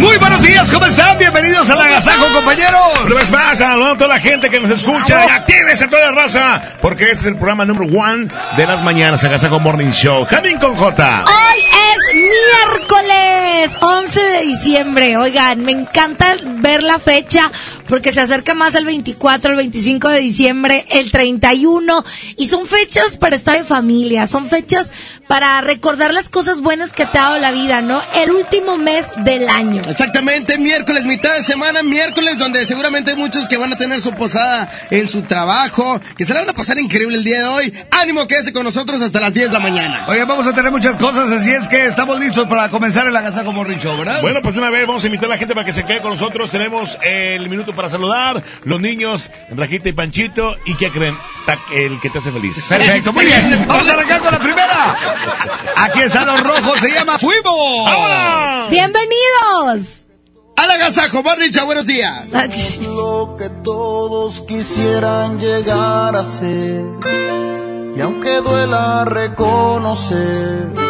Muy buenos días, ¿cómo están? Bienvenidos al Agasajo, compañeros. Una vez más, saludando a toda la gente que nos escucha. Y actívense toda la raza, porque este es el programa número one de las mañanas, Agasajo Morning Show. Jamín con J. Hoy es miércoles 11 de diciembre. Oigan, me encanta ver la fecha porque se acerca más el 24, el 25 de diciembre, el 31. Y son fechas para estar en familia, son fechas para recordar las cosas buenas que te ha dado la vida, ¿no? El último mes del año. Exactamente, miércoles, mitad de semana, miércoles, donde seguramente hay muchos que van a tener su posada en su trabajo, que se la van a pasar increíble el día de hoy. Ánimo, quédese con nosotros hasta las 10 de la mañana. Oye, vamos a tener muchas cosas, así es que estamos listos para comenzar el Agasajo Morning Show, ¿verdad? Bueno, pues de una vez vamos a invitar a la gente para que se quede con nosotros. Tenemos el minuto para saludar, los niños, Rajita y Panchito, ¿y qué creen? El que te hace feliz. Perfecto, muy bien. Vamos arrancando la primera. Aquí están los rojos, se llama Fuimos. ¡Ahora! ¡Bienvenidos! Al agasajo, Morricha, buenos días. lo que todos quisieran llegar a ser. Y aunque duela reconocer,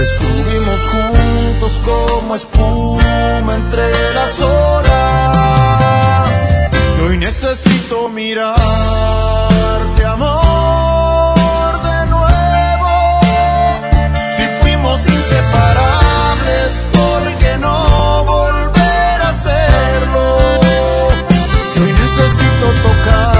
Estuvimos juntos como espuma entre las horas. Y hoy necesito mirarte, amor, de nuevo. Si fuimos inseparables, ¿por qué no volver a hacerlo? Hoy necesito tocar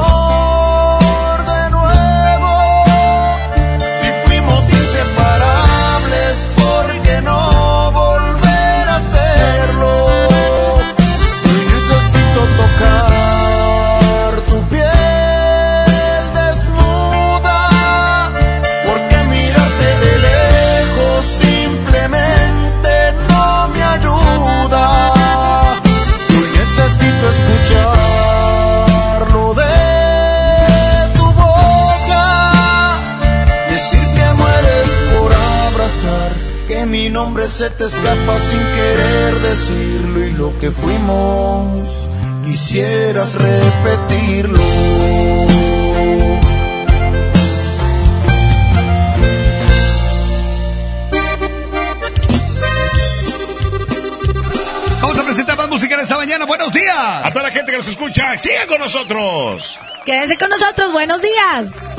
Tu piel desnuda, porque mirarte de lejos simplemente no me ayuda. Hoy necesito escucharlo de tu boca Y que mueres por abrazar Que mi nombre se te escapa sin querer decirlo Y lo que fuimos quisieras repetirlo. Vamos a presentar más música en esta mañana. Buenos días. A toda la gente que nos escucha, sigan con nosotros. Quédense con nosotros. Buenos días.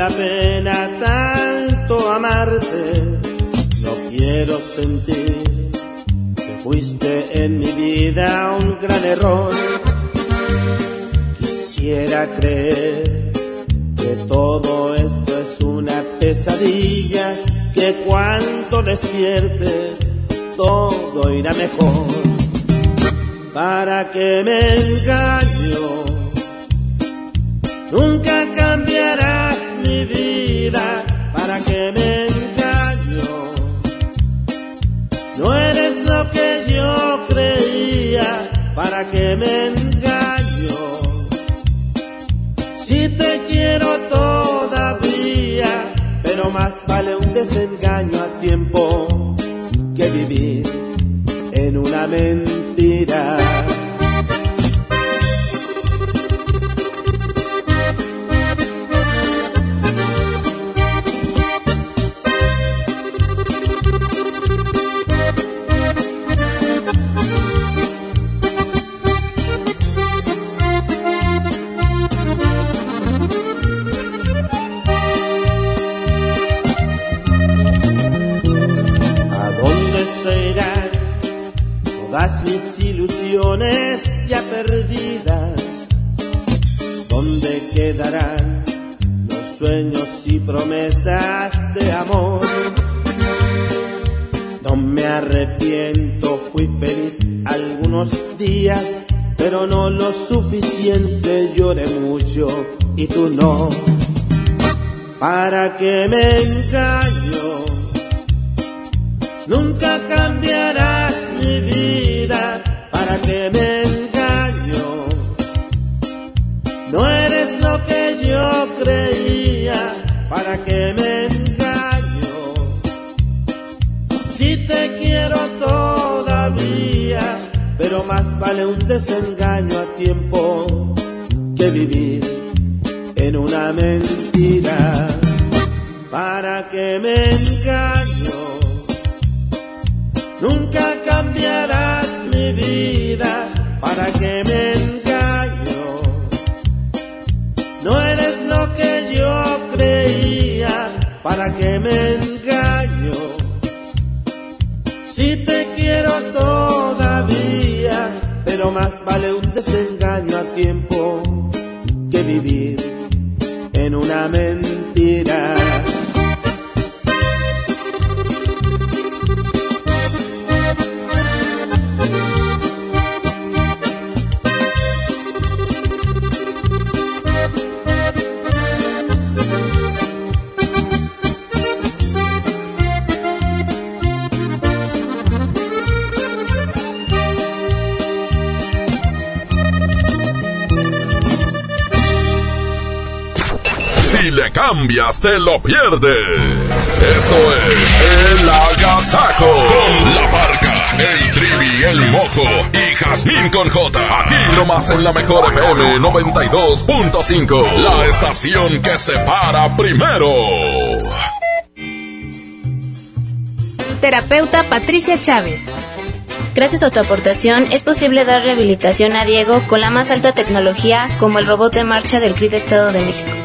La pena tanto amarte. No quiero sentir que fuiste en mi vida un gran error. Quisiera creer que todo esto es una pesadilla, que cuando despierte todo irá mejor. ¿Para que me engaño? Nunca cambiarás vida para que me engaño. No eres lo que yo creía para que me engaño. Si te quiero todavía, pero más vale un desengaño a tiempo que vivir en una mentira. Ya perdidas, ¿dónde quedarán los sueños y promesas de amor? No me arrepiento, fui feliz algunos días, pero no lo suficiente, lloré mucho y tú no. ¿Para que me engaño? Nunca cambiarás mi vida para me engaño. No eres lo que yo creía, para que me engaño. Si te quiero todavía, pero más vale un desengaño a tiempo que vivir en una mentira. Para que me engaño, nunca que me engaño. No eres lo que yo creía para que me engaño. Si te quiero todavía, pero más vale un desengaño a tiempo que vivir en una mentira. Le cambias, te lo pierdes. Esto es El Agasajo. Con la barca, el trivi, el mojo y Jazmín con J. Aquí nomás en la mejor FM 92.5. La estación que se para primero. Terapeuta Patricia Chávez. Gracias a tu aportación es posible dar rehabilitación a Diego con la más alta tecnología como el robot de marcha del CRID Estado de México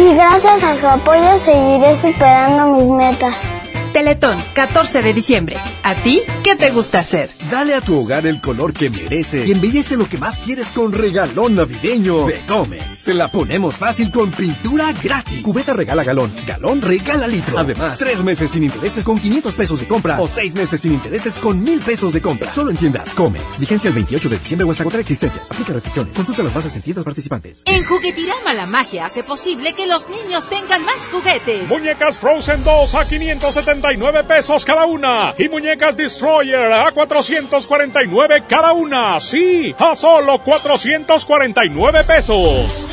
y gracias a su apoyo seguiré superando mis metas. Teletón, 14 de diciembre. ¿A ti qué te gusta hacer? Dale a tu hogar el color que merece y embellece lo que más quieres con regalón navideño de Comex. Se la ponemos fácil con pintura gratis. Cubeta regala galón, galón regala litro. Además, tres meses sin intereses con 500 pesos de compra o seis meses sin intereses con mil pesos de compra. Solo en tiendas Comex. Vigencia el 28 de diciembre o hasta contra existencias. Aplica restricciones. Consulta las bases en tiendas participantes. En Juguetirama la magia hace posible que los niños tengan más juguetes. Muñecas Frozen 2 a 579 pesos cada una. Y muñecas Destroyer a 449 cada una. Sí, a solo 449 pesos.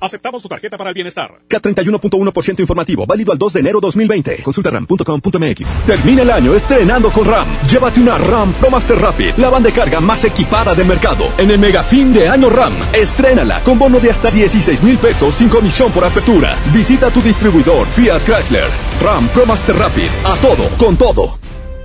Aceptamos tu tarjeta para el bienestar. K31.1% informativo, válido al 2 de enero 2020. Consulta ram.com.mx. Termina el año estrenando con RAM. Llévate una RAM Pro Master Rapid, la banda de carga más equipada de mercado. En el mega fin de año RAM, estrénala con bono de hasta 16 mil pesos sin comisión por apertura. Visita tu distribuidor Fiat Chrysler. RAM Pro Master Rapid, a todo, con todo.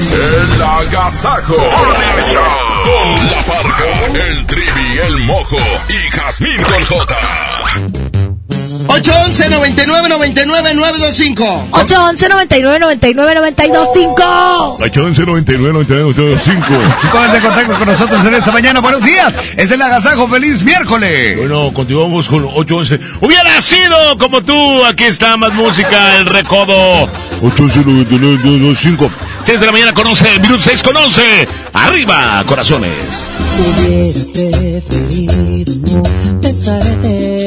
El Agasajo con la parca, el trivi, el mojo y Jazmín con J. 811 99 99 925 811 99 99 925 811 99 99 925 Pónganse en contacto con nosotros en esta mañana. Buenos días. Es el agasajo. Feliz miércoles. Bueno, continuamos con 811. Hubiera sido como tú. Aquí está más música, el recodo. 811 99 925 6 de la mañana con 11, minutos 6 con 11. Arriba, corazones. Hubiera preferido no besarte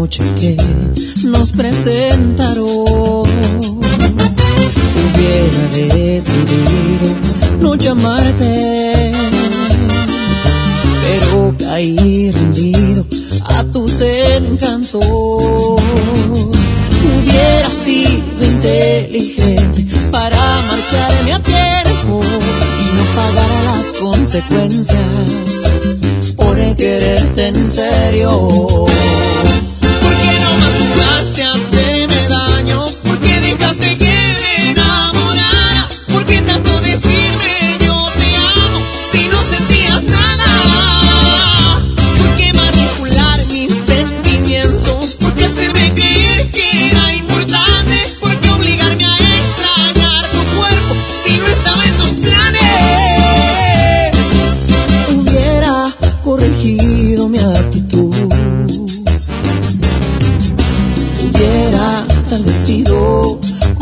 noche que nos presentaron. Hubiera decidido no llamarte, pero caí rendido a tus encantos. Hubiera sido inteligente para marcharme a tiempo y no pagar las consecuencias por quererte en serio.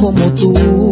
Como tú.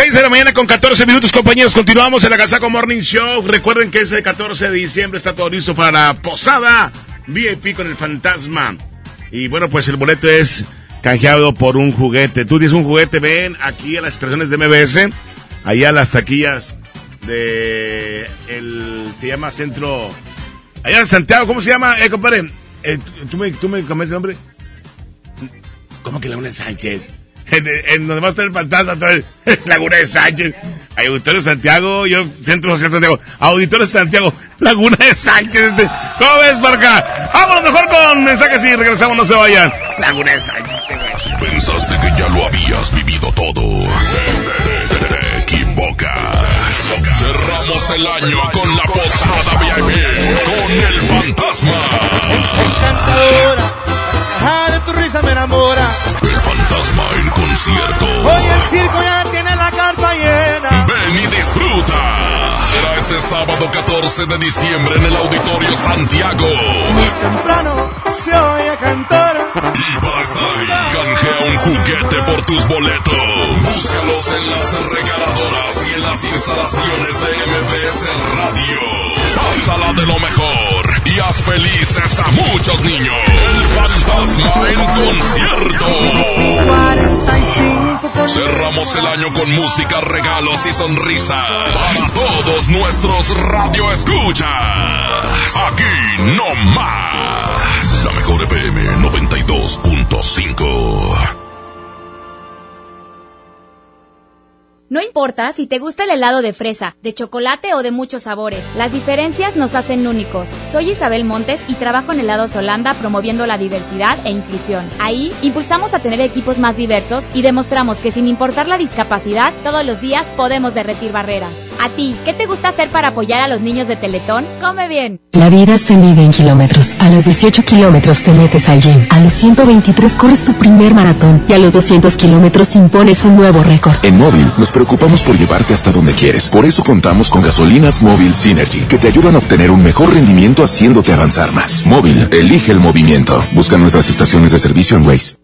6, 6 de la mañana con 14 minutos, compañeros. Continuamos en la Casaco Morning Show. Recuerden que ese 14 de diciembre está todo listo para la posada VIP con el fantasma. Y bueno, pues el boleto es canjeado por un juguete. Tú tienes un juguete, ven aquí a las estaciones de MBS, allá a las taquillas de el se llama Centro allá en Santiago, ¿cómo se llama? Eh, compadre, eh, ¿tú, me, tú me el nombre? ¿Cómo que Laguna Sánchez? En, en donde va a estar el fantasma, entonces, Laguna de Sánchez, Auditorio Santiago, yo, Centro Social Santiago, Auditorio Santiago, Laguna de Sánchez, este, ¿cómo ves, Barca? Vámonos mejor con mensajes y regresamos, no se vayan. Laguna de Sánchez, este Si pensaste que ya lo habías vivido todo, te, te- te equivocas. Cerramos el año con la posada VIP, con el fantasma. Ah, de tu risa me enamora. El fantasma en concierto. Hoy el circo ya tiene la carpa llena. Ven y disfruta. Será este sábado 14 de diciembre en el Auditorio Santiago. Temprano se oye cantar. Y para estar ahí, canjea un juguete por tus boletos. Búscalos en las regaladoras y en las instalaciones de MBS Radio. Pásala de lo mejor y haz felices a muchos niños. El fantasma en concierto. Cerramos el año con música, regalos y sonrisas para todos nuestros radio escuchas. Aquí no más. La mejor FM 92.5. No importa si te gusta el helado de fresa, de chocolate o de muchos sabores, las diferencias nos hacen únicos. Soy Isabel Montes y trabajo en Helados Holanda promoviendo la diversidad e inclusión. Ahí impulsamos a tener equipos más diversos y demostramos que sin importar la discapacidad, todos los días podemos derretir barreras. A ti, ¿qué te gusta hacer para apoyar a los niños de Teletón? Come bien. La vida se mide en kilómetros. A los 18 kilómetros te metes al gym. A los 123 corres tu primer maratón. Y a los 200 kilómetros impones un nuevo récord. En móvil nos preocupamos por llevarte hasta donde quieres. Por eso contamos con gasolinas móvil Synergy, que te ayudan a obtener un mejor rendimiento haciéndote avanzar más. Móvil, elige el movimiento. Busca nuestras estaciones de servicio en Waze.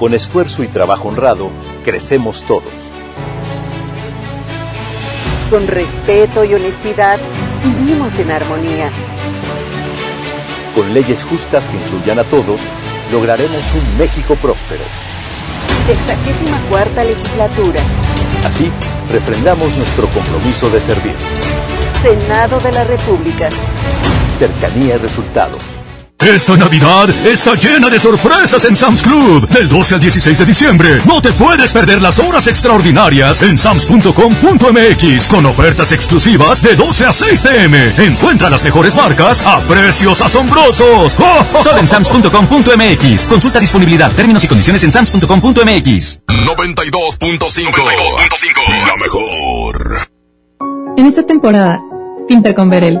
Con esfuerzo y trabajo honrado, crecemos todos. Con respeto y honestidad, vivimos en armonía. Con leyes justas que incluyan a todos, lograremos un México próspero. Sexagésima cuarta legislatura. Así, refrendamos nuestro compromiso de servir. Senado de la República. Cercanía y resultados. Esta Navidad está llena de sorpresas en Sam's Club. Del 12 al 16 de diciembre, no te puedes perder las horas extraordinarias en sams.com.mx con ofertas exclusivas de 12 a 6 pm. Encuentra las mejores marcas a precios asombrosos. ¡Oh! Solo en sams.com.mx. Consulta disponibilidad, términos y condiciones en sams.com.mx. 92.5. La mejor. En esta temporada, pinta con Verel.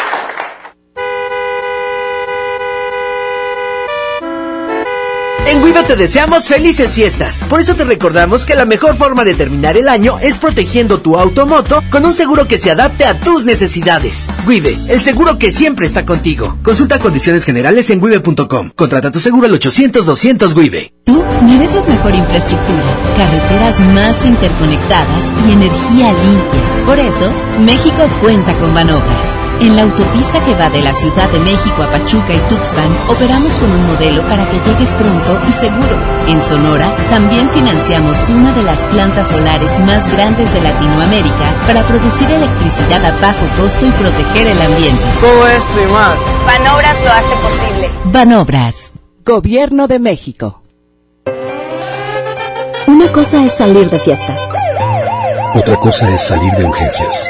En Wibe te deseamos felices fiestas. Por eso te recordamos que la mejor forma de terminar el año es protegiendo tu automoto con un seguro que se adapte a tus necesidades. Wibe, el seguro que siempre está contigo. Consulta condiciones generales en wibe.com. Contrata tu seguro al 800-200 Wibe. Tú mereces mejor infraestructura, carreteras más interconectadas y energía limpia. Por eso, México cuenta con Banobras. En la autopista que va de la Ciudad de México a Pachuca y Tuxpan, operamos con un modelo para que llegues pronto y seguro. En Sonora, también financiamos una de las plantas solares más grandes de Latinoamérica para producir electricidad a bajo costo y proteger el ambiente. Todo esto y más. Banobras lo hace posible. Banobras, Gobierno de México. Una cosa es salir de fiesta. Otra cosa es salir de urgencias.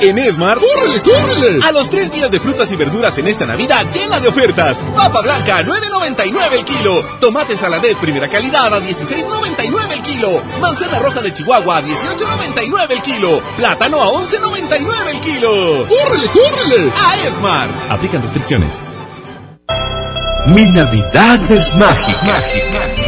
En Esmar, ¡córrele, córrele! A los tres días de frutas y verduras en esta Navidad llena de ofertas. Papa blanca, 9.99 el kilo. Tomate saladet primera calidad a 16.99 el kilo. Manzana roja de Chihuahua a 18.99 el kilo. Plátano a 11.99 el kilo. ¡Córrele, córrele! A Esmar. Aplican restricciones. Mi Navidad es mágica. mágica.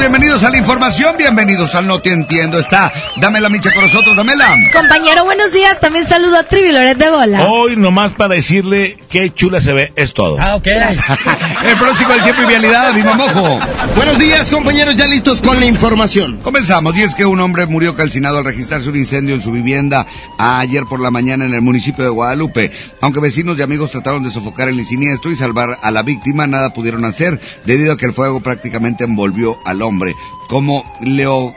bienvenidos a la información, bienvenidos al No Te Entiendo. Está, dame la micha con nosotros, dámela. Compañero, buenos días, también saludo a Trivi Loret de Bola. Hoy nomás para decirle qué chula se ve, es todo. Ah, ok. El próximo del tiempo y vialidad, mi mamojo. Buenos días, compañeros, ya listos con la información. Comenzamos, y es que un hombre murió calcinado al registrarse un incendio en su vivienda ayer por la mañana en el municipio de Guadalupe. Aunque vecinos y amigos trataron de sofocar el siniestro y salvar a la víctima, nada pudieron hacer debido a que el fuego prácticamente envolvió al hombre. Como Leo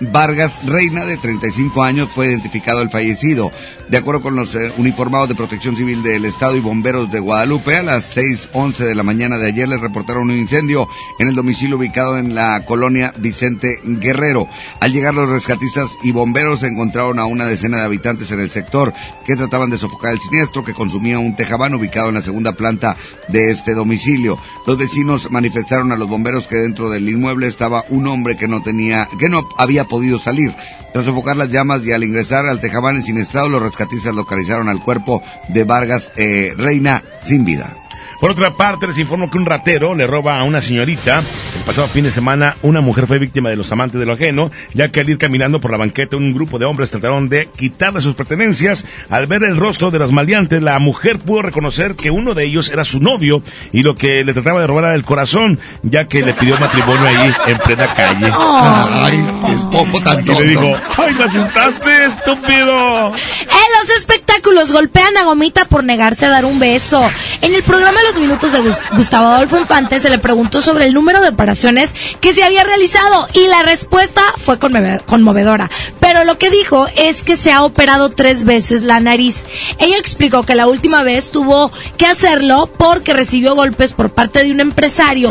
Vargas Reina, de 35 años, fue identificado el fallecido. De acuerdo con los eh, uniformados de Protección Civil del Estado y bomberos de Guadalupe, a las 6.11 de la mañana de ayer les reportaron un incendio en el domicilio ubicado en la colonia Vicente Guerrero. Al llegar los rescatistas y bomberos encontraron a una decena de habitantes en el sector que trataban de sofocar el siniestro que consumía un tejabán ubicado en la segunda planta de este domicilio. Los vecinos manifestaron a los bomberos que dentro del inmueble estaba un hombre que no tenía, que no había podido salir. Tras sofocar las llamas y al ingresar al tejabán ensinestrado, los rescatistas localizaron al cuerpo de Vargas eh, Reina sin vida. Por otra parte, les informo que un ratero le roba a una señorita. El pasado fin de semana, una mujer fue víctima de los amantes de lo ajeno, ya que al ir caminando por la banqueta, un grupo de hombres trataron de quitarle sus pertenencias. Al ver el rostro de los maleantes, la mujer pudo reconocer que uno de ellos era su novio y lo que le trataba de robar era el corazón, ya que le pidió matrimonio ahí en plena calle. Ay, es poco tanto. Y le dijo, ¡ay, me asustaste, estúpido! En los espectáculos golpean a Gomita por negarse a dar un beso. En el programa Los Minutos de Gustavo Adolfo Infante se le preguntó sobre el número de operaciones que se había realizado y la respuesta fue conmovedora. Pero lo que dijo es que se ha operado tres veces la nariz. Ella explicó que la última vez tuvo que hacerlo porque recibió golpes por parte de un empresario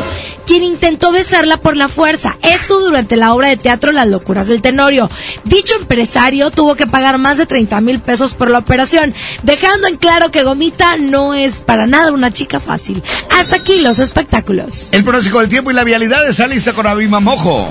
quien intentó besarla por la fuerza. Eso durante la obra de teatro Las locuras del Tenorio. Dicho empresario tuvo que pagar más de 30 mil pesos por la operación, dejando en claro que Gomita no es para nada una chica fácil. Hasta aquí los espectáculos. El pronóstico del tiempo y la vialidad está lista con Abima Mojo.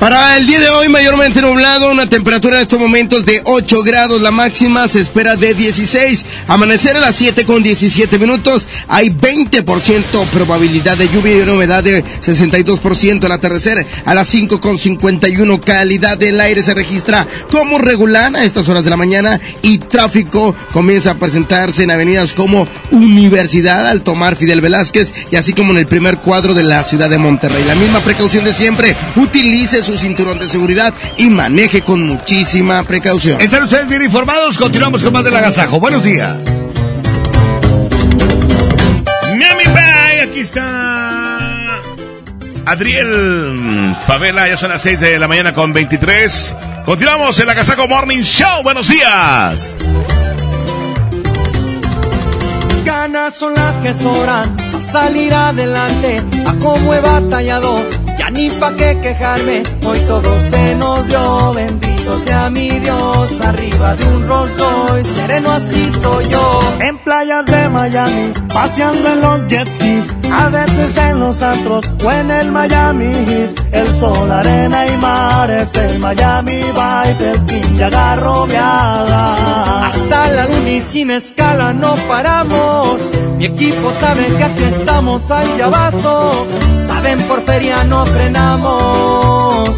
Para el día de hoy, mayormente nublado, una temperatura en estos momentos de 8 grados, la máxima se espera de 16. Amanecer a las 7 con 17 minutos, hay 20% probabilidad de lluvia y una humedad de 62% al atardecer. A las 5 con 51 calidad del aire se registra como regular a estas horas de la mañana y tráfico comienza a presentarse en avenidas como Universidad, al tomar Fidel Velázquez y así como en el primer cuadro de la ciudad de Monterrey. La misma precaución de siempre, utilice su cinturón de seguridad y maneje con muchísima precaución. Están ustedes bien informados, continuamos con más del agasajo. Buenos días. Miami Bay, aquí está Adriel Favela, ya son las 6 de la mañana con 23. Continuamos en la Agasajo Morning Show. Buenos días. Ganas son las que sobran a salir adelante, a como he batallado ya ni pa' qué quejarme, hoy todo se nos dio. Bendito sea mi Dios, arriba de un Rolls Royce, sereno así soy yo. En playas de Miami, paseando en los jet skis, a veces en los antros o en el Miami Heat. El sol, arena y mar es el Miami Vibe, el pin ya agarrobeada. Hasta la luna y sin escala no paramos. Mi equipo sabe que aquí estamos al llavazo. Saben por feria frenamos.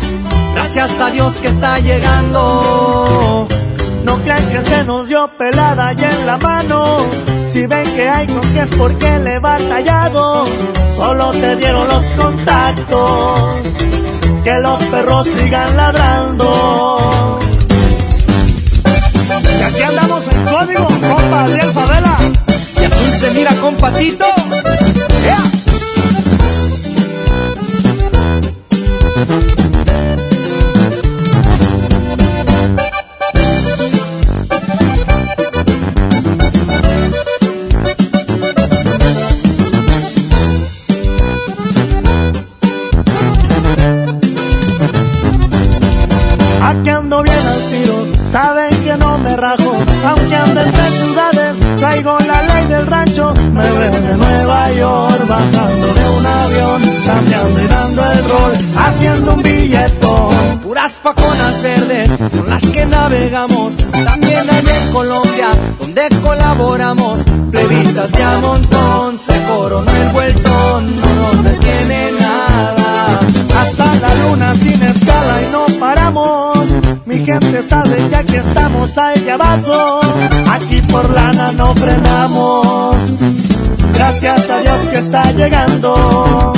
Gracias a Dios que está llegando. No crean que se nos dio pelada y en la mano. Si ven que hay con que es porque le he batallado. Solo se dieron los contactos. Que los perros sigan ladrando. Y aquí andamos en código, compa Adriel Favela. Y azul se mira con patito. ¡Ea! Aquí ando bien al tiro, saben que no me rajo, aunque ande traigo la ley del rancho, me veo de Nueva York, bajando de un avión, chambeando y dando el rol, haciendo un billetón. Puras paconas verdes son las que navegamos, también hay en Colombia, donde colaboramos, plebitas de a montón, se coronó el vueltón, no nos detiene nada, hasta la luna sin escala y no paramos. Mi gente sabe que aquí estamos al llavazo, aquí por lana no frenamos. Gracias a Dios que está llegando.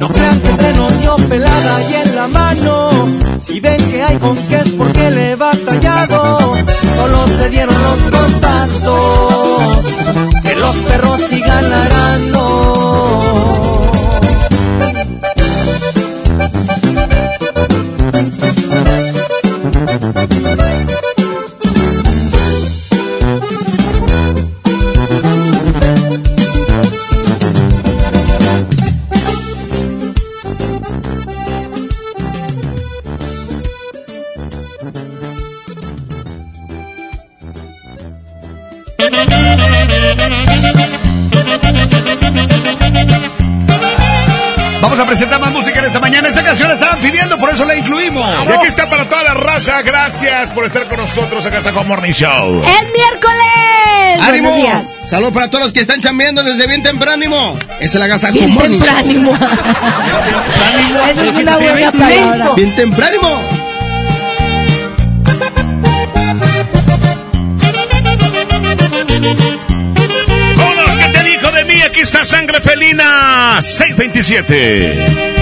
No crean que se nos dio pelada y en la mano. Si ven que hay con qué es porque le he batallado. Solo se dieron los contactos. Que los perros sigan ladrando. Incluimos. Y aquí está para toda la raza. Gracias por estar con nosotros acá en Morning Show. ¡Es miércoles! ¡Ánimo! Buenos días. Saludos para todos los que están chambeando desde bien tempránimo. Esa es la casa Bien tempránimo. Esa es una buena palabra. Bien tempránimo. Vámonos, ¿qué te dijo de mí? Aquí está Sangre Felina 627.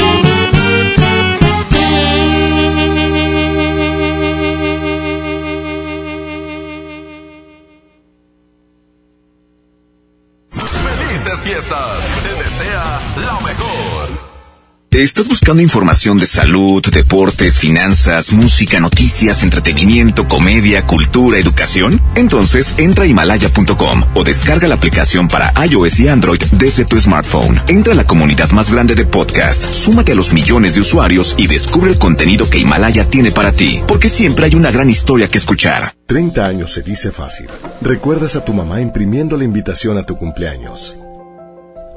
¿Estás buscando información de salud, deportes, finanzas, música, noticias, entretenimiento, comedia, cultura, educación? Entonces entra a himalaya.com o descarga la aplicación para iOS y Android desde tu smartphone. Entra a la comunidad más grande de podcast, súmate a los millones de usuarios y descubre el contenido que Himalaya tiene para ti, porque siempre hay una gran historia que escuchar. 30 años se dice fácil. Recuerdas a tu mamá imprimiendo la invitación a tu cumpleaños.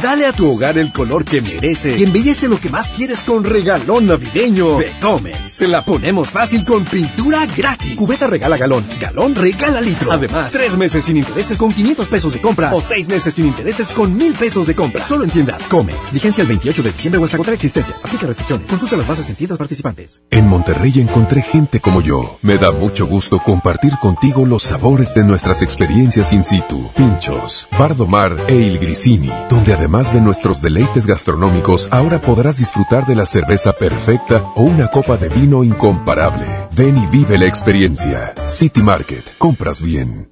Dale a tu hogar el color que merece y embellece lo que más quieres con regalón navideño de Comex. Se la ponemos fácil con pintura gratis. Cubeta regala galón, galón regala litro. Además, tres meses sin intereses con 500 pesos de compra o seis meses sin intereses con mil pesos de compra. Solo entiendas Comex. Vigencia el 28 de diciembre o hasta contra existencias. Aplica restricciones. Consulta las bases en tiendas participantes. En Monterrey encontré gente como yo. Me da mucho gusto compartir contigo los sabores de nuestras experiencias in situ. Pinchos, Bardomar e Il Grisini, donde Además de nuestros deleites gastronómicos, ahora podrás disfrutar de la cerveza perfecta o una copa de vino incomparable. Ven y vive la experiencia. City Market. Compras bien.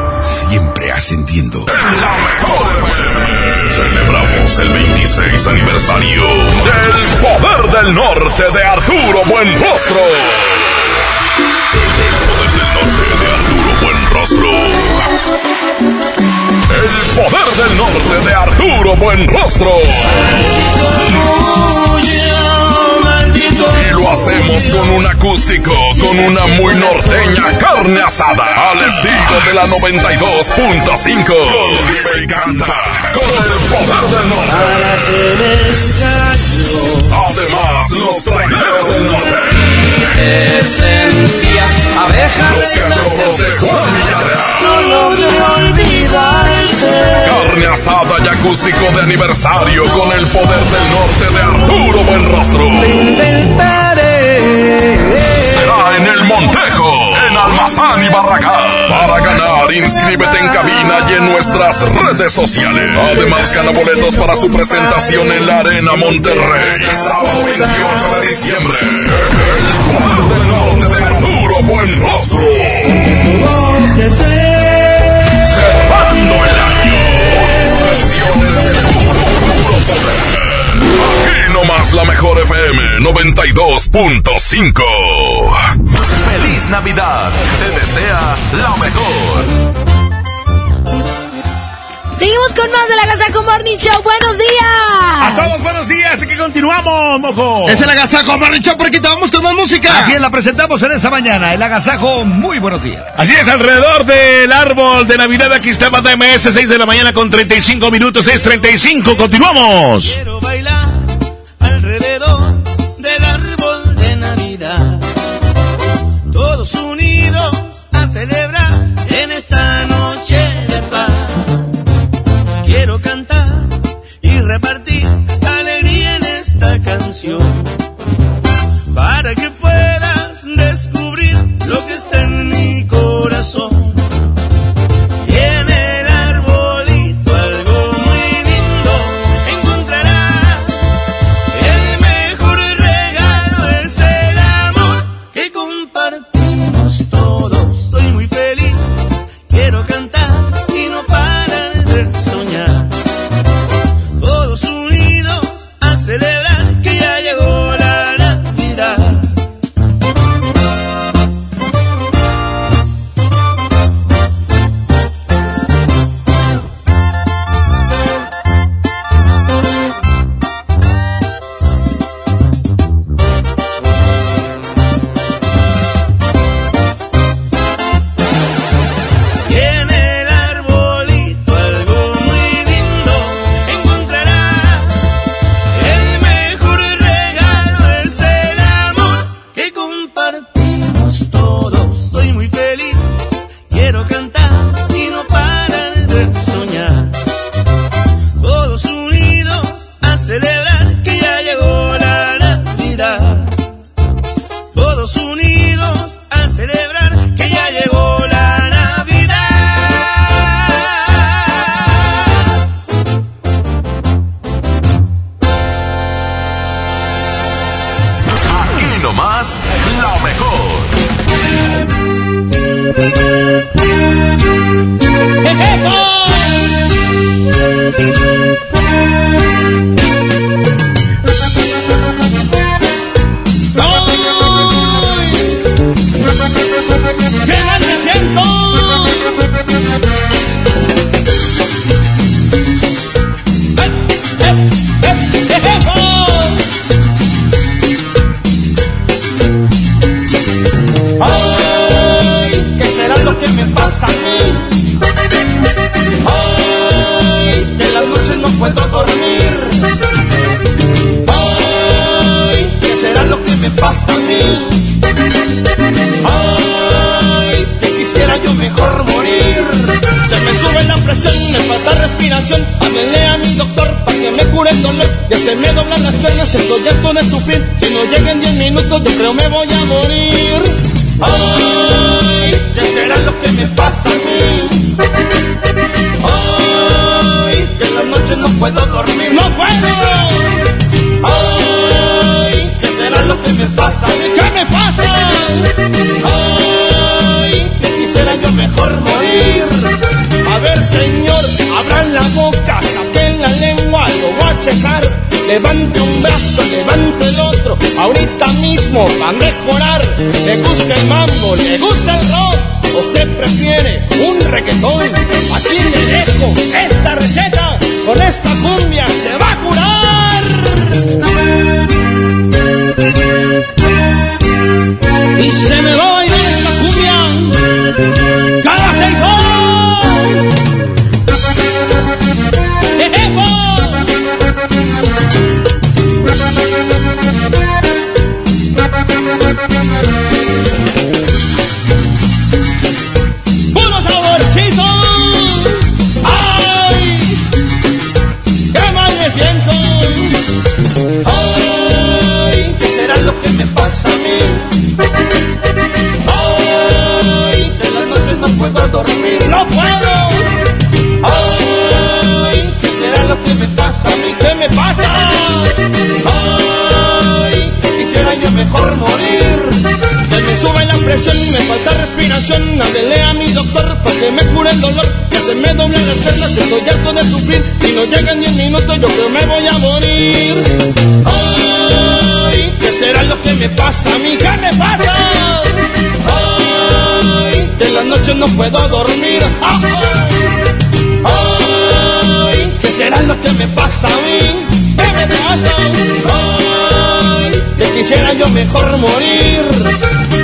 Siempre ascendiendo. Celebramos el 26 aniversario del Poder del Norte de Arturo Buenrostro. El Poder del Norte de Arturo Buenrostro. El Poder del Norte de Arturo Buenrostro. Hacemos con un acústico, con una muy norteña carne asada, al estilo de la 92.5. Vive y canta con el poder del norte. Además, los traileros del norte. Te sentías abeja Los cachorros de Juan Villarreal. No logré olvidarte. Carne asada y acústico de aniversario con el poder del norte de Arturo Buenrostro. Será en el Montejo, en Almazán y Barragán. Para ganar, inscríbete en cabina y en nuestras redes sociales. Además, gana boletos para su presentación en la Arena Monterrey. Sábado 28 de diciembre. El poder del norte de Arturo Buenrostro. La mejor FM 92.5. Feliz Navidad. Te desea lo mejor. Seguimos con más de la Gazaco Morning Show. ¡Buenos días! A todos buenos días, aquí continuamos, moco. Es el Agasajo Morning Show porque te vamos con más música. Así es, la presentamos en esta mañana, el agasajo, muy buenos días. Así es, alrededor del árbol de Navidad, aquí está Banda MS, 6 de la mañana con 35 minutos, 6.35, continuamos. Quiero bailar alrededor del árbol de Navidad. Todos unidos a celebrar en esta noche de paz. Quiero cantar y repartir alegría en esta canción. Para que puedas descubrir lo que está en mi corazón. Mejor morir.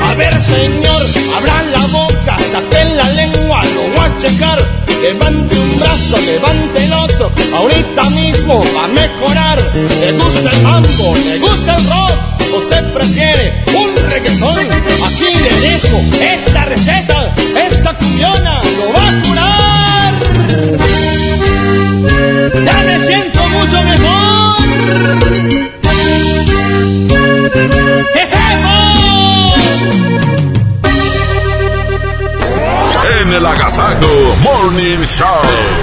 A ver, señor, abra la boca, saque la lengua, lo voy a checar. Levante un brazo, levante el otro, ahorita mismo va a mejorar. ¿Le gusta el mambo? ¿Le gusta el rock? ¿Usted prefiere un reggaetón? Aquí le dejo esta receta, esta cumbiona lo va a curar. Ya me siento mucho mejor. En el Agasajo Morning Show.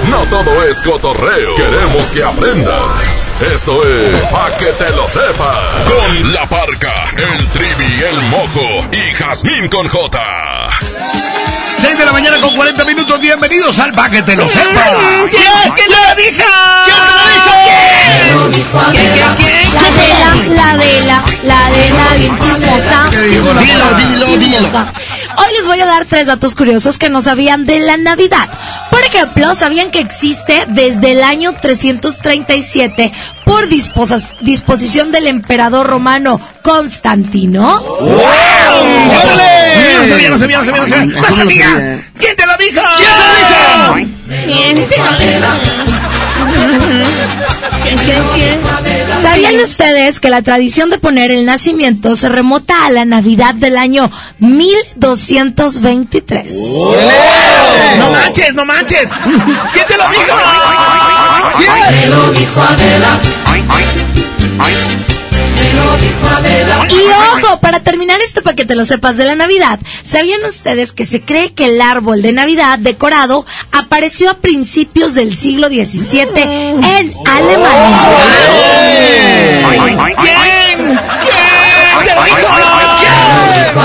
No todo es cotorreo. Queremos que aprendas. Esto es Pa' que te lo sepas. Con la parca, el trivi, el mojo y Jazmín con J. 6 de la mañana con 40 minutos. Bienvenidos al Pa' que te lo sepas. ¿Quién? ¿Quién te lo dijo? ¿Quién te lo dijo? La de la, la de la bien chismosa. Dilo, dilo, dilo. Hoy les voy a dar tres datos curiosos que no sabían de la Navidad. Por ejemplo, ¿sabían que existe desde el año 337 por disposas- disposición del emperador romano Constantino? ¡Órale! No sabía, no sabía, no sabía, no sabía. No no lo sabía. sabía. ¿Quién te lo dijo? ¿Quién te lo ¿Sabían ustedes que la tradición de poner el nacimiento se remota a la Navidad del año 1223? No manches, no manches. ¿Quién te lo dijo? Me lo dijo Adela. Me lo dijo Adela. Y ojo, para terminar esto para que te lo sepas de la Navidad, ¿sabían ustedes que se cree que el árbol de Navidad decorado apareció a principios del siglo XVII en Alemania?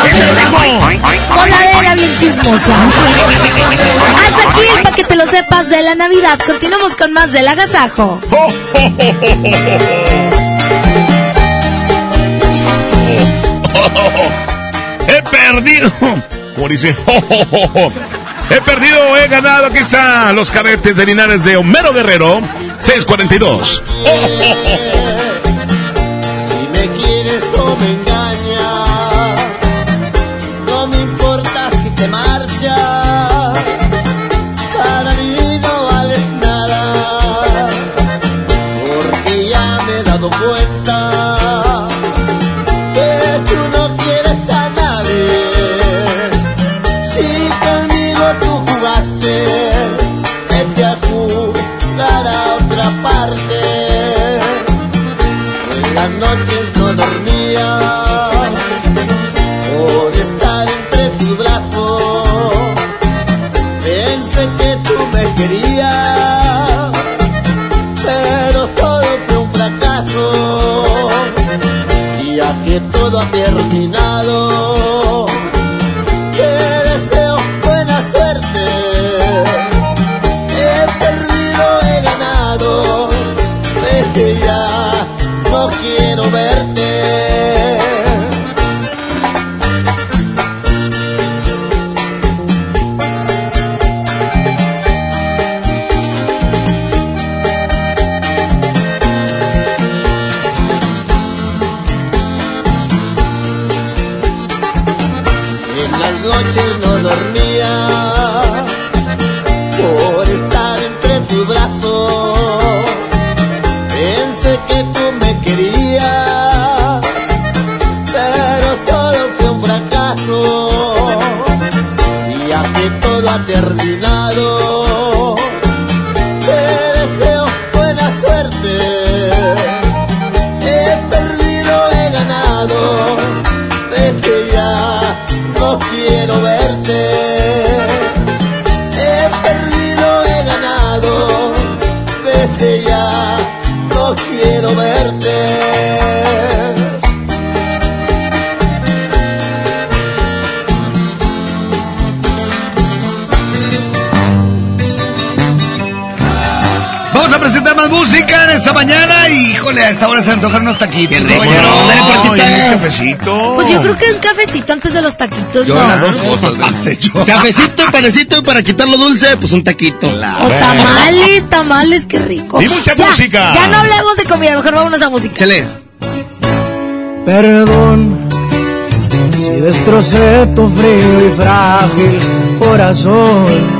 Con la de la bien chismosa. Hasta aquí el para que te lo sepas de la Navidad. Continuamos con más del agasajo. He perdido. Como dice. He perdido, he ganado. Aquí está los cadetes de Linares de Homero Guerrero. 642. Si me quieres o me ya ha terminado, esta mañana y, híjole, a esta hora se antojan unos taquitos. Qué rico, ¿no? Cafecito. Pues yo creo que un cafecito antes de los taquitos, Yo ¿no? las dos cosas. ¿ves? Cafecito y panecito y para quitarlo dulce, pues un taquito. O tamales, tamales, qué rico. Y mucha Ya, música. Ya no hablemos de comida, mejor vámonos a música. Chale. Perdón si destrocé tu frío y frágil corazón.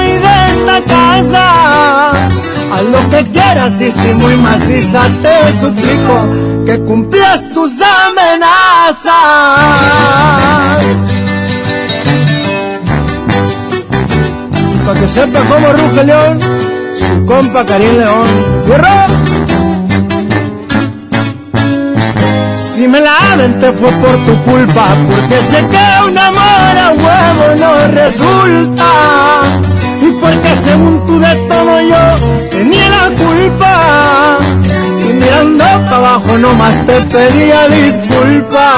de esta casa. Haz lo que quieras y si muy maciza te suplico que cumplas tus amenazas. Pa' que sepa cómo ruge León, su compa Karim León. ¡Fierro! Si me la aventé fue por tu culpa, porque sé que un amor a huevo no resulta. Porque según tú de todo yo tenía la culpa. Y mirando para abajo nomás te pedía disculpas.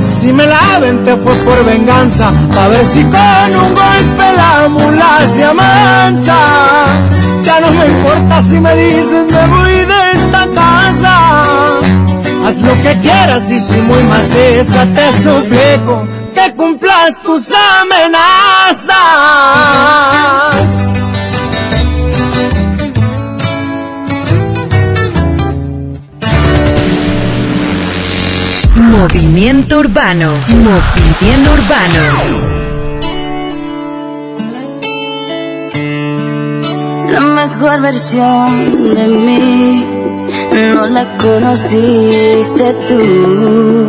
Si me la aventé fue por venganza, a ver si con un golpe la mula se amansa. Ya no me importa si me dicen me voy de esta casa. Haz lo que quieras y si muy maciza te suplico que cumplas tus amenazas. Movimiento Urbano. Movimiento Urbano. La mejor versión de mí no la conociste tú,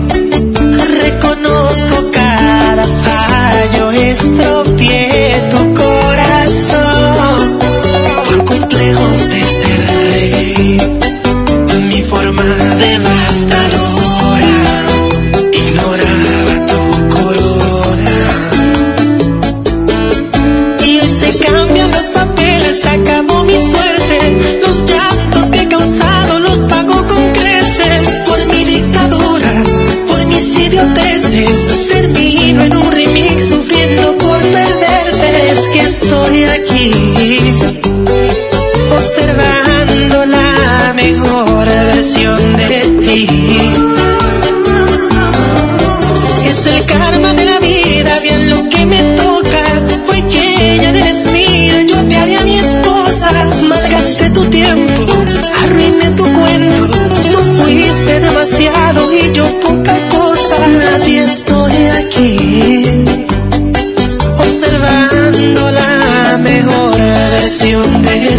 Fallo, estropeé de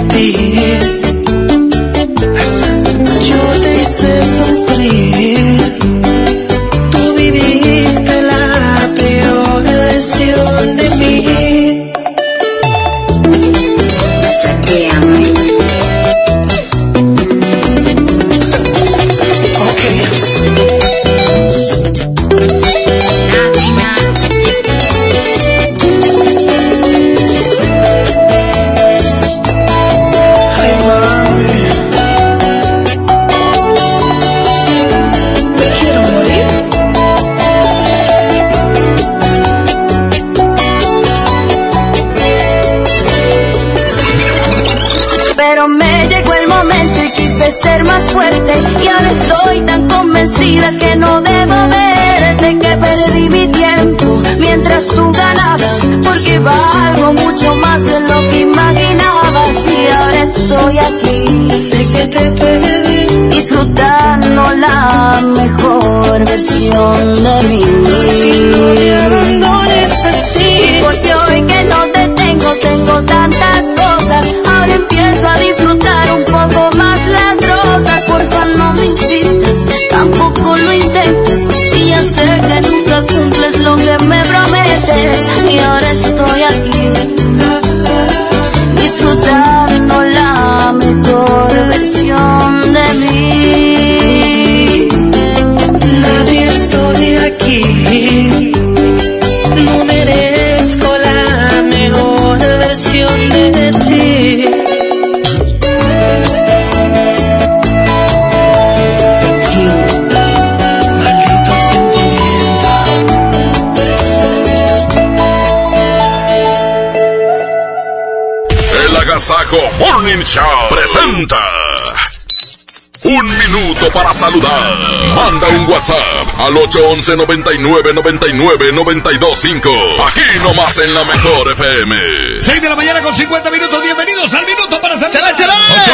para saludar. Manda un WhatsApp al 811 99 99 925. Aquí nomás en la mejor FM. 6 de la mañana con 50 minutos. Bienvenidos al minuto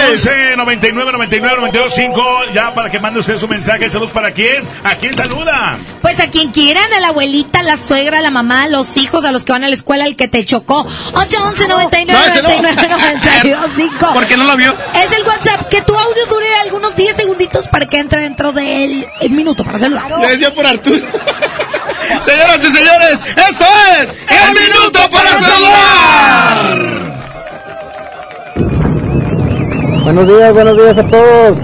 11 99 99 5. Ya para que mande usted su mensaje. Saludos para quién. ¿A quién saludan? Pues a quien quieran. A la abuelita, a la suegra, a la mamá, a los hijos, a los que van a la escuela, al que te chocó. 8 11 99 99 no. Porque no lo vio. Es el WhatsApp. Que tu audio dure algunos 10 segunditos para que entre dentro del el minuto para saludar. Le decía por Arturo. Señoras y señores, esto es El, el Minuto para Saludar. Buenos días, buenos días a todos.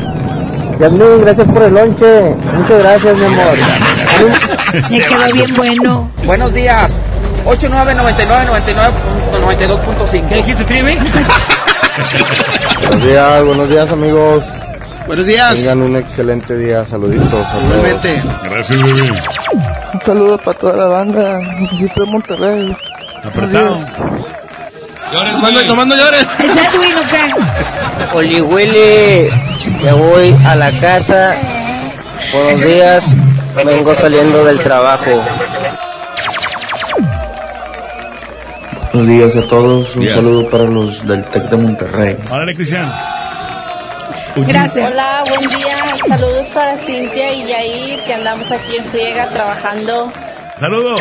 Yasmin, gracias por el lonche. Muchas gracias, mi amor. Se quedó bien bueno. Buenos días. 899999.92.5. ¿Qué dijiste, Trivi? Buenos días, buenos días, amigos. Buenos días. Tengan un excelente día. Saluditos. Igualmente. Gracias, bebé. Un saludo para toda la banda. De Monterrey. Apretado. Llores, mando, tomando llores. ¿Es Edwin o qué? Oli Willy, ya voy a la casa. Buenos días. Vengo saliendo del trabajo. Buenos días a todos. Un Días. saludo para los del TEC de Monterrey. Órale, Cristian. Gracias. Hola, buen día. Saludos para Cintia y Yair, que andamos aquí en friega trabajando. Saludos.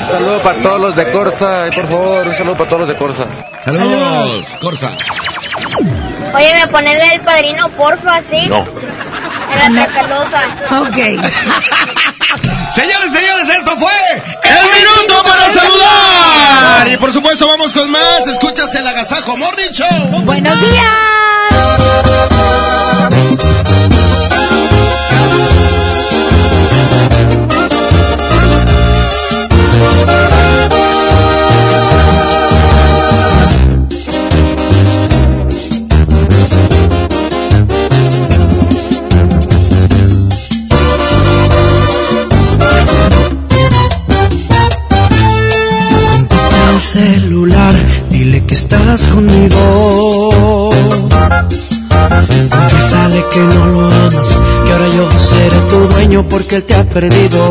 Un saludo para todos los de Corsa. y Por favor, un saludo para todos los de Corsa. Saludos. Corsa. Oye, ¿me pones el padrino, porfa, sí? No. En la tracalosa. Ok. Señores, señores, esto fue El minuto para saludar. Y por supuesto, vamos con más. Escuchas el Agasajo Morning Show. Buenos días. Celular, dile que estás conmigo. Confiésale que no lo amas, que ahora yo seré tu dueño porque él te ha perdido.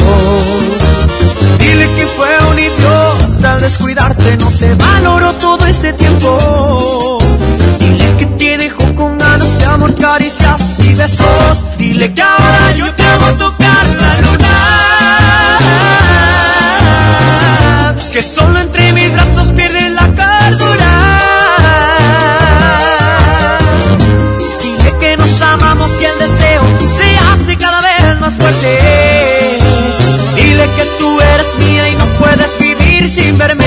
Dile que fue un idiota al descuidarte, no te valoró todo este tiempo. Dile que te dejó con ganas de amor, caricias y besos. Dile que ahora yo te hago tocar la luna. Que solo que tú eres mía y no puedes vivir sin verme.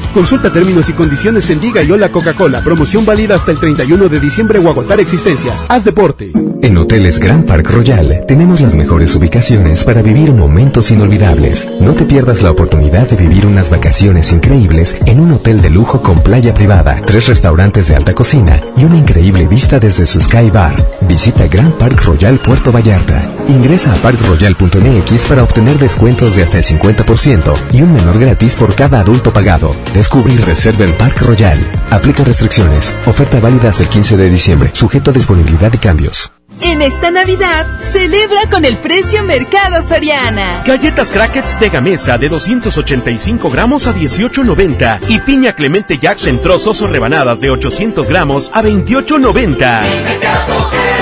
Consulta términos y condiciones en Diga y Hola Coca-Cola. Promoción válida hasta el 31 de diciembre o agotar existencias. Haz deporte. En Hoteles Grand Park Royal tenemos las mejores ubicaciones para vivir momentos inolvidables. No te pierdas la oportunidad de vivir unas vacaciones increíbles en un hotel de lujo con playa privada, tres restaurantes de alta cocina y una increíble vista desde su Sky Bar. Visita Grand Park Royal Puerto Vallarta. Ingresa a parkroyal.mx para obtener descuentos de hasta el 50% y un menor gratis por cada adulto pagado. Descubre y reserva en Park Royal. Aplica restricciones. Oferta válida hasta el 15 de diciembre. Sujeto a disponibilidad y cambios. En esta Navidad, celebra con el precio Mercado Soriana. Galletas Crackers de Gamesa de 285 gramos a 18.90 y piña Clemente Jacks en trozos o rebanadas de 800 gramos a 28.90.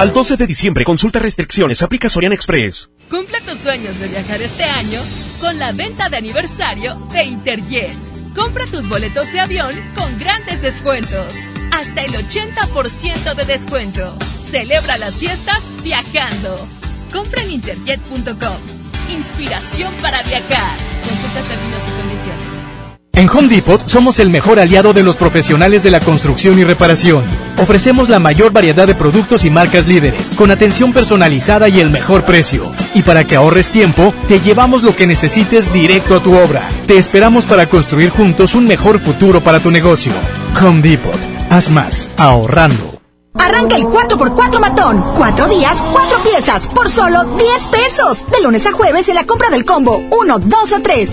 Al 12 de diciembre consulta restricciones, aplica Soriana Express. Cumple tus sueños de viajar este año con la venta de aniversario de Interjet. Compra tus boletos de avión con grandes descuentos. Hasta el 80% de descuento. Celebra las fiestas viajando. Compra en interjet.com. Inspiración para viajar. Consulta términos y condiciones. En Home Depot somos el mejor aliado de los profesionales de la construcción y reparación. Ofrecemos la mayor variedad de productos y marcas líderes, con atención personalizada y el mejor precio. Y para que ahorres tiempo, te llevamos lo que necesites directo a tu obra. Te esperamos para construir juntos un mejor futuro para tu negocio. Home Depot. Haz más, ahorrando. Arranca el 4x4 matón. Cuatro días, cuatro piezas, por solo 10 pesos. De lunes a jueves en la compra del combo 1, 2 o 3.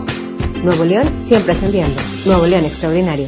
Nuevo León siempre ascendiendo. Nuevo León Extraordinario.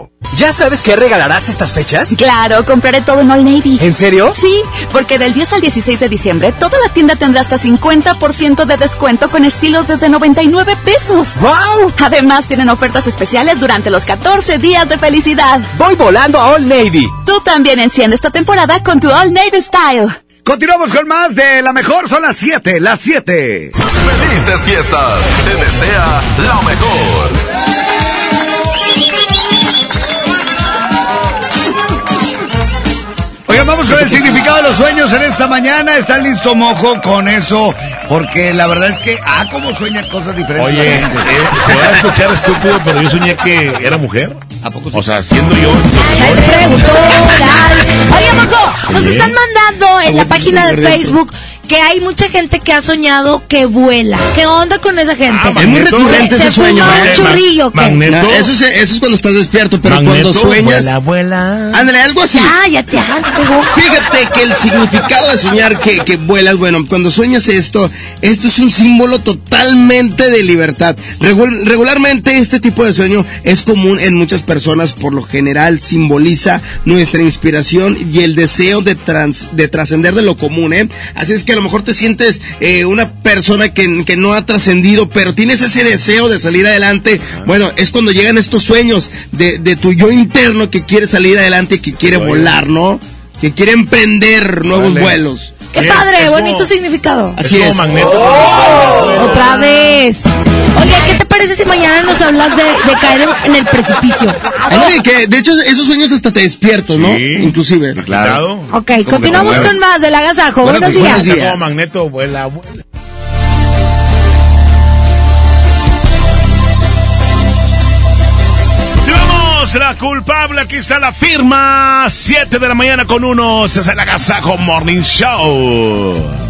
¿Ya sabes qué regalarás estas fechas? Claro, compraré todo en All Navy. ¿En serio? Sí, porque del 10 al 16 de diciembre toda la tienda tendrá hasta 50% de descuento con estilos desde 99 pesos. ¡Wow! Además tienen ofertas especiales durante los 14 días de felicidad. Voy volando a All Navy. Tú también enciende esta temporada con tu All Navy Style. Continuamos con más de la mejor, son las 7, las 7. Felices fiestas, te desea la mejor. Oigan, vamos con el significado de los sueños en esta mañana. ¿Está listo, mojo, con eso? Porque la verdad es que, ah, cómo sueña cosas diferentes. Oye, eh, se va a escuchar estúpido, pero yo soñé que era mujer. ¿A poco sí? O sea, siendo yo. Oye, mojo, nos están mandando en la página de Facebook que hay mucha gente que ha soñado que vuela. ¿Qué onda con esa gente? Ah, es muy recurrente se, ese se sueño. fuma un churrillo. ¿qué? No, eso, es, eso es cuando estás despierto, pero cuando sueñas. vuela. Ándale, algo así. Ah, ya te hago. Fíjate que el significado de soñar que, que vuelas, bueno, cuando sueñas esto, esto es un símbolo totalmente de libertad. Regu- regularmente este tipo de sueño es común en muchas personas, por lo general simboliza nuestra inspiración y el deseo de, trans- de trascender de lo común, ¿eh? Así es que lo mejor te sientes eh, una persona que, que no ha trascendido, pero tienes ese deseo de salir adelante. Bueno, es cuando llegan estos sueños de, de tu yo interno que quiere salir adelante y que quiere volar, ¿no? Que quiere emprender nuevos vuelos. Qué padre, bonito significado. Así como es. magneto. Otra vez. Oye, ¿qué te parece si mañana nos hablas de, de caer en, el precipicio? Que de hecho esos sueños hasta te despierto, ¿no? Sí. Inclusive. Claro. Ok, continuamos con más del agasajo. Bueno, Buenos pues, días. buenos días. Como magneto, vuela, vuela. Vamos, la culpable, aquí está la firma. 7 de la mañana con uno. Este es el Agasajo Morning Show.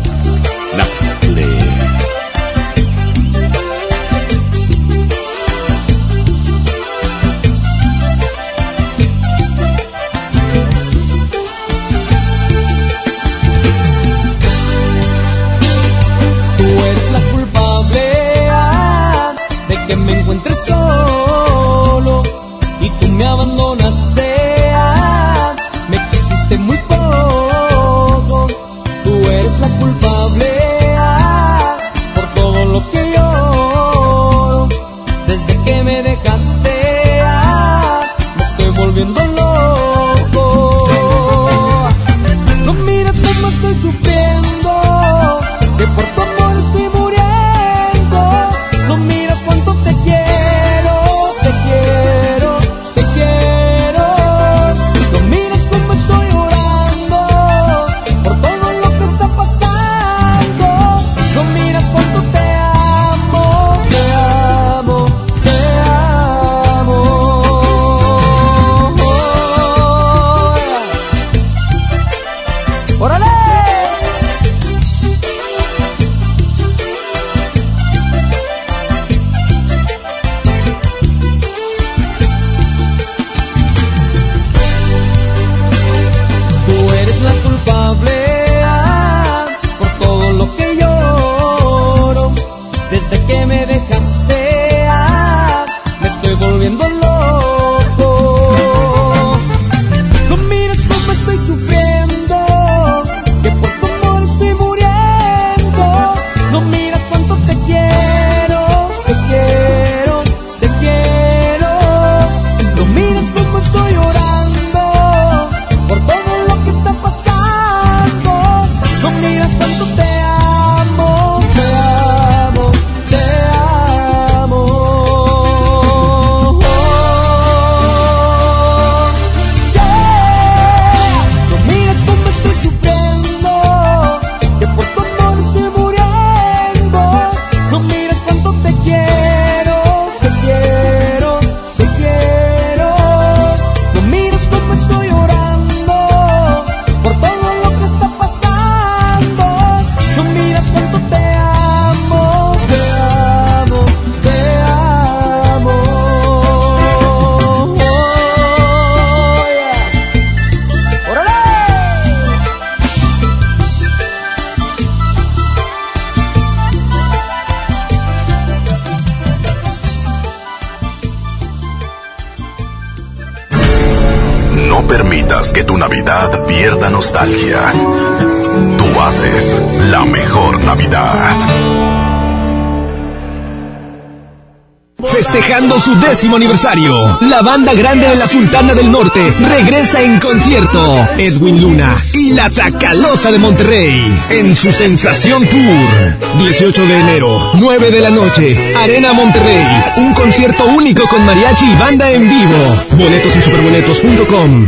Décimo aniversario, la banda grande de la Sultana del Norte regresa en concierto. Edwin Luna y la Tacalosa de Monterrey en su Sensación Tour. 18 de enero, 9 de la noche, Arena Monterrey. Un concierto único con mariachi y banda en vivo. Boletos en superboletos.com.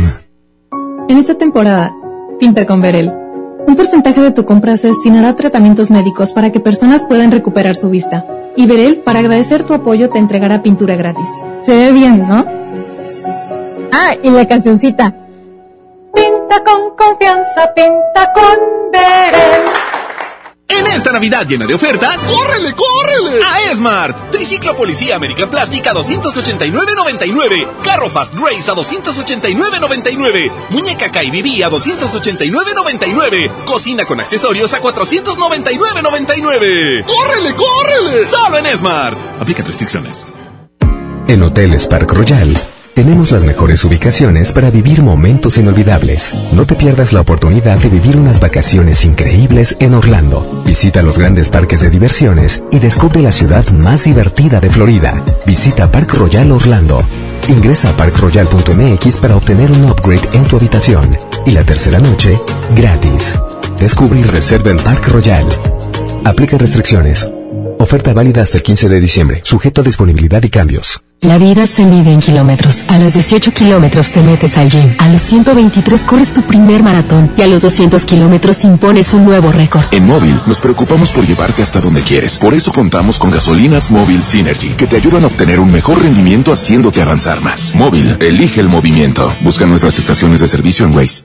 En esta temporada, pinta con Verel. Un porcentaje de tu compra se destinará a tratamientos médicos para que personas puedan recuperar su vista. Y Verel, para agradecer tu apoyo, te entregará pintura gratis. Se ve bien, ¿no? Ah, y la cancioncita. Pinta con confianza, pinta con Verel. En esta Navidad llena de ofertas, ¡córrele, córrele! A Esmart. Triciclo Policía American Plastic a 289.99. Carro Fast Race a 289.99. Muñeca KBB a 289.99. Cocina con accesorios a 499.99. ¡Córrele, córrele! Solo en Esmart. Aplica restricciones. En Hoteles Park Royal tenemos las mejores ubicaciones para vivir momentos inolvidables. No te pierdas la oportunidad de vivir unas vacaciones increíbles en Orlando. Visita los grandes parques de diversiones y descubre la ciudad más divertida de Florida. Visita Park Royal Orlando. Ingresa a parkroyal.mx para obtener un upgrade en tu habitación. Y la tercera noche, gratis. Descubre y reserva en Park Royal. Aplica restricciones. Oferta válida hasta el 15 de diciembre, sujeto a disponibilidad y cambios. La vida se mide en kilómetros. A los 18 kilómetros te metes al gym. A los 123 corres tu primer maratón. Y a los 200 kilómetros impones un nuevo récord. En Móvil nos preocupamos por llevarte hasta donde quieres. Por eso contamos con gasolinas Móvil Synergy, que te ayudan a obtener un mejor rendimiento haciéndote avanzar más. Móvil, elige el movimiento. Busca nuestras estaciones de servicio en Waze.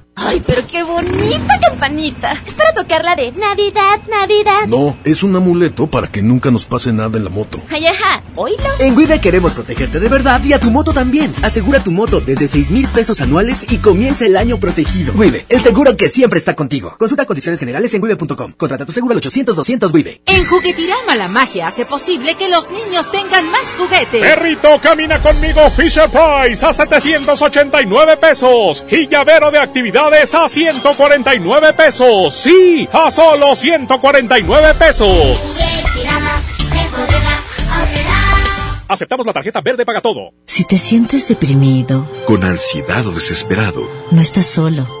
¡Ay, pero qué bonita campanita! Es para tocar la de Navidad, Navidad. No, es un amuleto para que nunca nos pase nada en la moto. Ay, ajá, oílo. En Wibe queremos protegerte de verdad y a tu moto también. Asegura tu moto desde 6 mil pesos anuales y comienza el año protegido. Wibe, el seguro que siempre está contigo. Consulta condiciones generales en wibe.com. Contrata tu seguro al 800-200 Wibe. En Juguetirama la magia hace posible que los niños tengan más juguetes. Perrito, camina conmigo Fisher Price a 789 pesos. Y llavero de actividades a 149 pesos. Sí, a solo 149 pesos. Aceptamos la tarjeta verde paga todo. Si te sientes deprimido, Con ansiedad o desesperado, no estás solo.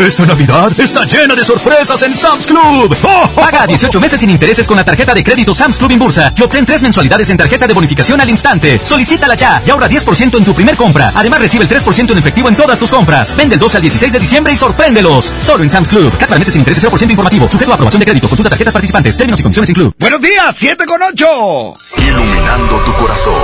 Esta Navidad está llena de sorpresas en Sam's Club. Paga 18 meses sin intereses con la tarjeta de crédito Sam's Club Inbursa y obtén tres mensualidades en tarjeta de bonificación al instante. Solicítala ya y ahorra 10% en tu primer compra. Además recibe el 3% en efectivo en todas tus compras. Vende el 12 al 16 de diciembre y sorpréndelos. Solo en Sam's Club. Cada meses sin intereses 0% informativo. Sujeto a aprobación de crédito. Consulta tarjetas participantes. Términos y condiciones en Club. Buenos días, 7 con 8. Iluminando tu corazón.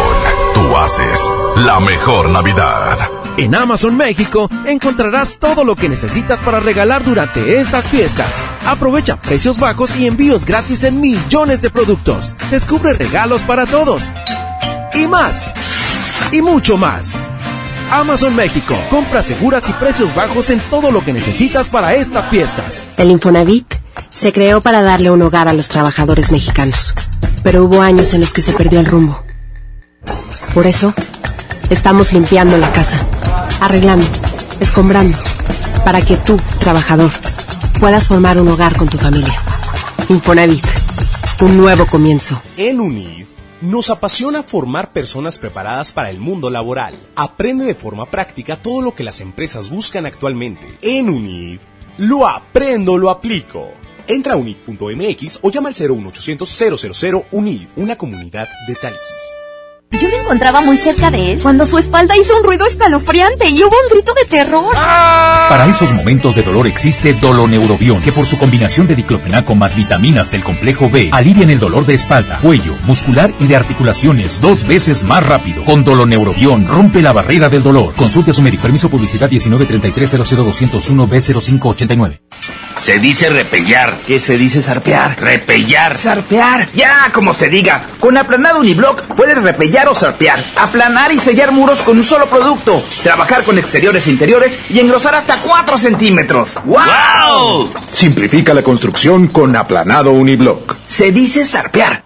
Tú haces la mejor Navidad. En Amazon México encontrarás todo lo que necesitas para regalar durante estas fiestas. Aprovecha precios bajos y envíos gratis en millones de productos. Descubre regalos para todos. Y más. Y mucho más. Amazon México. Compras seguras y precios bajos en todo lo que necesitas para estas fiestas. El Infonavit se creó para darle un hogar a los trabajadores mexicanos, pero hubo años en los que se perdió el rumbo. Por eso, estamos limpiando la casa, arreglando, escombrando, para que tú, trabajador, puedas formar un hogar con tu familia. Infonavit, un nuevo comienzo. En UNIF nos apasiona formar personas preparadas para el mundo laboral. Aprende de forma práctica todo lo que las empresas buscan actualmente. En UNIF, lo aprendo, lo aplico. Entra a unif.mx o llama al 01800 000 UNIF, una comunidad de Tálisis. Yo me encontraba muy cerca de él cuando su espalda hizo un ruido escalofriante y hubo un grito de terror. Para esos momentos de dolor existe Doloneurobion, que por su combinación de diclofenaco más vitaminas del complejo B, alivian el dolor de espalda, cuello, muscular y de articulaciones dos veces más rápido. Con Doloneurobion rompe la barrera del dolor. Consulte a su médico. Permiso publicidad 1933 00201 B0589. Se dice repellar. ¿Qué se dice zarpear? Repellar. Zarpear. Ya, como se diga. Con aplanado uniblock puedes repellar o zarpear. Aplanar y sellar muros con un solo producto. Trabajar con exteriores e interiores y engrosar hasta 4 centímetros. ¡Wow! Simplifica la construcción con aplanado uniblock. Se dice zarpear.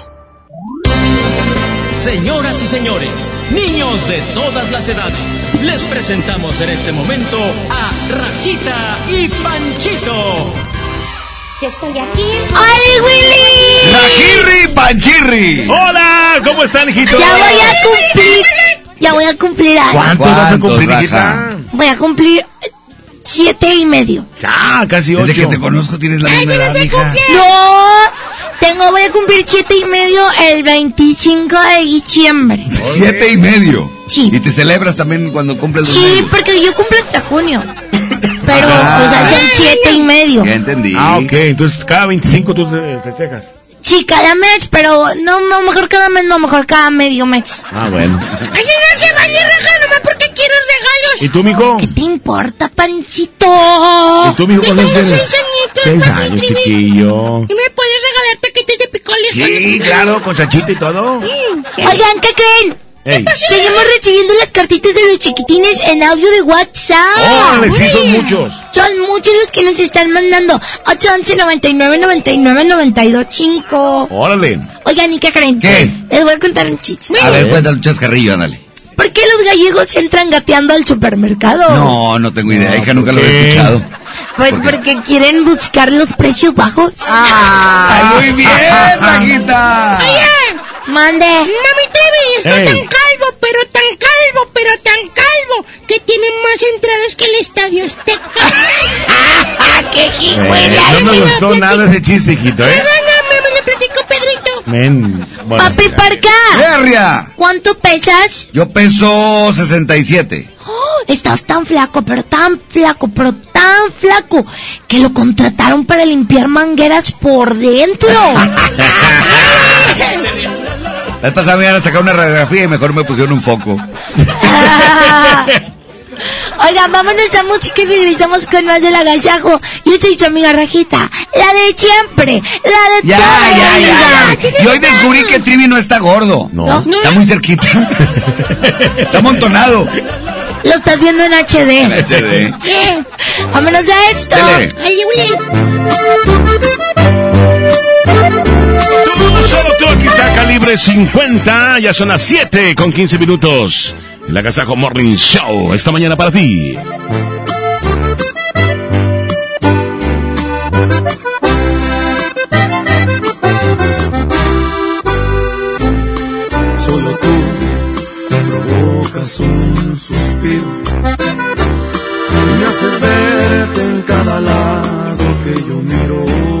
Señoras y señores, niños de todas las edades, les presentamos en este momento a Rajita y Panchito. Ya estoy aquí. ¡Ay, Willy! ¡Rajirri Panchirri! ¡Hola! ¿Cómo están, hijitos? Ya voy a cumplir. Ya voy a cumplir años. ¿Cuánto vas a cumplir, hijita? Voy a cumplir siete y medio. Ya, casi ocho. Desde que te conozco tienes la misma edad, hija. No. Tengo, voy a cumplir siete y medio el 25 de diciembre. ¿Siete y medio? Sí. ¿Y te celebras también cuando cumples Sí, porque yo cumplo hasta junio. Pero, ah, o sea, son siete y medio. Ya entendí. Ah, ok. Entonces, cada 25 tú festejas. Sí, cada mes, pero no, no, mejor cada mes, no, mejor cada medio mes. Ah, bueno. Ay, no se vale regalar nomás porque quiero regalos. ¿Y tú, mijo? ¿Qué te importa, Panchito? ¿Y tú, mijo, tienes? tienes? Seis años, chiquillo. ¿Y me puedes regalar taquitos de picoles? Sí, claro, con chachita y todo. Sí. Oigan, ¿qué creen? Ey. Seguimos recibiendo las cartitas de los chiquitines en audio de WhatsApp. ¡Órale, sí, son muchos! Son muchos los que nos están mandando. 811 99 99 92 5. ¡Órale! Oigan, ¿y qué creen? ¿Qué? Les voy a contar un chiste. A ver, cuéntale un chascarrillo, ándale. ¿Por qué los gallegos entran gateando al supermercado? No, no tengo idea, hija, nunca lo ¿por he escuchado. Pues porque quieren buscar los precios bajos. ¡Ah! ¡Muy bien, Rajita! Mande. Mami Trevi está Ey. tan calvo, pero tan calvo, pero tan calvo, que tiene más entradas que el Estadio Azteca. ¡Qué Eh, hijuela! no me gustó nada ese chiste, hijito, ¿eh? Perdóname, me le platico Pedrito. Men, bueno, Papi. Parca, ¡Berria! ¿cuánto pesas? Yo peso 67. Oh, estás tan flaco, pero tan flaco, pero tan flaco, que lo contrataron para limpiar mangueras por dentro. La vez pasada me iban a sacar una radiografía y mejor me pusieron un foco. Oigan, vámonos a música y regresamos con más del agasajo. Yo soy su amiga Rajita, la de siempre, la de Ya, toda la ya, ya, ya. Y hoy descubrí que Trivi no está gordo. No. Está muy cerquita. está amontonado. Lo estás viendo en HD. En HD. Eh, Vámonos a esto. Dele. Solo tú, aquí está Calibre 50. Ya son las 7 con 15 minutos. El Agasajo Morning Show. Esta mañana para ti. Solo tú provocas un suspiro y me haces verte en cada lado que yo miro.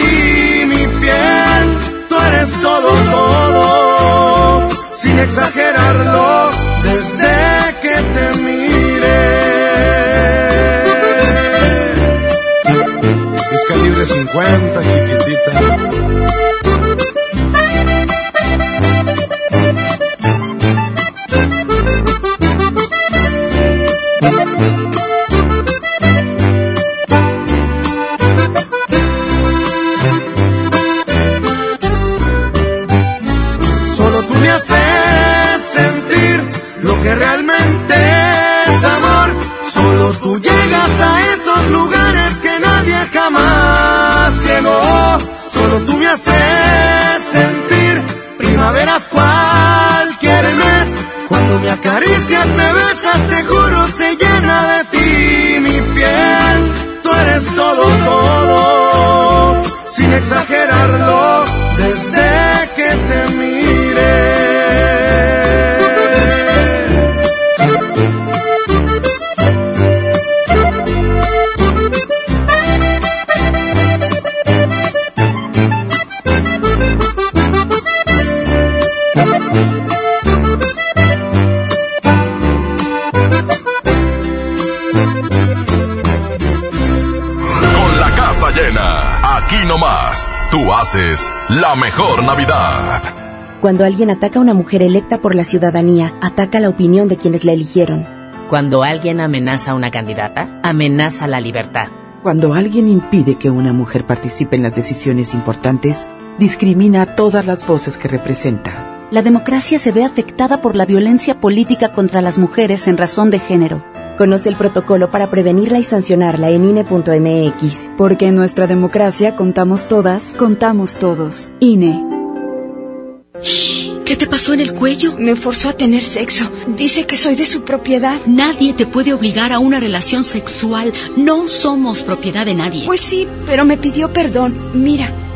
exagerarlo, la mejor Navidad. Cuando alguien ataca a una mujer electa por la ciudadanía, ataca la opinión de quienes la eligieron. Cuando alguien amenaza a una candidata, amenaza la libertad. Cuando alguien impide que una mujer participe en las decisiones importantes, discrimina a todas las voces que representa. La democracia se ve afectada por la violencia política contra las mujeres en razón de género. Conoce el protocolo para prevenirla y sancionarla en INE.mx. Porque en nuestra democracia contamos todas, contamos todos. INE. ¿Qué te pasó en el cuello? Me forzó a tener sexo. Dice que soy de su propiedad. Nadie te puede obligar a una relación sexual. No somos propiedad de nadie. Pues sí, pero me pidió perdón. Mira,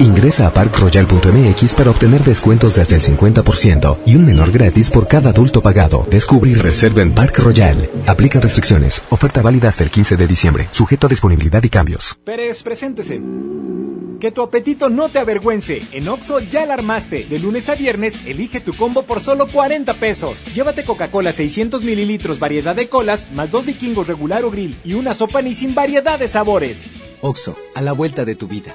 Ingresa a parkroyal.mx para obtener descuentos desde el 50% y un menor gratis por cada adulto pagado. Descubre y reserva en Park Royal. Aplica restricciones. Oferta válida hasta el 15 de diciembre. Sujeto a disponibilidad y cambios. Pérez, preséntese. Que tu apetito no te avergüence. En Oxo ya la armaste. De lunes a viernes, elige tu combo por solo 40 pesos. Llévate Coca-Cola 600 mililitros, variedad de colas, más dos vikingos regular o grill y una sopa ni sin variedad de sabores. Oxo, a la vuelta de tu vida.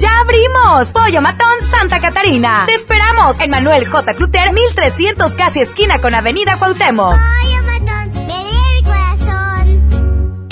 ¡Ya abrimos! Pollo Matón Santa Catarina. Te esperamos en Manuel J. Cluter, 1300 casi esquina con Avenida Cuauhtémoc.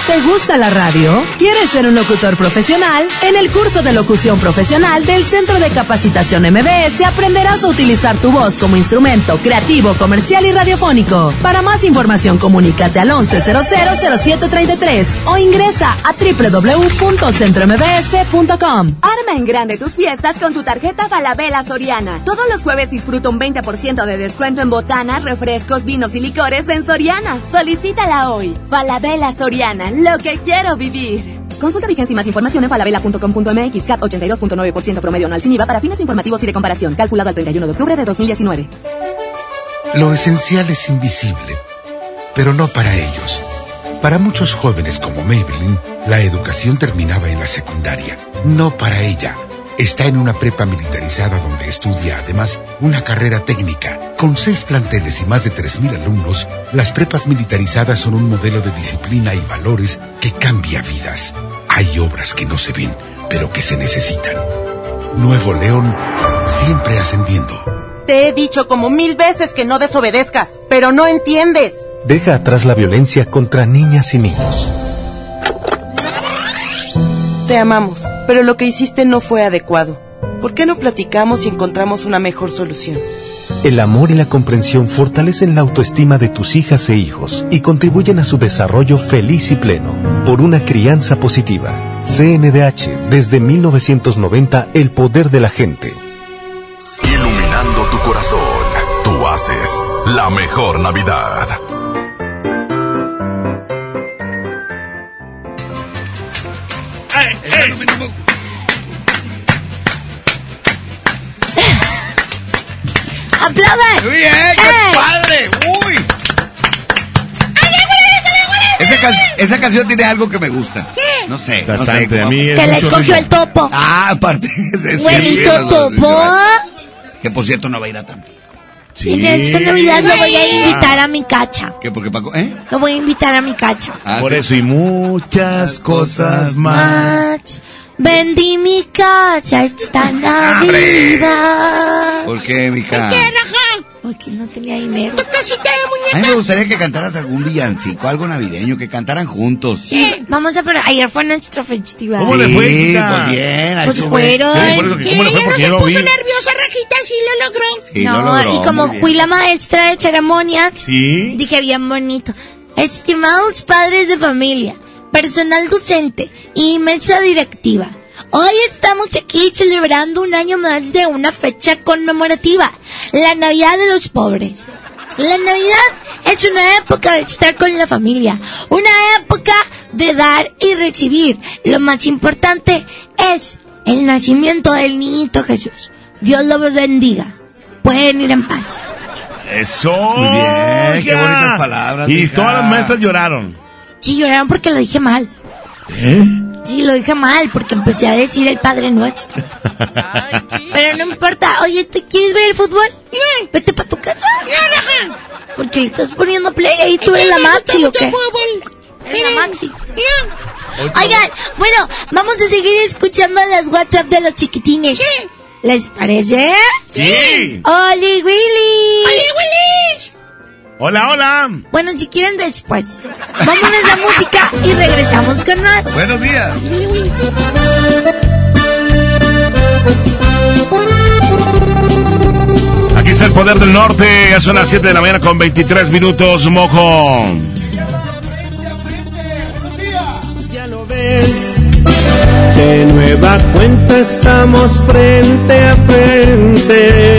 ¿Te gusta la radio? ¿Quieres ser un locutor profesional? En el curso de locución profesional del Centro de Capacitación MBS aprenderás a utilizar tu voz como instrumento creativo, comercial y radiofónico. Para más información, comunícate al 11000733 o ingresa a www.centrombs.com. Arma en grande tus fiestas con tu tarjeta Falabella Soriana. Todos los jueves disfruta un 20% de descuento en botanas, refrescos, vinos y licores en Soriana. Solicítala hoy. Falabella Soriana lo que quiero vivir. Consulta vigencia y más información en falabella.com.mx CAT 82.9% promedio anual sin IVA para fines informativos y de comparación. Calculado al 31 de octubre de 2019. Lo esencial es invisible, pero no para ellos. Para muchos jóvenes como Maybelline, la educación terminaba en la secundaria. No para ella. Está en una prepa militarizada donde estudia además una carrera técnica. Con seis planteles y más de 3.000 alumnos, las prepas militarizadas son un modelo de disciplina y valores que cambia vidas. Hay obras que no se ven, pero que se necesitan. Nuevo León, siempre ascendiendo. Te he dicho como mil veces que no desobedezcas, pero no entiendes. Deja atrás la violencia contra niñas y niños. Te amamos, pero lo que hiciste no fue adecuado. ¿Por qué no platicamos y encontramos una mejor solución? El amor y la comprensión fortalecen la autoestima de tus hijas e hijos y contribuyen a su desarrollo feliz y pleno. Por una crianza positiva. CNDH, desde 1990, el poder de la gente. Iluminando tu corazón, tú haces la mejor Navidad. ¡Aplaudan! ¡Muy bien! ¡Qué ¡Eh! padre! ¡Uy! Esa, can- esa canción tiene algo que me gusta. ¿Qué? No sé, Bastante, no sé. a mí es Que la escogió el topo. Ah, aparte. cierto, topo. Que por cierto no va a ir a tanto. Y en esta Navidad lo voy a invitar a mi cacha. ¿Qué? Porque Paco, ¿eh? Lo voy a invitar a mi cacha. Ah, Por sí. eso y muchas cosas más. Mach, vendí mi cacha esta Navidad. ¿Por qué, mija? Porque no tenía dinero. A mí me gustaría que cantaras algún villancico, algo navideño, que cantaran juntos. Sí, vamos a poner. Ayer fue nuestro festival. ¿Cómo le fue, Sí, pues bien. ahí Pues fueron. Por ¿Cómo le fue? Porque yo lo vi. nerviosa, Rajita, sí lo logró. Sí, no, lo logró, y como fui la maestra de ceremonias, Sí. dije bien bonito. Estimados padres de familia, personal docente y mesa directiva. Hoy estamos aquí celebrando un año más de una fecha conmemorativa, la Navidad de los pobres. La Navidad es una época de estar con la familia, una época de dar y recibir. Lo más importante es el nacimiento del niñito Jesús. Dios lo bendiga. Pueden ir en paz. Eso. Muy bien, qué bonitas palabras, Y hija. todas las maestras lloraron. Sí, lloraron porque lo dije mal. ¿Eh? Sí, lo dije mal porque empecé a decir el Padre Nuestro. Pero no importa. Oye, ¿te quieres ver el fútbol? Vete para tu casa. Porque le estás poniendo play ahí tú eres la Maxi o qué? Eres la Maxi. Oigan, bueno, vamos a seguir escuchando las WhatsApp de los chiquitines. ¿Les parece? Sí. ¡Oli Willy! ¡Oli Hola, hola. Bueno, si quieren después. Vámonos a música y regresamos con más. Buenos días. Aquí está el poder del norte. Ya son las 7 de la mañana con 23 minutos, mojo. Ya lo ves. De nueva cuenta estamos frente a frente.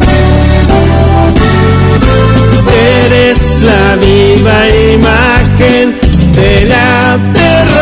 La viva imagen de la derrota.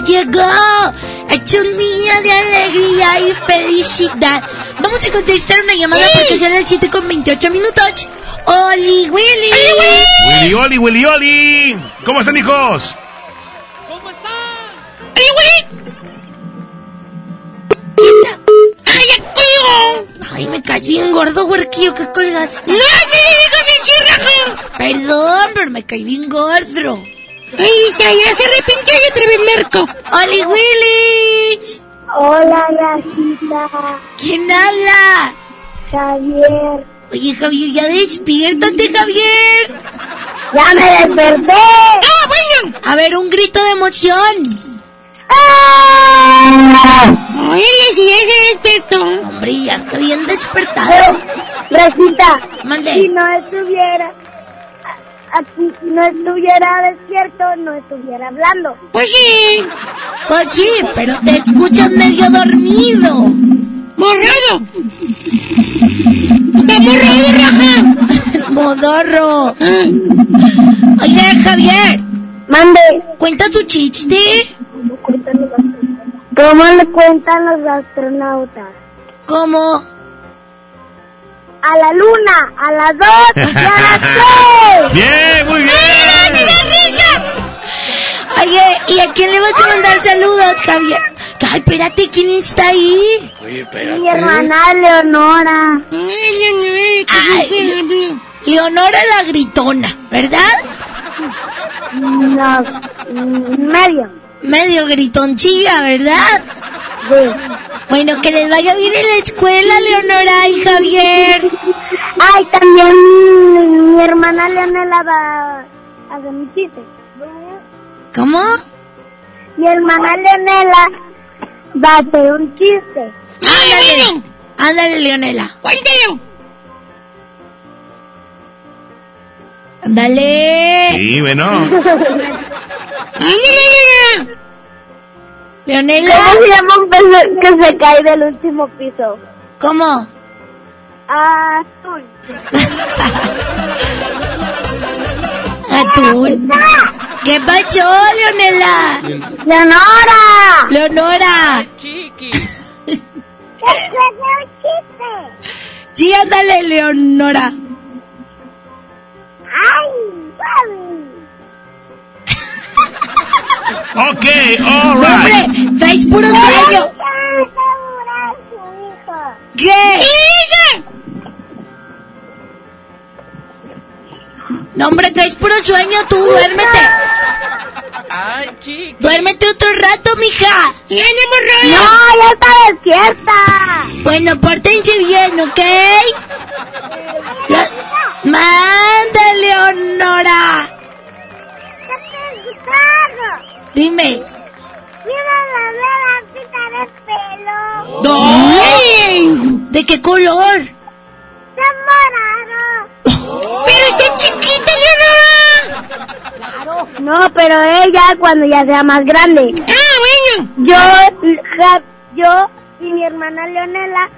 Llegó. Es un día de alegría y felicidad. Vamos a contestar una llamada porque son las 7 con 28 minutos. Oli Willy. Willy Oli, Willy Oli. ¿Cómo están, hijos? ¡Ay, ya colgó! Ay, me caes bien gordo, huerquillo, que colgas. ¡No, Perdón, pero me caí bien gordo. ¡Ay, ya, se arrepintió y otra vez Merco! ¡Oli Willy! Hola, Yasita. ¿Quién habla? Javier. Oye, Javier, ya despiértate, Javier. ¡Ya me desperté! ¡Ah, bueno! A ver, un grito de emoción. Oye, si ya se despertó. Hombre, ya está bien despertado. Rosita, Mande. si no estuviera aquí, si no estuviera despierto, no estuviera hablando. Pues sí. Pues sí, pero te escuchas medio dormido. ¡Morrado! ¡Está morrado, raja! ¡Modorro! Oye, Javier. Mande. Cuenta tu chiste. ¿Cómo le cuentan los astronautas? ¿Cómo? A la luna, a las dos y a las tres. Bien, muy bien. Oye, ¿y a quién le vas a mandar saludos, Javier? Ay, espérate, ¿quién está ahí? Mi hermana Leonora. Ay, Leonora la gritona, ¿verdad? No, medio. Medio gritoncilla, ¿verdad? Bueno, que les vaya bien en la escuela, Leonora y Javier. Ay, también mi hermana Leonela va a hacer mi chiste. ¿Cómo? Mi hermana Leonela va a hacer un chiste. Ándale, ándale, Leonela. Cuéntelo. Ándale. Sí, bueno. Leonela. ¿Cómo se llama un pez que se cae del último piso? ¿Cómo? Azul. Atún. ¿Qué pasó, Leonela? ¡Leonora! Leonora. Sí, ándale, Leonora. Ok, all No, right. hombre, traes puro sueño. ¿Qué? No, hombre, traes puro sueño, tú duérmete. Ay, chiqui. Duérmete otro rato, mija. ¡Ya No, ya está despierta. Bueno, pórtense bien, ¿ok? La- Manda, Leonora. Dime. Mira la pelo. ¿No? ¿De qué color? De morado. ¡Pero está chiquita, Leonora! No, pero ella cuando ya sea más grande. ¡Ah, bueno! Yo, ja- yo y mi hermana Leonela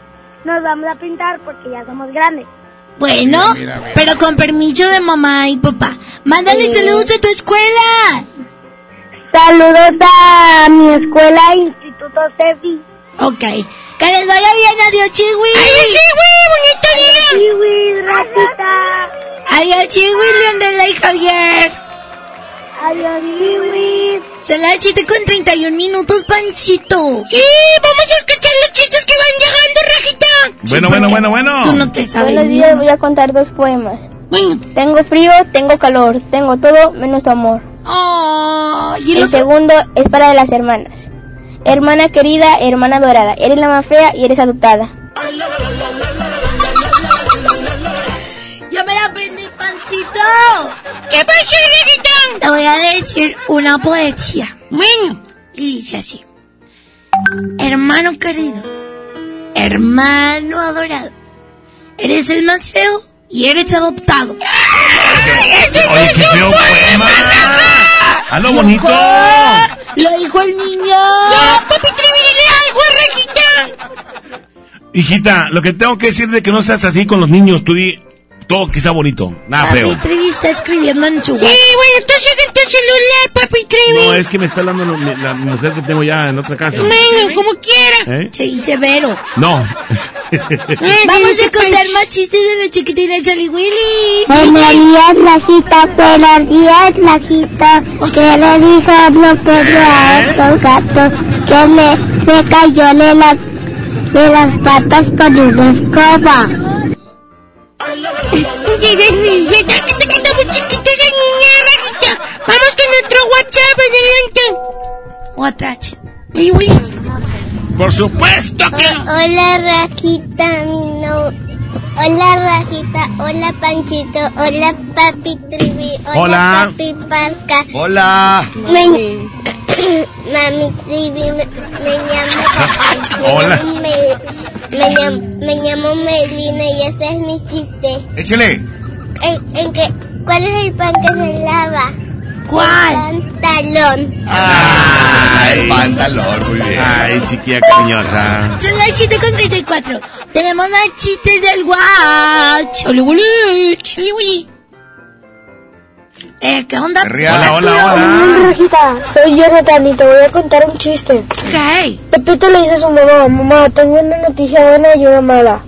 nos vamos a pintar porque ya somos grandes. Bueno, pero con permiso de mamá y papá. Mándale saludos a tu escuela. Saludos a mi escuela Instituto Cefi. Ok. Que les vaya bien, adiós, chiwi. ¡Ay, sí, güey! ¡Bonito día! Chiwi, ratita. Adiós, chiwi, Leonela y Javier. Adiós, Chiwi. Son las 7 con 31 minutos, Panchito. Sí, vamos a escuchar los chistes que van llegando, Rajita. Bueno, bueno, bueno, bueno. Tú no te sabes. Buenos días, voy a contar dos poemas. Bueno, Tengo frío, tengo calor, tengo todo menos amor. Oh, y el segundo es para las hermanas. Hermana querida, hermana dorada, eres la más fea y eres adoptada. Ya me la aprendí, Panchito. ¿qué pasó, Rajita? Te voy a decir una poesía. Bueno, Y dice así. Hermano querido, hermano adorado, eres el más feo y eres adoptado. Oye, qué feo poema. A lo bonito. Lo dijo el niño. ya, papi algo. Hijita, lo que tengo que decir de que no seas así con los niños, tú di todo que sea bonito, nada Papi feo. Trivi está escribiendo en su Sí, bueno, entonces en tu celular, papi Trivi. No, es que me está hablando lo- la mujer que tengo ya en otra casa. Bueno, como quiera. ¿Eh? Se dice Vero. No. Vamos a contar más chistes de la chiquitina Charlie Willy. Buenos días, Lajita, buenos días, Lajita. ¿Qué le dijo Pablo Pedro a estos gatos? Que le se cayó de, la, de las patas con una escoba. Vamos con nuestro WhatsApp, adelante. Uy. Por supuesto que. Hola, Rajita, mi no... Hola, Rajita. Hola, Panchito. Hola, Papi Trivi. Hola. Papi Parca. Hola. Me- Mami Trivi, me, me llamo... me Hola. llamo Me, me llamo, me llamo Melina y este es mi chiste. Échale. ¿En, en qué- ¿Cuál es el pan que se lava? ¿Cuál? Pantalón. Ah, el pantalón, muy bien. Ay, chiquilla cariñosa. Son las 7 con 34. Tenemos más chistes del Willy. Eh, ¿qué onda? Hola, hola, Hola, Rajita, soy Jonathan y te voy a contar un chiste. ¿Qué? Pepito le dice a su mamá, mamá, tengo una noticia buena y una mala.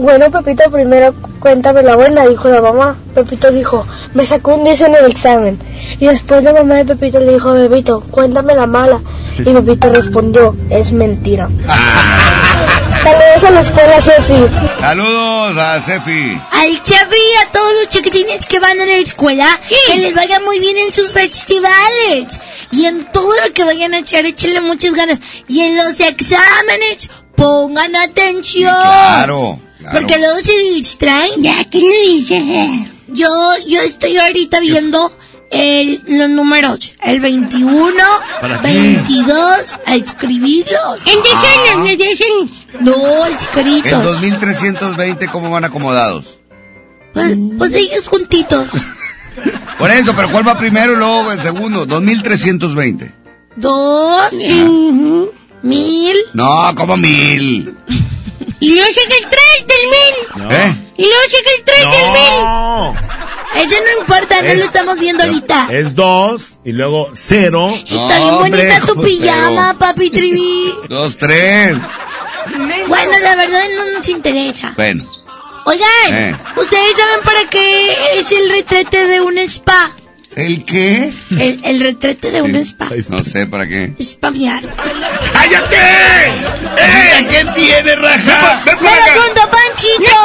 Bueno, Pepito, primero cuéntame la buena, dijo la mamá. Pepito dijo, me sacó un 10 en el examen. Y después la mamá de Pepito le dijo, Pepito, cuéntame la mala. Y Pepito respondió, es mentira. Saludos a la escuela, Sefi. Saludos a Sefi. Al Chavi y a todos los chiquitines que van a la escuela, que les vaya muy bien en sus festivales. Y en todo lo que vayan a echar, échenle muchas ganas. Y en los exámenes, pongan atención. Claro, claro. Porque luego se distraen. Ya, ¿quién lo dice? Yo, yo estoy ahorita viendo el, los números. El 21, ¿Para qué? 22, a escribirlos. En decenas, Ah. en decenas. No, En escritos. 2320, ¿cómo van acomodados? Pues, pues ellos juntitos. Por eso, pero ¿cuál va primero y luego el segundo? 2320. Dos, mil. No, como mil. Y luego sigue el tres del mil. ¿Eh? Y luego sigue el tres del mil. Eso no importa, no Es- lo estamos viendo ahorita. Es dos y luego cero. Está bien bonita tu pijama, papi Trivi. Dos, tres. Bueno, la verdad no nos interesa. Bueno. Oigan, Eh. ¿ustedes saben para qué es el retrete de un spa? ¿El qué? El, el retrete de un spa. No sé para qué. Spamear. ¡Cállate! ¡Eh! ¿Qué tiene, raja? ¡Me lo contó Panchito!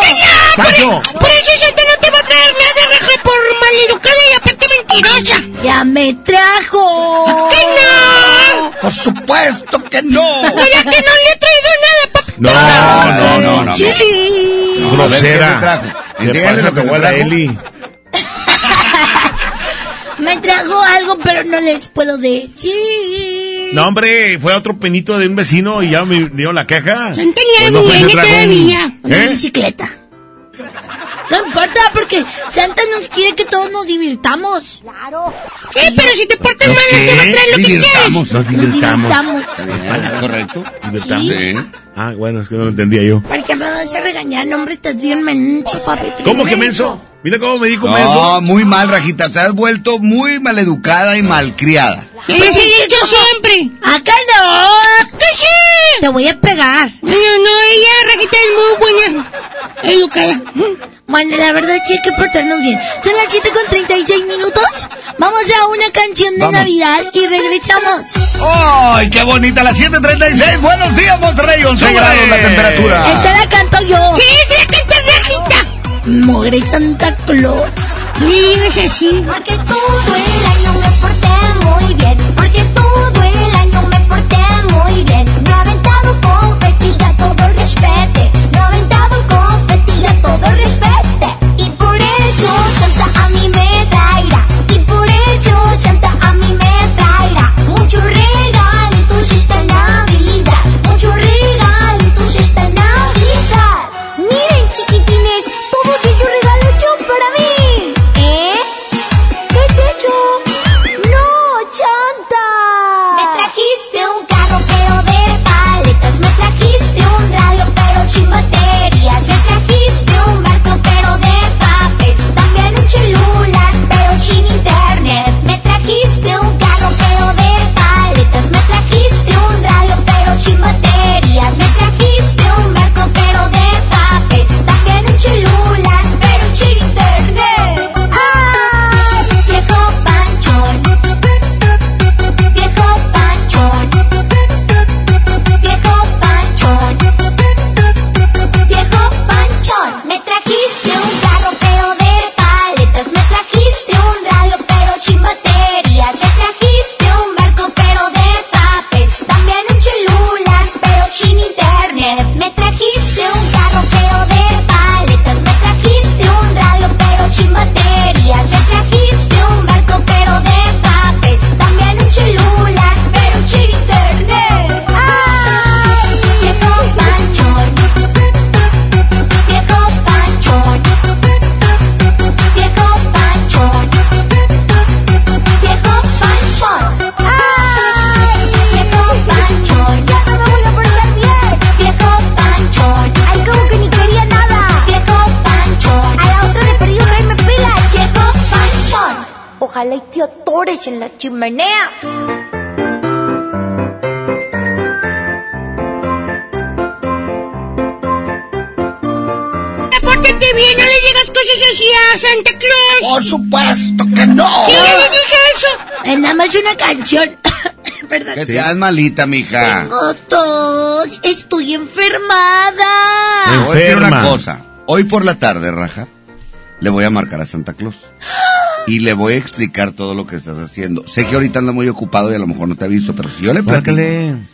Pancho. Por eso Santa no te va a traer nada, raja, por maleducada y aparte mentirosa. ¡Ya me trajo! ¡Que no! Por supuesto que no. ¿Verdad que no le he traído nada, papi? No, no, no, no. Sí. A ver, ¿qué Grosera. te trajo? ¿Qué Enséñale pasa lo que. Eli? Me trajo algo, pero no les puedo decir. No, hombre, fue otro penito de un vecino y ya me dio la queja. Santa Pues no dragón. todavía. Una ¿Eh? bicicleta. No importa, porque Santa nos quiere que todos nos divirtamos. Claro. Sí, pero si te portas ¿Los mal, no te va a qué? traer lo que quieres. Divirtamos. Nos divirtamos. divirtamos. ¿Es correcto? ¿Divirtamos? Sí. Ah, bueno, es que no lo entendía yo. Porque me vas a regañar, no, hombre, estás bien menso, papi. ¿Cómo que menso? Mira cómo me dijo No, menso. muy mal, Rajita. Te has vuelto muy maleducada y malcriada. Pues he dicho siempre. Acá no. ¿Qué sí? Te voy a pegar. No, no, ella, Rajita, es muy buena. Educada. Bueno, la verdad sí hay que portarnos bien. Son las 7 con 36 minutos. Vamos a una canción de Vamos. Navidad y regresamos. ¡Ay, qué bonita! Las 7.36. Buenos días, Monterrey. 11 grados la temperatura. Esta la canto yo. Sí, sí, la canta Rajita. Mogre Santa Claus. Sí, así. Porque todo el año me porté muy bien. Porque todo el año me porté muy bien. Me ha aventado confeti y a todo respete. Me ha aventado confeti todo respete. Y en la chimenea. Pórtate bien, no le digas cosas así a Santa Claus. Por supuesto que no. Sí, ya le dije eso. Es nada más una canción. Perdón. Que te das malita, mija. Tengo tos. Estoy enfermada. Te voy a decir una Enferma. cosa. Hoy por la tarde, Raja, le voy a marcar a Santa Claus. Y le voy a explicar todo lo que estás haciendo. Sé que ahorita anda muy ocupado y a lo mejor no te ha visto, pero si yo le platico.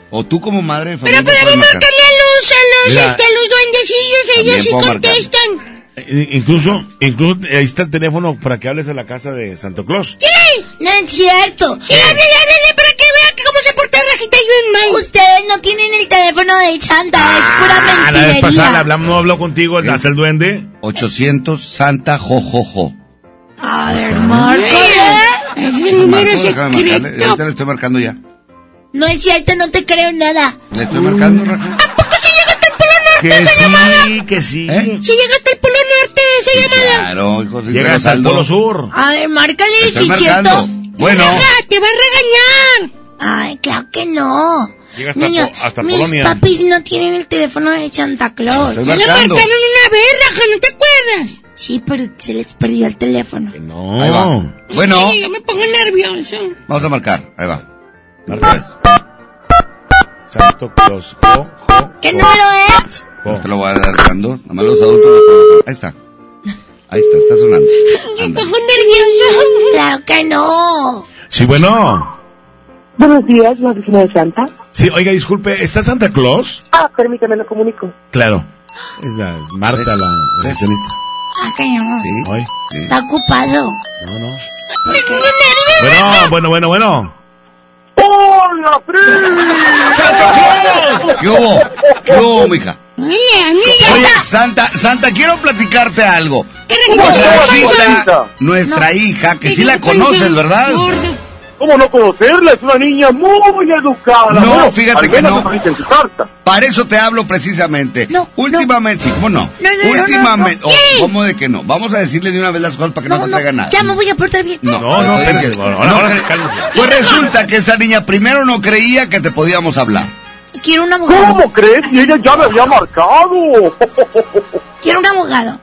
O tú como madre de familia. Pero podemos marcarle a los, a los, Mira. este, a los duendecillos, ellos sí puedo marcar. contestan. Eh, Incluso, incluso ahí está el teléfono para que hables a la casa de Santo Claus. ¿Qué? No es cierto. Sí, háblale, háblale para que vea que cómo se porta Rajita y bien mal. Ustedes no tienen el teléfono de Santa. es Ah, pura la vez pasada le hablamos, no habló contigo hasta el duende. 800 Santa Jojojo. A ver, márcale. Ese Marco, número secreto. Ahorita le estoy marcando ya. No es cierto, no te creo nada. Le estoy marcando, Raja. Que sí, que sí. ¿Eh? Si llega hasta el Polo Norte esa llamada. Claro, hijo de Llega hasta el Saldo. Polo Sur. A ver, márcale, si es marcando. cierto. Bueno, Raja, te va a regañar. Ay, claro que no. Llega hasta Niño, Po- hasta mis Polonia. papis no tienen el teléfono de Santa Claus. Ya le marcaron una vez, Raja, ¿no te acuerdas? Sí, pero se les perdió el teléfono. No. Ahí va. Bueno, Sí, yo me pongo nervioso. vamos a marcar. Ahí va. Vez. Santo Claus. Jo, jo, ¿Qué jo, número es? jo. Te lo voy a dar dando. Nada más los adultos. Ahí está. Ahí está, está sonando. Me pongo nervioso. Claro que no. Sí, bueno. Buenos días, la oficina de Santa. Sí, oiga, disculpe, ¿está Santa Claus? Ah, permítame, lo comunico. Claro. Es la Marta, la recepcionista. Ah, que no. Sí. Ay, Está ocupado. no, no. Bueno, bueno, bueno, bueno. ¡Hola, Fred! ¡Santa Claus! ¿Qué hubo? ¿Qué hubo, mija? Oye, amiga. Oye, Santa, Santa, quiero platicarte algo. ¿Qué ¿Cómo Rajita? Rajita, nuestra hija, que sí la conoces, ¿verdad? Gordo. ¿Cómo no conocerla? Es una niña muy educada. No, fíjate al que no. Para eso te hablo precisamente. No, Últimamente, sí, ¿cómo no? No, no, no, Últimamente, no, no. oh. ¿cómo de que no? Vamos a decirle de una vez las cosas para que no, No, te no, traiga nada. ya me voy a portar bien. No, No, no, es espérate, que- ahora, no ahora cre- cálmese. Pues resulta que esa niña primero no creía que te podíamos hablar. Quiero un abogado. ¿Cómo crees? Y ella ya me había marcado. Quiero un abogado.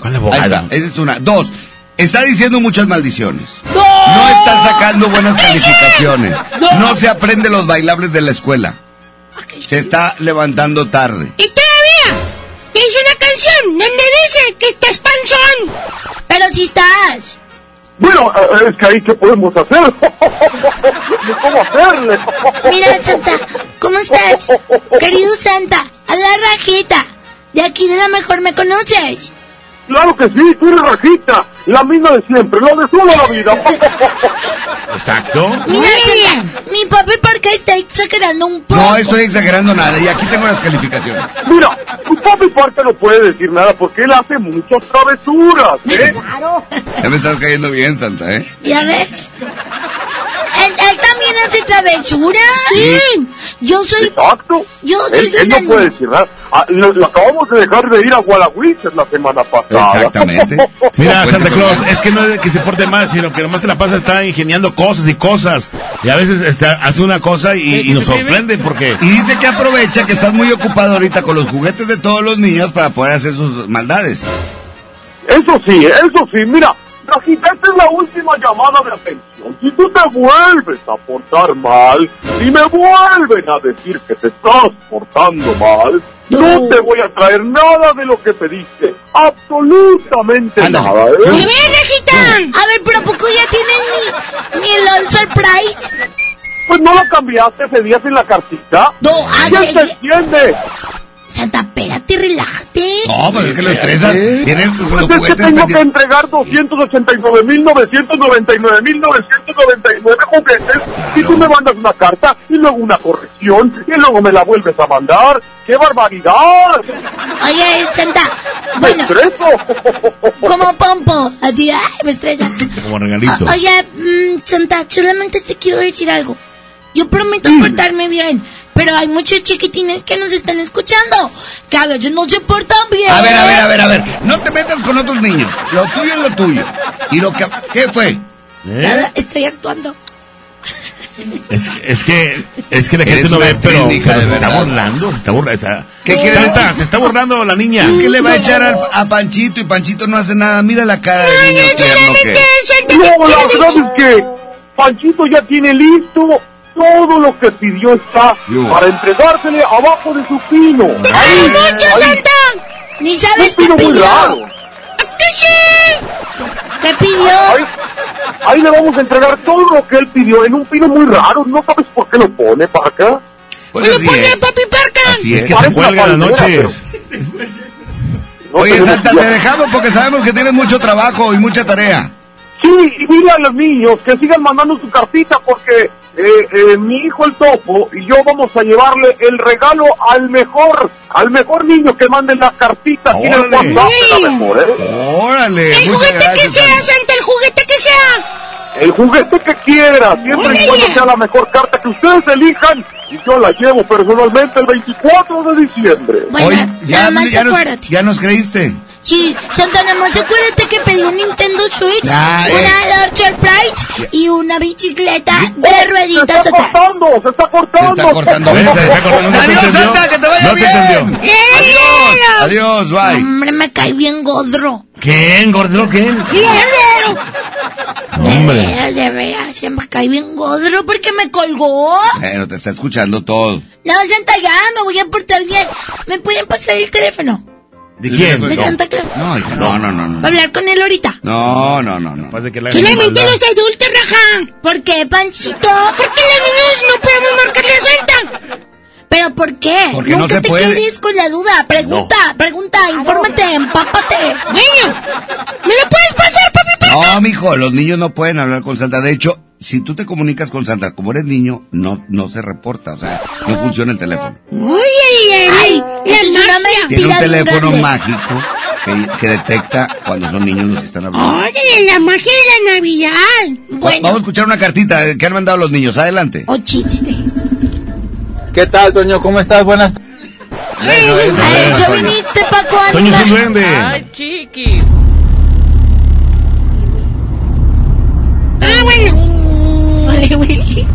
¿Cuál Ahí abogado? está, esa es una. Dos, está diciendo muchas maldiciones. No está sacando buenas calificaciones. No se aprende los bailables de la escuela. Se está levantando tarde. Y todavía te hice una canción donde dice que estás panzón. Pero si estás. Bueno, eh, es que ahí, ¿qué podemos hacer? ¿Cómo hacerle? Mira, Santa, ¿cómo estás? Querido Santa, a la rajita. De aquí de la mejor me conoces. Claro que sí, tú eres rajita. La misma de siempre, la de toda la vida. Exacto. Mira, Santa, mi papi porque está exagerando un poco. No estoy exagerando nada y aquí tengo las calificaciones. Mira, tu papi parte no puede decir nada porque él hace muchas travesuras, ¿eh? Claro. Ya me estás cayendo bien, Santa, ¿eh? ¿Ya ves? Él, él también hace travesuras. Sí. Yo soy. Exacto. Yo soy Él, él no puede decir nada. Ah, lo, lo acabamos de dejar de ir a Gualahuiches la semana pasada. Exactamente. Mira, Cuenta Santa Claus, es que no es que se porte mal, sino que nomás se la pasa está ingeniando cosas y cosas. Y a veces este, hace una cosa y, y nos sorprende porque... Y dice que aprovecha que estás muy ocupado ahorita con los juguetes de todos los niños para poder hacer sus maldades. Eso sí, eso sí, mira, Rajita, esta es la última llamada de atención. Si tú te vuelves a portar mal, y me vuelven a decir que te estás portando mal, no te voy a traer nada de lo que pediste. Absolutamente nada, ¿eh? ver, Rejita. A ver, pero ¿a poco ya tienen mi, mi LOL Surprise? Pues no lo cambiaste, pedías en la cartita. No, ¿Quién ya- te entiende? Santa, espérate, relájate. No, pero es que lo estresas. Tienes los Pues es que tengo que entregar 289.999.999 juguetes y tú me mandas una carta y luego una corrección y luego me la vuelves a mandar. ¡Qué barbaridad! Oye, Santa, ¡Me bueno, estreso! como pompo. Así, ay, me estresa. Como regalito. Oye, mm, Santa, solamente te quiero decir algo. Yo prometo portarme bien, pero hay muchos chiquitines que nos están escuchando, que a veces no se portan bien. A ver, a ver, a ver, a ver. No te metas con otros niños. Lo tuyo es lo tuyo. ¿Y lo que... ¿Qué fue? Nada, estoy actuando. Es, es que, es que la gente no ve, pero, pero de se está burlando, se está burlando. Está, ¿Qué quiere Santa, decir? se está burlando la niña. ¿Qué le va a echar al- a Panchito y Panchito no hace nada? Mira la cara del niño tierno que. No, la verdad es que Panchito ya tiene listo todo lo que pidió está para entregársele abajo de su pino. Ahí, mucho, ahí. Santa! Ni sabes Un qué pino muy pidió. raro. ¿Qué pidió? Ahí, ahí le vamos a entregar todo lo que él pidió en un pino muy raro. ¿No sabes por qué lo pone para acá? Pues así es. papi Parca? Así Es es. que se cuelga las noches. Oye, Santa, te dejamos porque sabemos que tienes mucho trabajo y mucha tarea. Sí, y dile a los niños que sigan mandando su cartita porque eh, eh, mi hijo el topo y yo vamos a llevarle el regalo al mejor, al mejor niño que mande la cartita. Tiene el. WhatsApp de la mejor, ¿eh? Órale, El juguete que sea, Santa. Santa, el juguete que sea. El juguete que quiera, siempre y cuando sea la mejor carta que ustedes elijan y yo la llevo personalmente el 24 de diciembre. Bueno, nada ya, más ya, nos, ya nos creíste. Sí, Santa, nada más acuérdate que pedí un Nintendo Switch, Ah, eh. una Archer Price y una bicicleta de Se rueditas está atrás. cortando, se está Se cortando. está cortando. Se está cortando, no te Adiós. Santa, que te vaya No te bien. entendió. Adiós. Adiós, bye. Hombre, me cae bien godro. ¿Quién, gordero, quién? ¡Guerrero! Hombre. De veras, de veras, se me cae bien godro porque me colgó. Bueno, te está escuchando todo. No, Santa, ya, me voy a portar bien. ¿Me pueden pasar el teléfono? ¿De quién? De Santa Claus. No, hija, no, no, no, ¿Va a no. hablar con él ahorita? No, no, no, no. Que la ¿Qué mente los adultos, Raja? ¿Por qué, Panchito? Porque los niños no podemos marcarle a Santa. ¿Pero por qué? Porque no Nunca se te puede. quedes con la duda. Pregunta, pregunta, infórmate, empápate. Niño, ¿me lo puedes pasar, papi? No, mijo, los niños no pueden hablar con Santa. De hecho, si tú te comunicas con Santa, como eres niño, no, no se reporta, o sea, no funciona el teléfono. Uy, ay, ay, es una mentira Tiene un teléfono grande. mágico que, que detecta cuando son niños los que están hablando. Órale, la magia de la Navidad. Va- Bueno, Vamos a escuchar una cartita eh, que han mandado los niños. Adelante. o chiste. ¿Qué tal, Toño? ¿Cómo estás? Buenas eso, Ay, yo Toño. viniste, Paco, Toño es un anima. duende. Ay, chiquis. Ah, bueno. Ay, Willy.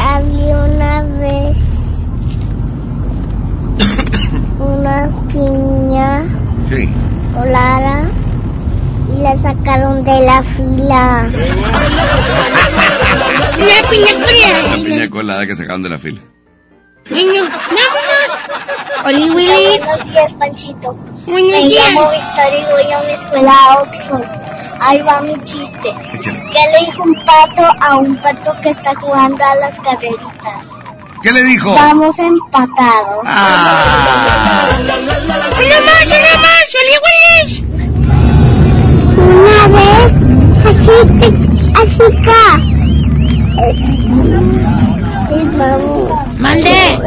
Había una vez una piña Sí. colada y la sacaron de la fila. La piña La colada. piña colada que sacaron de la fila. Niño, vámonos. Oli, Willy. Buenos días, Panchito. Buenos Me días. llamo Victoria y voy a una escuela Oxford. Ahí va mi chiste. ¿Qué le dijo un pato a un pato que está jugando a las carreritas? ¿Qué le dijo? Vamos empatados. Ah, Una más, una más. Oli, Willy. Una vez, así, así acá. Sí, vamos. Mande.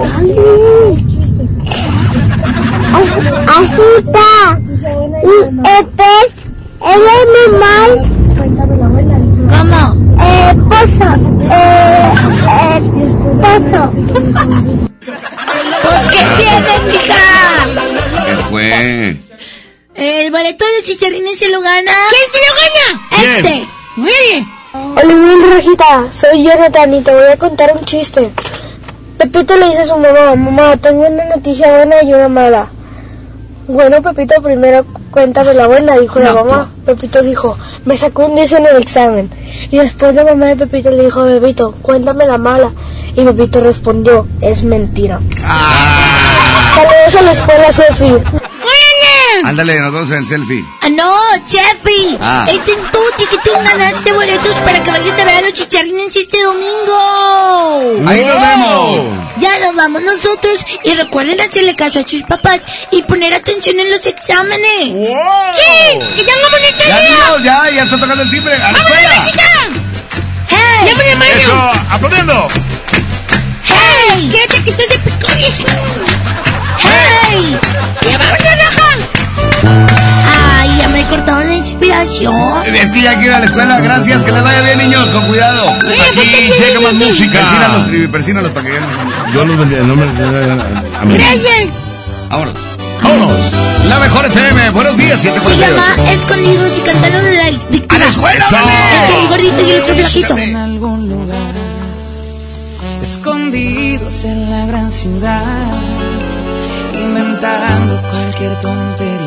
Así está. Y el pez, el animal, ¿Cómo? eh, pozo, eh, eh, pozo. Pues, ¿qué tienes, mija? ¿qué fue? El boleto de chicharrines se lo gana. ¿Quién se lo gana? Este. Willy. Hola, mi Rosita, soy Jonathan y te voy a contar un chiste. Pepito le dice a su mamá, mamá, tengo una noticia buena y una mala. Bueno, Pepito, primero cuéntame la buena, dijo la mamá. Pepito dijo, me sacó un 10 en el examen. Y después la mamá de Pepito le dijo, Pepito, cuéntame la mala. Y Pepito respondió, es mentira. Saludos a la escuela Sofi. Ándale, nos vemos en el selfie. Ah, no, Chefi. Ah. Este, tú, chiquitín, ganaste boletos para que vayas a ver a los chicharrines este domingo. Ahí nos vemos. Ya nos vamos nosotros y recuerden hacerle caso a sus papás y poner atención en los exámenes. ¡Sí! ¡Que ya no poner Ya, ya, ya está tocando el timbre. A la escuela. ¡Hey! ¡Llámale, Mario! Eso, aplaudiendo. ¡Hey! ¡Quédate que estoy de picones! ¡Hey! ¡Ya vámonos, Raja! ¡Ay, ya me cortaron la inspiración! Es que ya quiero ir a la escuela. Gracias, que les vaya bien, niños. Con cuidado. Aquí llega más música. Persínalos, Trivi, persínalos para que ganen. Yo los vendía, no me... A mí. ¡Gracias! Vámonos. Vámonos. La mejor FM. Buenos días, Se 748. llama Escondidos y Cantaron de la Dictadura. ¡A la escuela! El gordito y el flojito. En algún lugar, escondidos en la gran ciudad, inventando cualquier tontería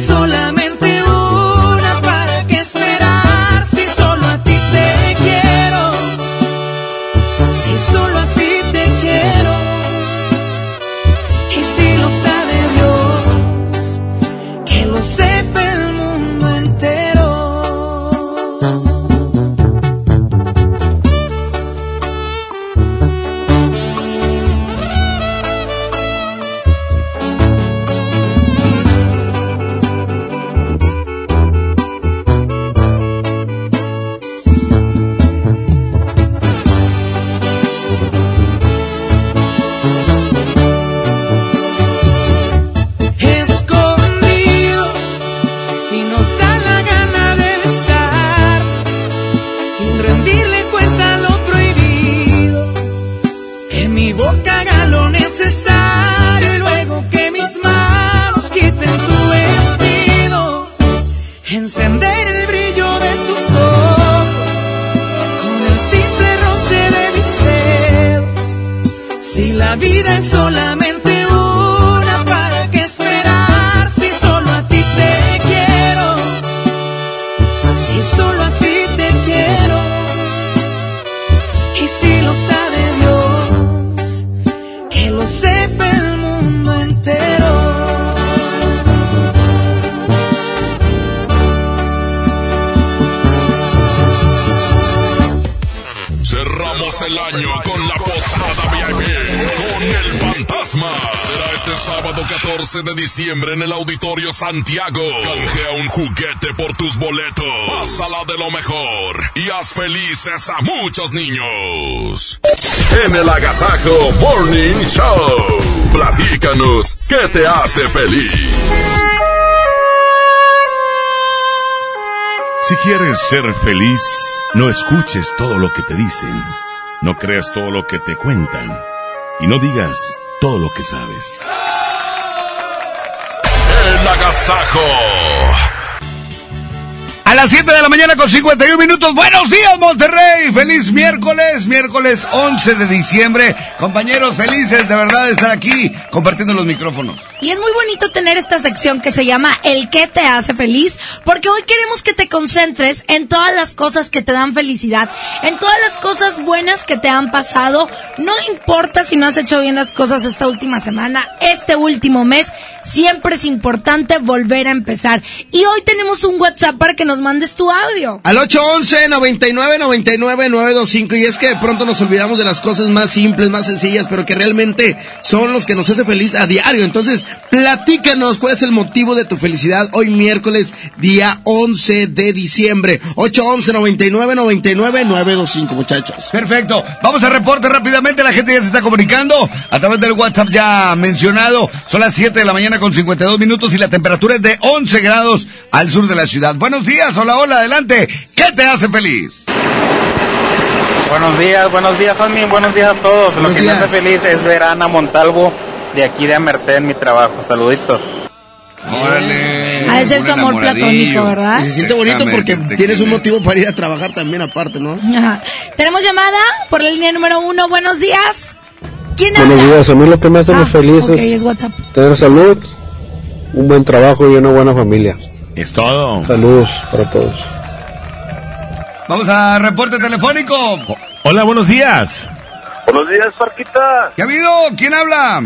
Solamente en el Auditorio Santiago. Canjea un juguete por tus boletos. Pásala de lo mejor y haz felices a muchos niños. En el Agasajo Morning Show. Platícanos qué te hace feliz. Si quieres ser feliz, no escuches todo lo que te dicen, no creas todo lo que te cuentan y no digas todo lo que sabes. A las 7 de la mañana con 51 minutos. Buenos días, Monterrey. Feliz miércoles, miércoles 11 de diciembre. Compañeros, felices de verdad de estar aquí compartiendo los micrófonos. Y es muy bonito tener esta sección que se llama El que te hace feliz, porque hoy queremos que te concentres en todas las cosas que te dan felicidad, en todas las cosas buenas que te han pasado. No importa si no has hecho bien las cosas esta última semana, este último mes, siempre es importante volver a empezar. Y hoy tenemos un WhatsApp para que nos mandes tu audio. Al 811-9999-925. Y es que de pronto nos olvidamos de las cosas más simples, más sencillas, pero que realmente son los que nos hace feliz a diario. Entonces, platícanos cuál es el motivo de tu felicidad hoy miércoles, día 11 de diciembre. 811-9999-925, muchachos. Perfecto. Vamos al reporte rápidamente. La gente ya se está comunicando a través del WhatsApp ya mencionado. Son las 7 de la mañana con 52 minutos y la temperatura es de 11 grados al sur de la ciudad. Buenos días. Hola, hola. Adelante. ¿Qué te hace feliz? Buenos días, buenos días, Fanny. Buenos días a todos. Lo que días. me hace feliz es ver a Ana Montalvo de aquí de Amerté en mi trabajo. Saluditos. Órale. Ha de ser su amor platónico, ¿verdad? Y se siente bonito porque tienes un motivo para ir a trabajar también aparte, ¿no? Ajá. Tenemos llamada por la línea número uno. Buenos días. ¿Quién Buenos habla? días, a mí lo que me hace Ah, feliz es es WhatsApp. tener salud, un buen trabajo y una buena familia. Es todo. Saludos para todos. Vamos a reporte telefónico. Hola, buenos días. Buenos días, Parquita. ¿Qué ha habido? ¿Quién habla?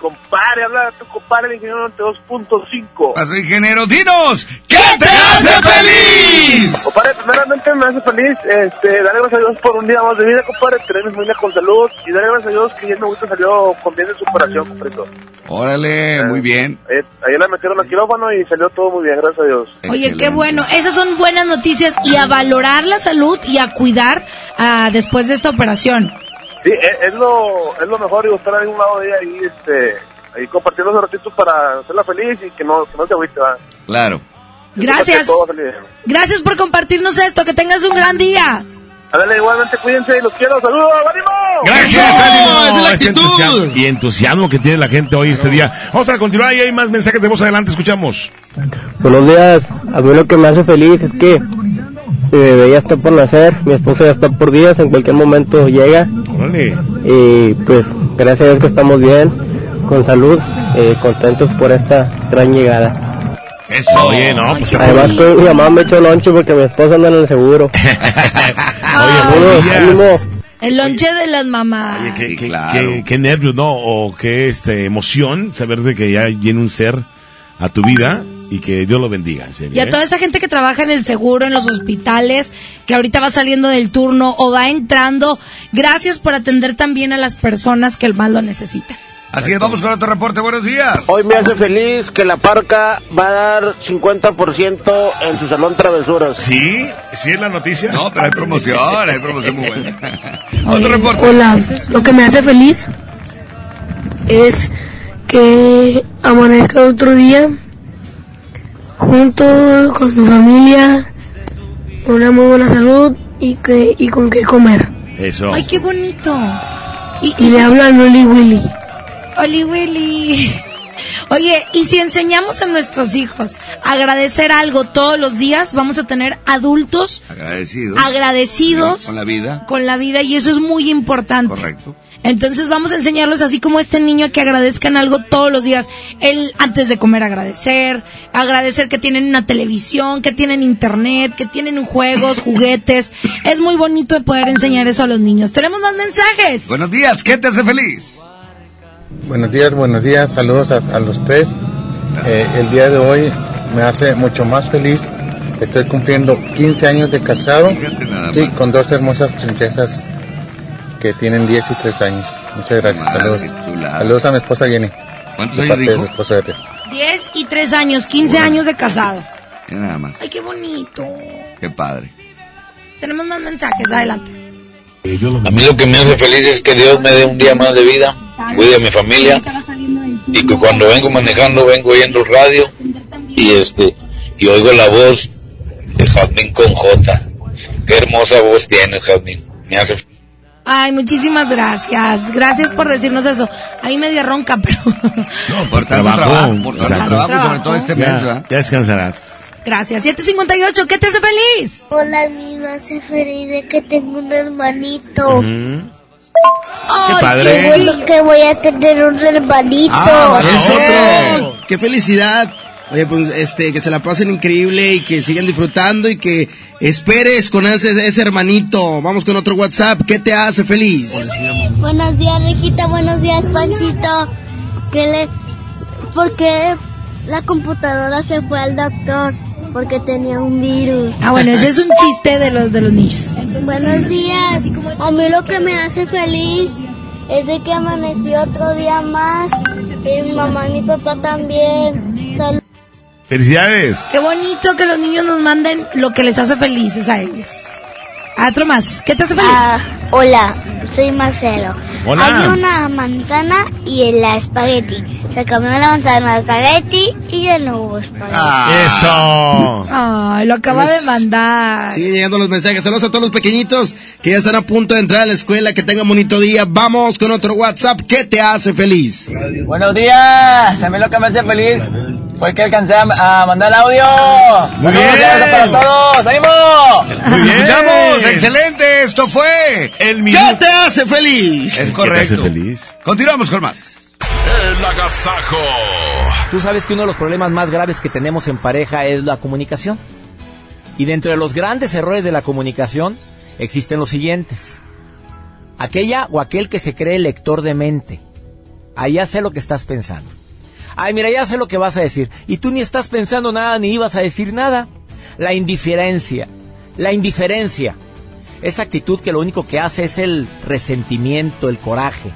Compadre, habla tu compadre, el ingeniero 92.5. Pasó, ingeniero, dinos, ¿qué te hace feliz? Compadre, primeramente me hace feliz, este, darle gracias a Dios por un día más de vida, compadre, tener mi familia con salud y darle gracias a Dios que ya mi abuelito salió con bien de su operación, compadre. Órale, muy bien. Eh, ahí la metieron al quirófano y salió todo muy bien, gracias a Dios. Oye, qué bueno. Esas son buenas noticias y a valorar la salud y a cuidar ah, después de esta operación. Sí, es, es lo, es lo mejor y estar ahí a un lado de ella ahí, este, ahí compartiendo esos ratitos para hacerla feliz y que no, que no se agüite, ¿va? Claro. Gracias. Gracias por compartirnos esto. Que tengas un gran día. Ándale, igualmente cuídense y los quiero. ¡Saludos! ¡Ánimo! Gracias, ánimo. ¡Esa es la Ese actitud! entusiasmo y entusiasmo que tiene la gente hoy este día. Vamos a continuar y hay más mensajes de voz adelante, escuchamos. Buenos días. A mí lo que me hace feliz es que mi bebé ya está por nacer, mi esposa ya está por días, en cualquier momento llega. Órale. Y pues gracias a Dios que estamos bien, con salud, eh, contentos por esta gran llegada. Eso. Oye, no, pues Además que mi mamá me echó lonche porque mi esposa anda en el seguro. Saludos, ánimo. El lonche de las mamás. Oye, qué, qué, qué- qué nervios, ¿no? O qué este, emoción saber de que ya viene un ser a tu vida y que Dios lo bendiga, en serio. Y a ¿eh? toda esa gente que trabaja en el seguro, en los hospitales, que ahorita va saliendo del turno o va entrando, gracias por atender también a las personas que el mal lo necesitan. Así es, vamos con otro reporte. Buenos días. Hoy me hace feliz que la parca va a dar 50% en su salón travesuras. ¿Sí? ¿Sí es la noticia? No, pero hay promoción, hay promoción muy buena. Otro reporte. Hola, lo que me hace feliz es que amanezca otro día junto con mi familia, con una muy buena salud y, que, y con qué comer. Eso. Ay, qué bonito. Y, Y le habla Loli Willy. Oli Willy. Oye, y si enseñamos a nuestros hijos a agradecer algo todos los días, vamos a tener adultos Agradecido. agradecidos Con la vida. con la vida y eso es muy importante. Correcto. Entonces vamos a enseñarlos así como este niño a que agradezcan algo todos los días. El antes de comer agradecer, agradecer que tienen una televisión, que tienen internet, que tienen juegos, juguetes. Es muy bonito de poder enseñar eso a los niños. Tenemos más mensajes. Buenos días, ¿qué te hace feliz? Buenos días, buenos días, saludos a, a los tres. Eh, el día de hoy me hace mucho más feliz. Estoy cumpliendo 15 años de casado y con dos hermosas princesas que tienen 10 y 3 años. Muchas gracias, saludos. Saludos a mi esposa Jenny. ¿Cuántos de años parte de dijo? su esposo Ete. 10 y 3 años, 15 años de casado. Nada más. Ay, qué bonito. Qué padre. Tenemos más mensajes, adelante. A mí lo que me hace feliz es que Dios me dé un día más de vida, cuide a mi familia y que cuando vengo manejando vengo oyendo radio y este y oigo la voz de Jazmín con J. Qué hermosa voz tienes, Jazmín. Me hace Ay, muchísimas gracias. Gracias por decirnos eso. Ahí media ronca, pero Por tanto trabajo, por tanto Exacto. trabajo, sobre todo este mes, Ya, ¿verdad? ya descansarás. gracias. 758, ¿qué te hace feliz? Hola, mí me hace feliz de que tengo un hermanito. Ay, Qué padre. Qué bueno que voy a tener un hermanito. Ah, es otro. Qué felicidad. Oye, pues este, que se la pasen increíble y que sigan disfrutando y que esperes con ese, ese hermanito. Vamos con otro WhatsApp. ¿Qué te hace feliz? Buenos días, Riquita. Buenos días, Panchito. ¿Qué le... ¿Por qué la computadora se fue al doctor? Porque tenía un virus. Ah, bueno, ese es un chiste de los de los niños. Buenos días. A mí lo que me hace feliz es de que amaneció otro día más. Y mi mamá y mi papá también. Felicidades. Qué bonito que los niños nos manden lo que les hace felices a ellos. Ah, Otro más. ¿Qué te hace feliz? Ah, hola, soy Marcelo. Hola. Hay una manzana y el espagueti. Se comió la manzana al espagueti y ya no hubo espagueti. Eso. Ay, lo acaba Pues, de mandar. Siguen llegando los mensajes. Saludos a todos los pequeñitos que ya están a punto de entrar a la escuela. Que tengan bonito día. Vamos con otro WhatsApp. ¿Qué te hace feliz? Buenos días, a mí lo que me hace feliz fue que alcancé a, mandar audio. Muy bien. para todos, ánimo. Muy bien. Escuchamos, excelente, esto fue El ¿Qué te hace feliz? Es correcto. feliz? Continuamos con más. El agasajo. Tú sabes que uno de los problemas más graves que tenemos en pareja es la comunicación. Y dentro de los grandes errores de la comunicación existen los siguientes. Aquella o aquel que se cree lector de mente. Ahí ya sé lo que estás pensando. Ay, mira, ya sé lo que vas a decir. Y tú ni estás pensando nada ni ibas a decir nada. La indiferencia. La indiferencia. Esa actitud que lo único que hace es el resentimiento, el coraje.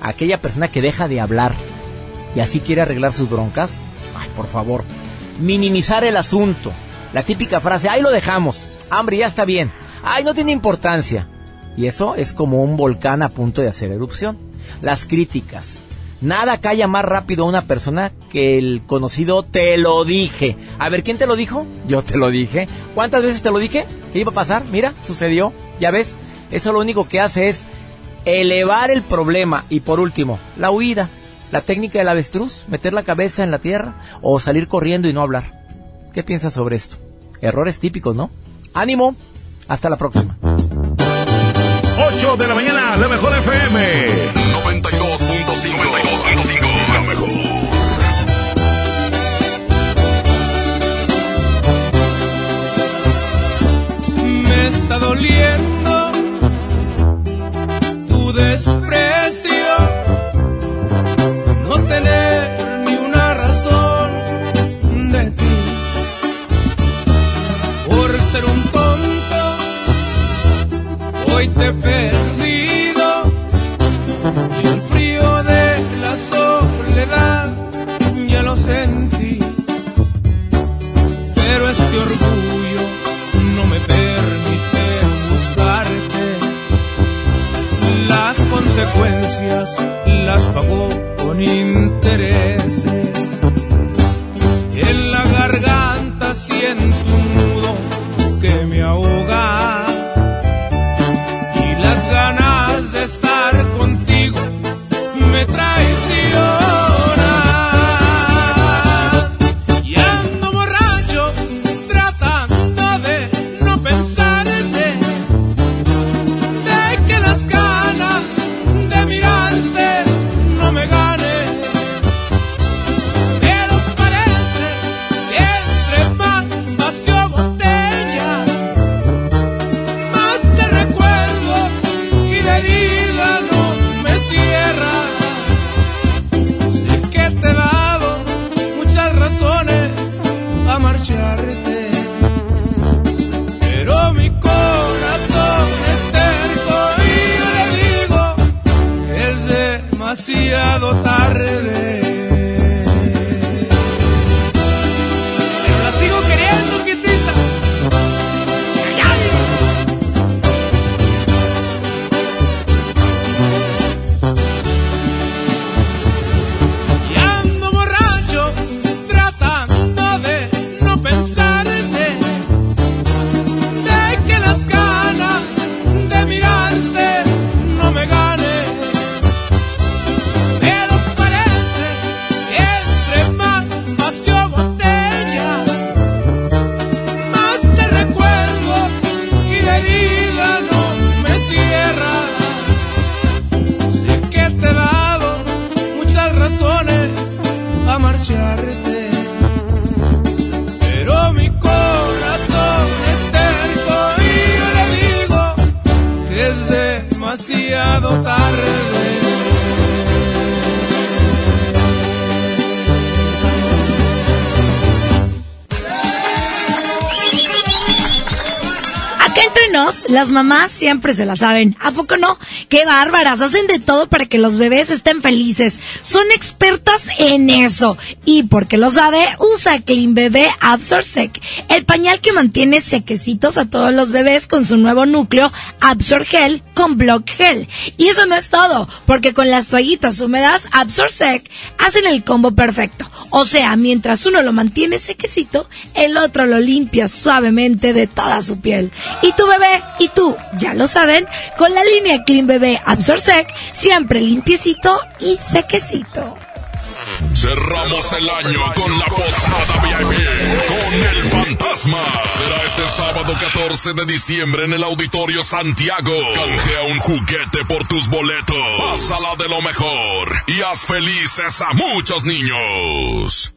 Aquella persona que deja de hablar y así quiere arreglar sus broncas. Ay, por favor. Minimizar el asunto. La típica frase, ahí lo dejamos. Hambre, ya está bien. Ay, no tiene importancia. Y eso es como un volcán a punto de hacer erupción. Las críticas. Nada calla más rápido a una persona que el conocido te lo dije. A ver, ¿quién te lo dijo? Yo te lo dije. ¿Cuántas veces te lo dije? ¿Qué iba a pasar? Mira, sucedió. Ya ves, eso lo único que hace es elevar el problema. Y por último, la huida. La técnica del avestruz, meter la cabeza en la tierra o salir corriendo y no hablar. ¿Qué piensas sobre esto? Errores típicos, ¿no? Ánimo. Hasta la próxima. 8 de la mañana, la mejor FM. 92.5. 92.5. La mejor. Me está doliendo tu desprecio, no tener ni una razón de ti. Por ser un tonto, hoy te he sentí. Pero este orgullo no me permite buscarte. Las consecuencias las pago con intereses. En la garganta siento un nudo que me ahoga. Las mamás siempre se la saben. ¿A poco no? ¡Qué bárbaras! Hacen de todo para que los bebés estén felices. Son expertas en eso. Y porque lo sabe, usa Clean Bebé Absorsec, el pañal que mantiene sequecitos a todos los bebés con su nuevo núcleo Absor Gel con Block Gel. Y eso no es todo, porque con las toallitas húmedas Absorsec hacen el combo perfecto. O sea, mientras uno lo mantiene sequecito, el otro lo limpia suavemente de toda su piel. Y tu bebé y tú, ya lo saben, con la línea Clean Bebé Absorsec, siempre limpiecito y sequecito. Cerramos el año con la posada VIP con el fantasma. Será este sábado 14 de diciembre en el Auditorio Santiago. Canjea un juguete por tus boletos. Pásala de lo mejor y haz felices a muchos niños.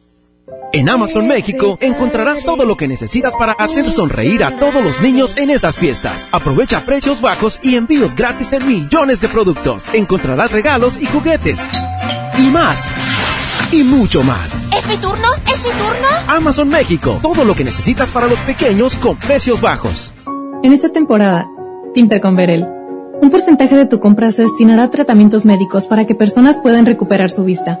En Amazon México encontrarás todo lo que necesitas para hacer sonreír a todos los niños en estas fiestas. Aprovecha precios bajos y envíos gratis en millones de productos. Encontrarás regalos y juguetes. Y más. Y mucho más. ¿Es mi turno? ¿Es mi turno? Amazon México. Todo lo que necesitas para los pequeños con precios bajos. En esta temporada, pinta con Verel. Un porcentaje de tu compra se destinará a tratamientos médicos para que personas puedan recuperar su vista.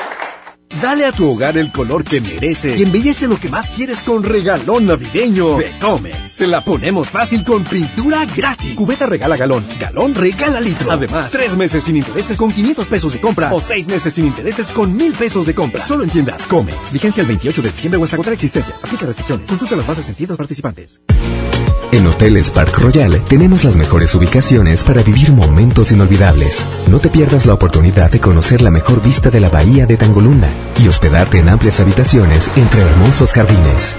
Dale a tu hogar el color que merece y embellece lo que más quieres con regalón navideño de Comex. Se la ponemos fácil con pintura gratis. Cubeta regala galón, galón regala litro. Además, tres meses sin intereses con 500 pesos de compra o seis meses sin intereses con mil pesos de compra. Solo en tiendas Comex. Vigencia el 28 de diciembre o hasta contra existencias. Aplica restricciones. Consulta las bases en tiendas participantes. En Hoteles Park Royal tenemos las mejores ubicaciones para vivir momentos inolvidables. No te pierdas la oportunidad de conocer la mejor vista de la bahía de Tangolunda y hospedarte en amplias habitaciones entre hermosos jardines.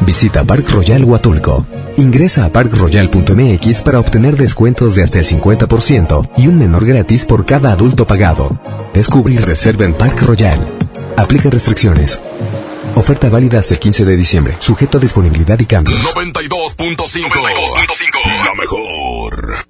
Visita Park Royal Huatulco. Ingresa a parkroyal.mx para obtener descuentos de hasta el 50% y un menor gratis por cada adulto pagado. Descubre y reserva en Park Royal. Aplica restricciones. Oferta válida hasta el 15 de diciembre, sujeto a disponibilidad y cambios. 92.5 La mejor.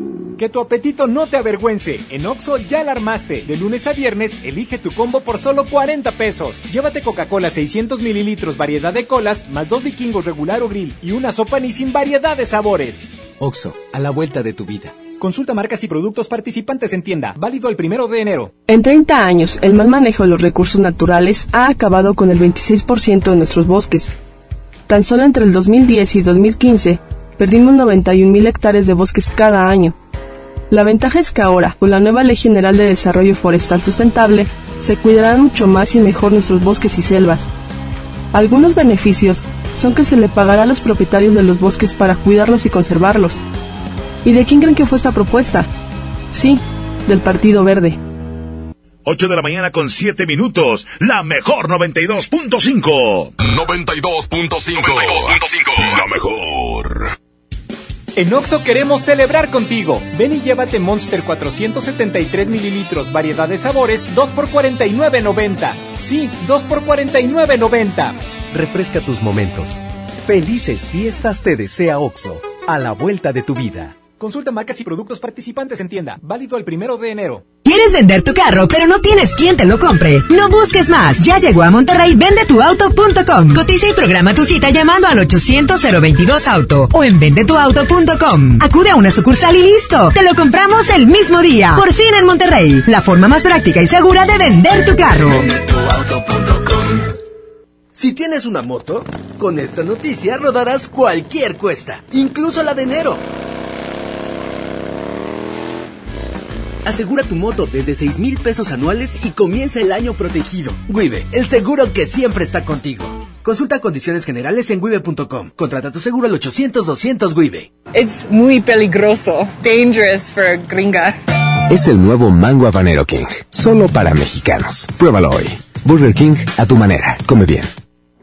Que tu apetito no te avergüence. En Oxo ya la armaste. De lunes a viernes, elige tu combo por solo 40 pesos. Llévate Coca-Cola 600 mililitros, variedad de colas, más dos vikingos regular o grill y una sopa ni sin variedad de sabores. Oxo, a la vuelta de tu vida. Consulta marcas y productos participantes en tienda. Válido el primero de enero. En 30 años, el mal manejo de los recursos naturales ha acabado con el 26% de nuestros bosques. Tan solo entre el 2010 y 2015, perdimos 91.000 hectáreas de bosques cada año. La ventaja es que ahora, con la nueva Ley General de Desarrollo Forestal Sustentable, se cuidarán mucho más y mejor nuestros bosques y selvas. Algunos beneficios son que se le pagará a los propietarios de los bosques para cuidarlos y conservarlos. ¿Y de quién creen que fue esta propuesta? Sí, del Partido Verde. 8 de la mañana con 7 minutos. La mejor 92.5. 92.5 La mejor. En Oxo queremos celebrar contigo. Ven y llévate Monster 473 mililitros, variedad de sabores, 2 por 49.90. Sí, 2 por 49.90. Refresca tus momentos. Felices fiestas te desea Oxo. A la vuelta de tu vida. Consulta marcas y productos participantes en tienda. Válido el primero de enero. ¿Quieres vender tu carro, pero no tienes quien te lo compre? No busques más. Ya llegó a Monterrey vendetuauto.com. Cotiza y programa tu cita llamando al 800-022 Auto o en vendetuauto.com. Acude a una sucursal y listo. Te lo compramos el mismo día. Por fin en Monterrey. La forma más práctica y segura de vender tu carro. Si tienes una moto, con esta noticia rodarás cualquier cuesta, incluso la de enero. Asegura tu moto desde 6 mil pesos anuales y comienza el año protegido. Wibe, el seguro que siempre está contigo. Consulta condiciones generales en wibe.com. Contrata tu seguro al 800-200 Wibe. Es muy peligroso. Dangerous for gringa. Es el nuevo Mango Habanero King. Solo para mexicanos. Pruébalo hoy. Burger King a tu manera. Come bien.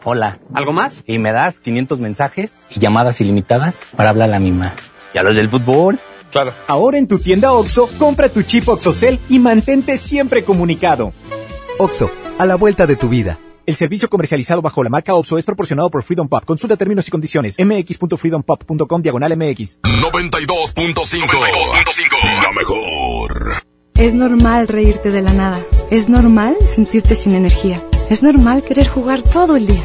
Hola. ¿Algo más? Y me das 500 mensajes y llamadas ilimitadas para hablar a la misma. ¿Y a los del fútbol? Claro. Ahora en tu tienda OXO, compra tu chip OXOCEL y mantente siempre comunicado. Oxo, a la vuelta de tu vida. El servicio comercializado bajo la marca OXO es proporcionado por Freedom Pop. Consulta términos y condiciones. mx.freedompop.com diagonal mx. 92.5 La mejor. Es normal reírte de la nada. Es normal sentirte sin energía. Es normal querer jugar todo el día.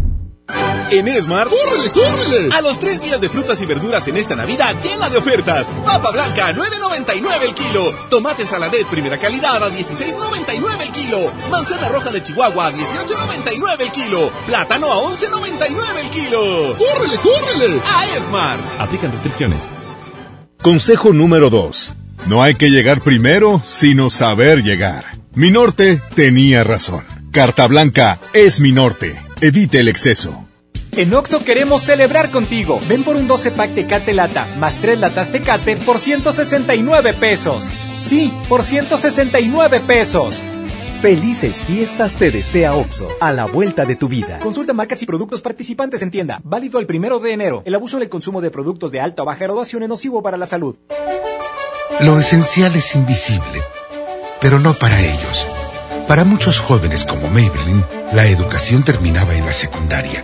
En Esmar, ¡córrele, córrele! A los tres días de frutas y verduras en esta Navidad llena de ofertas. Papa blanca, 9.99 el kilo. Tomate saladet primera calidad a 16.99 el kilo. Manzana roja de Chihuahua a 18.99 el kilo. Plátano a 11.99 el kilo. ¡Córrele, córrele! A Esmar. Aplican descripciones. Consejo número 2. No hay que llegar primero, sino saber llegar. Mi norte tenía razón. Carta blanca es mi norte. Evite el exceso. En Oxo queremos celebrar contigo. Ven por un 12 pack Tecate Lata más 3 latas Tecate por 169 pesos. Sí, por 169 pesos. Felices fiestas te desea Oxo, a la vuelta de tu vida. Consulta marcas y productos participantes en tienda. Válido el primero de enero. El abuso en el consumo de productos de alta o baja graduación es nocivo para la salud. Lo esencial es invisible, pero no para ellos. Para muchos jóvenes como Maybelline, la educación terminaba en la secundaria.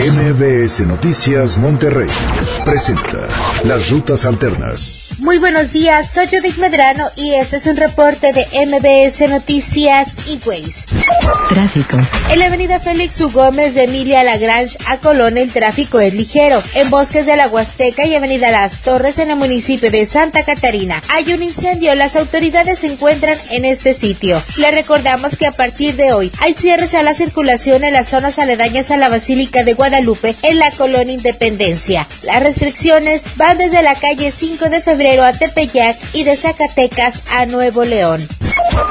MBS Noticias Monterrey presenta Las Rutas Alternas. Muy buenos días, soy Judith Medrano y este es un reporte de MBS Noticias y. Tráfico. En la avenida Félix U. Gómez de Emilia Lagrange a Colón el tráfico es ligero. En Bosques de la Huasteca y avenida Las Torres en el municipio de Santa Catarina hay un incendio. Las autoridades se encuentran en este sitio. Le recordamos que a partir de hoy hay cierres a la circulación en las zonas aledañas a la Basílica de Guadalupe en la colonia Independencia. Las restricciones van desde la calle 5 de febrero a Tepeyac y de Zacatecas a Nuevo León.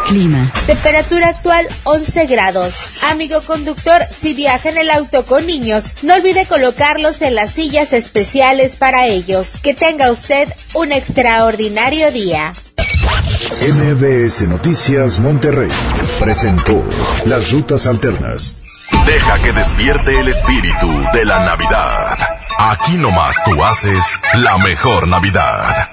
Clima. Temperatura actual 11 grados. Amigo conductor, si viaja en el auto con niños, no olvide colocarlos en las sillas especiales para ellos. Que tenga usted un extraordinario día. MBS Noticias Monterrey presentó Las Rutas Alternas. Deja que despierte el espíritu de la Navidad. Aquí nomás tú haces la mejor Navidad.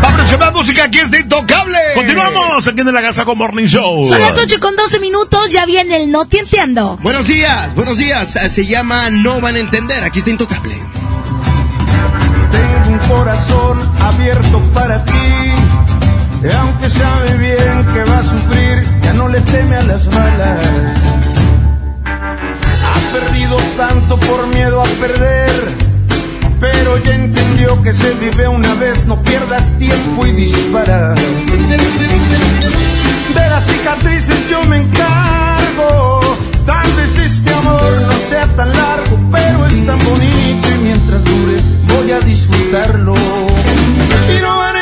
Vámonos con más música, aquí es de Intocable. Continuamos aquí en la Casa con Morning Show. Son las 8 con 12 minutos, ya viene el No Te Entiendo. Buenos días, buenos días. Se llama No Van a Entender. Aquí está Intocable. Tengo un corazón abierto para ti. Aunque sabe bien que va a sufrir, ya no le teme a las balas. Ha perdido tanto por miedo a perder, pero ya entendió que se vive una vez, no pierdas tiempo y dispara. De las cicatrices yo me encargo, tal vez este amor no sea tan largo, pero es tan bonito y mientras dure voy a disfrutarlo. Y no van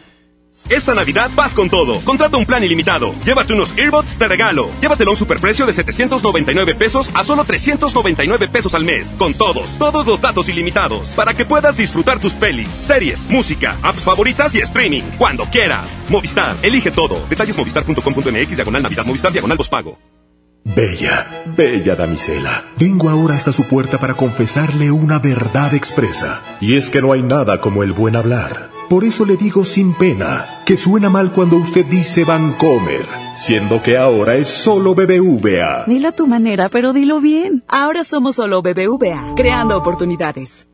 Esta Navidad vas con todo. Contrata un plan ilimitado. Llévate unos earbuds de regalo. Llévatelo a un superprecio de 799 pesos a solo 399 pesos al mes. Con todos, todos los datos ilimitados. Para que puedas disfrutar tus pelis, series, música, apps favoritas y streaming. Cuando quieras. Movistar, elige todo. Detalles movistar.com.mx, diagonal Navidad, Movistar, diagonal pago. Bella, bella damisela, vengo ahora hasta su puerta para confesarle una verdad expresa. Y es que no hay nada como el buen hablar. Por eso le digo sin pena, que suena mal cuando usted dice Vancomer, siendo que ahora es solo BBVA. Dilo a tu manera, pero dilo bien. Ahora somos solo BBVA, creando oportunidades.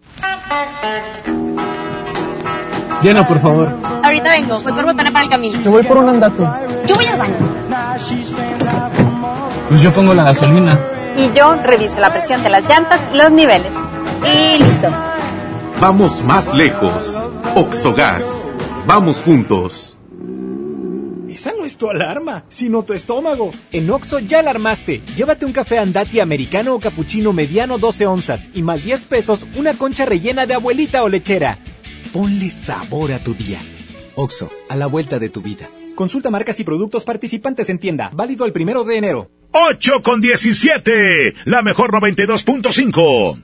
Llena, por favor. Ahorita vengo, voy por botana para el camino. Yo voy por un andate. Yo voy al baño. Pues yo pongo la gasolina. Y yo reviso la presión de las llantas y los niveles. Y listo. Vamos más lejos. Oxogas. Vamos juntos. Esa no es tu alarma, sino tu estómago. En Oxo ya alarmaste. Llévate un café andati americano o cappuccino mediano 12 onzas y más 10 pesos una concha rellena de abuelita o lechera. Ponle sabor a tu día. Oxo, a la vuelta de tu vida. Consulta marcas y productos participantes en tienda. Válido el primero de enero. 8 con 17. La mejor 92.5.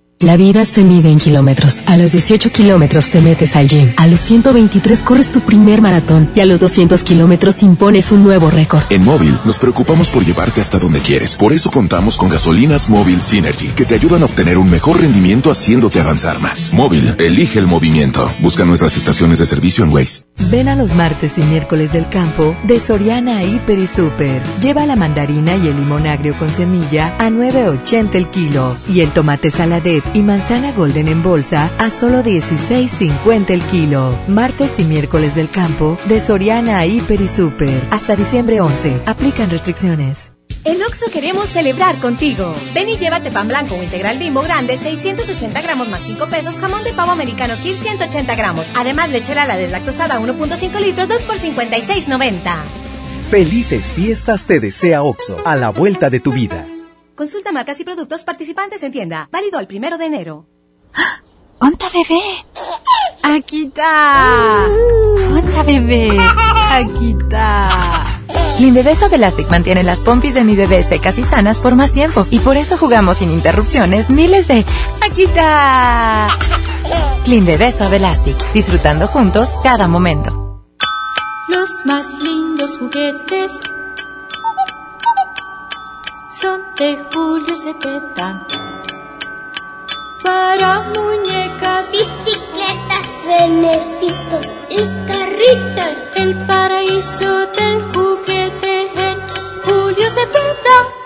La vida se mide en kilómetros. A los 18 kilómetros te metes al gym. A los 123 corres tu primer maratón. Y a los 200 kilómetros impones un nuevo récord. En Móvil nos preocupamos por llevarte hasta donde quieres. Por eso contamos con gasolinas Móvil Synergy, que te ayudan a obtener un mejor rendimiento haciéndote avanzar más. Móvil, elige el movimiento. Busca nuestras estaciones de servicio en Waze. Ven a los martes y miércoles del campo de Soriana Hiper y Super. Lleva la mandarina y el limón agrio con semilla a 9.80 el kilo. Y el tomate saladet y manzana golden en bolsa a solo 16.50 el kilo. Martes y miércoles del campo de Soriana Hiper y Super. Hasta diciembre 11. Aplican restricciones. En Oxo queremos celebrar contigo. Ven y llévate pan blanco o integral bimbo grande, 680 gramos más 5 pesos, jamón de pavo americano Kir 180 gramos. Además, lechera la deslactosada 1.5 litros, 2 por 56.90. Felices fiestas te desea Oxo, a la vuelta de tu vida. Consulta marcas y productos participantes en tienda. Válido al primero de enero. ¡Onta bebé! Aquí está. ¡Onta bebé! Aquí está. Clean Bebé Suave Elastic mantiene las pompis de mi bebé secas y sanas por más tiempo. Y por eso jugamos sin interrupciones miles de... ¡Aquí está! Clean Bebé Suave Elastic. Disfrutando juntos cada momento. Los más lindos juguetes son de Julio Cepeda. Para muñecas, bicicletas, renecitos y carritos. El paraíso del juguete en Julio Cepeda.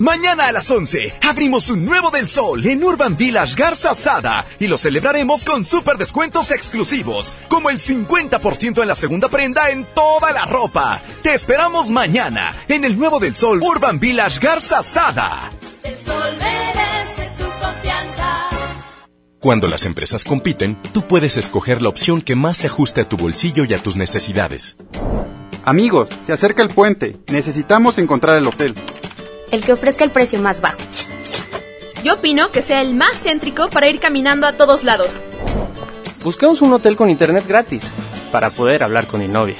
Mañana a las 11 abrimos un nuevo del sol en Urban Village Garza Sada y lo celebraremos con super descuentos exclusivos, como el 50% en la segunda prenda en toda la ropa. Te esperamos mañana en el nuevo del sol Urban Village Garza Sada. El sol merece tu confianza. Cuando las empresas compiten, tú puedes escoger la opción que más se ajuste a tu bolsillo y a tus necesidades. Amigos, se acerca el puente. Necesitamos encontrar el hotel. El que ofrezca el precio más bajo. Yo opino que sea el más céntrico para ir caminando a todos lados. Buscamos un hotel con internet gratis para poder hablar con mi novia.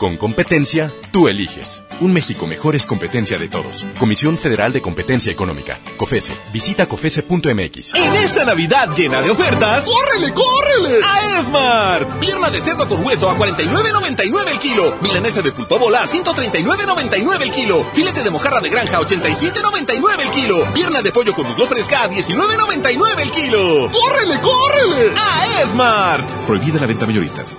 Con competencia, tú eliges. Un México mejor es competencia de todos. Comisión Federal de Competencia Económica. COFESE. Visita COFESE.mx. En esta Navidad llena de ofertas, ¡córrele, córrele! A Esmart. Pierna de cerdo con hueso a 49.99 el kilo. Milanesa de pulpa bola a 139.99 el kilo. Filete de mojarra de granja a 87.99 el kilo. Pierna de pollo con muslo fresca a 19.99 el kilo. ¡Córrele, córrele! A Esmart. Prohibida la venta mayoristas.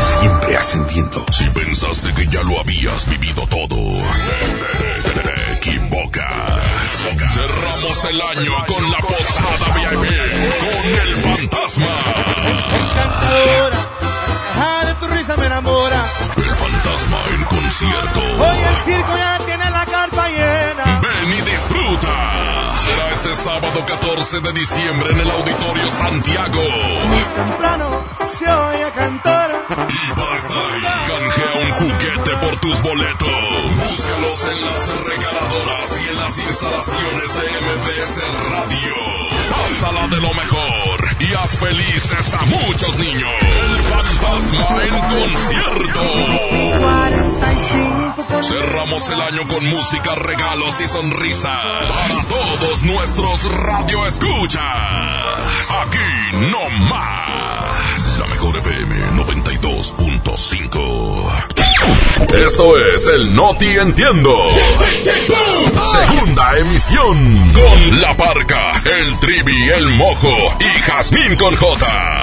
Siempre ascendiendo. Si pensaste que ya lo habías vivido todo, te, te equivocas. Cerramos el año con la posada VIP con el fantasma. Encantadora, de tu risa me enamora. El fantasma en concierto. Hoy el circo ya tiene la carpa llena. Ven y disfruta. Será este sábado 14 de diciembre en el Auditorio Santiago. Temprano se oye cantar. Y para estar ahí, canjea un juguete por tus boletos. Búscalos en las regaladoras y en las instalaciones de MBS Radio. Pásala de lo mejor y haz felices a muchos niños. El fantasma en concierto. Cerramos el año con música, regalos y sonrisas para todos nuestros radio escuchas. Aquí no más. La mejor FM 92.5. Esto es el Noti Entiendo. Segunda emisión con La Parca, el Trivi, el Mojo y Jazmín con J.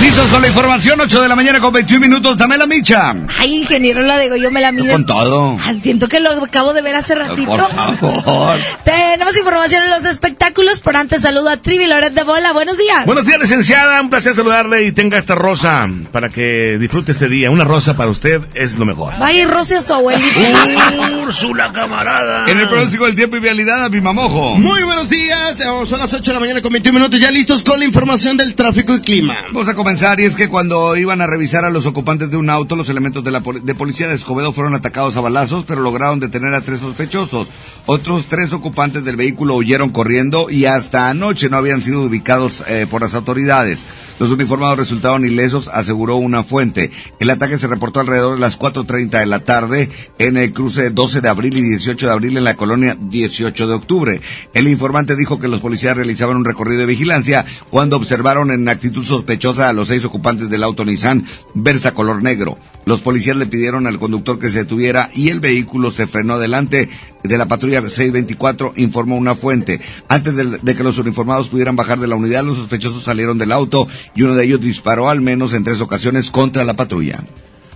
Listos con la información, 8 de la mañana con 21 minutos, dame la micha. Ay, ingeniero, la digo, yo me la mido. Con todo. Ah, Siento que lo acabo de ver hace ratito. Por favor. Tenemos información en los espectáculos, pero antes saludo a Trivi Loret de Bola. Buenos días. Buenos días, licenciada. Un placer saludarle y tenga esta rosa para que disfrute este día. Una rosa para usted es lo mejor. Vaya Rosy a su abuelita. Úrsula, camarada. En el pronóstico del tiempo y vialidad a mi mamojo. Muy buenos días, eh, son las 8 de la mañana con 21 minutos, ya listos con la información del tráfico y clima. Vamos a y es que cuando iban a revisar a los ocupantes de un auto, los elementos de la poli- de policía de Escobedo fueron atacados a balazos, pero lograron detener a tres sospechosos. Otros tres ocupantes del vehículo huyeron corriendo y hasta anoche no habían sido ubicados eh, por las autoridades. Los uniformados resultaron ilesos, aseguró una fuente. El ataque se reportó alrededor de las 4.30 de la tarde en el cruce 12 de abril y 18 de abril en la colonia 18 de octubre. El informante dijo que los policías realizaban un recorrido de vigilancia cuando observaron en actitud sospechosa a los seis ocupantes del auto Nissan Versa color negro. Los policías le pidieron al conductor que se detuviera y el vehículo se frenó adelante de la patrulla 624, informó una fuente. Antes de, de que los uniformados pudieran bajar de la unidad, los sospechosos salieron del auto y uno de ellos disparó al menos en tres ocasiones contra la patrulla.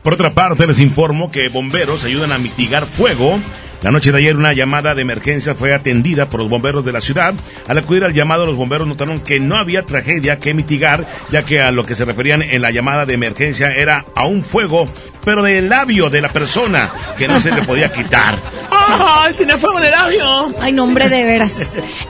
Por otra parte, les informo que bomberos ayudan a mitigar fuego. La noche de ayer una llamada de emergencia fue atendida por los bomberos de la ciudad. Al acudir al llamado, los bomberos notaron que no había tragedia que mitigar, ya que a lo que se referían en la llamada de emergencia era a un fuego, pero del labio de la persona, que no se le podía quitar. ¡Ay, tiene fuego en el labio! Ay, no, hombre, de veras.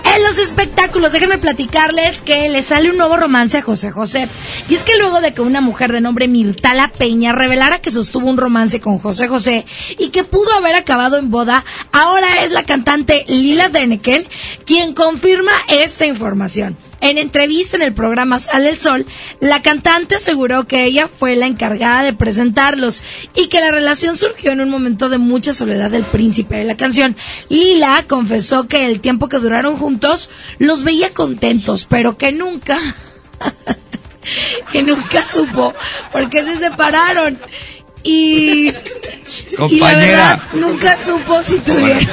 En los espectáculos, déjenme platicarles que le sale un nuevo romance a José José. Y es que luego de que una mujer de nombre Mirtala Peña revelara que sostuvo un romance con José José y que pudo haber acabado en boda, ahora es la cantante Lila Deneken quien confirma esta información. En entrevista en el programa Sale el Sol, la cantante aseguró que ella fue la encargada de presentarlos y que la relación surgió en un momento de mucha soledad del príncipe de la canción. Lila confesó que el tiempo que duraron juntos los veía contentos, pero que nunca que nunca supo por qué se separaron. Y, y la Compañera. verdad, nunca supo si tuvieron.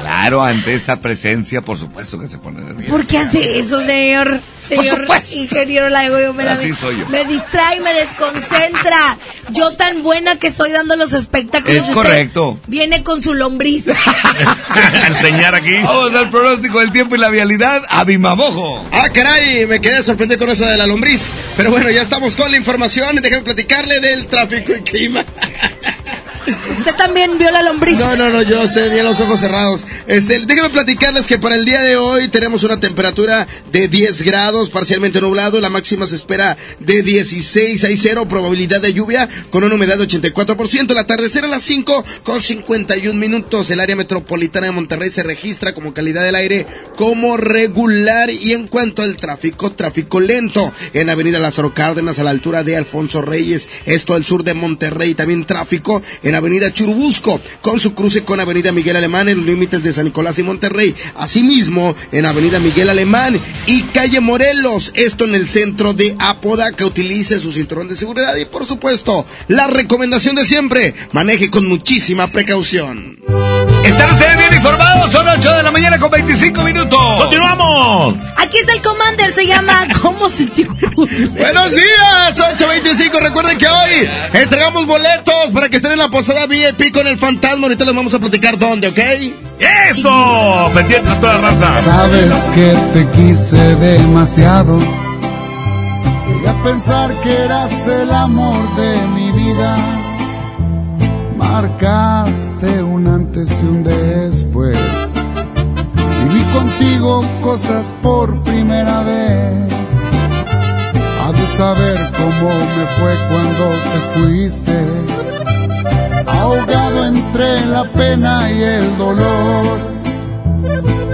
Claro, ante esa presencia, por supuesto que se pone nervioso. ¿Por qué hace eso, señor? Por Señor supuesto. ingeniero Laigo, yo me, la- Así soy yo. me distrae, me desconcentra. Yo tan buena que soy dando los espectáculos. Es correcto. Viene con su lombriz. enseñar aquí. Vamos al pronóstico del tiempo y la vialidad a Bimamojo. Ah, caray, me quedé sorprendido con eso de la lombriz. Pero bueno, ya estamos con la información. Déjame platicarle del tráfico y clima. También vio la lombriz. No, no, no, yo tenía los ojos cerrados. Este, déjenme platicarles que para el día de hoy tenemos una temperatura de 10 grados, parcialmente nublado. La máxima se espera de 16 a 0, probabilidad de lluvia con una humedad de 84%. El atardecer a las 5 con 51 minutos. El área metropolitana de Monterrey se registra como calidad del aire como regular. Y en cuanto al tráfico, tráfico lento en Avenida Lázaro Cárdenas a la altura de Alfonso Reyes, esto al sur de Monterrey. También tráfico en Avenida Churubusco, con su cruce con Avenida Miguel Alemán en los límites de San Nicolás y Monterrey. Asimismo, en Avenida Miguel Alemán y Calle Morelos, esto en el centro de Apodaca. Utilice su cinturón de seguridad y, por supuesto, la recomendación de siempre, maneje con muchísima precaución. Están ustedes bien informados, son 8 de la mañana con 25 minutos. ¡Continuamos! Aquí está el Commander, se llama ¿Cómo se te ocurre? Buenos días, 825. Recuerden que hoy entregamos boletos para que estén en la posada VIP con el fantasma. Ahorita les vamos a platicar dónde, ¿ok? ¡Eso! Pendientes a toda raza. Sabes que te quise demasiado. Llegué a pensar que eras el amor de mi vida. Marcaste un antes y un después. Viví contigo cosas por primera vez. Ha de saber cómo me fue cuando te fuiste. Ahogado entre la pena y el dolor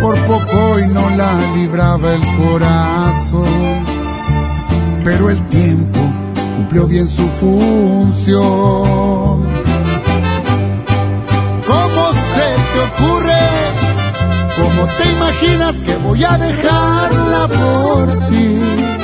por poco y no la libraba el corazón. Pero el tiempo cumplió bien su función. ¿Cómo se te ocurre? ¿Cómo te imaginas que voy a dejarla por ti?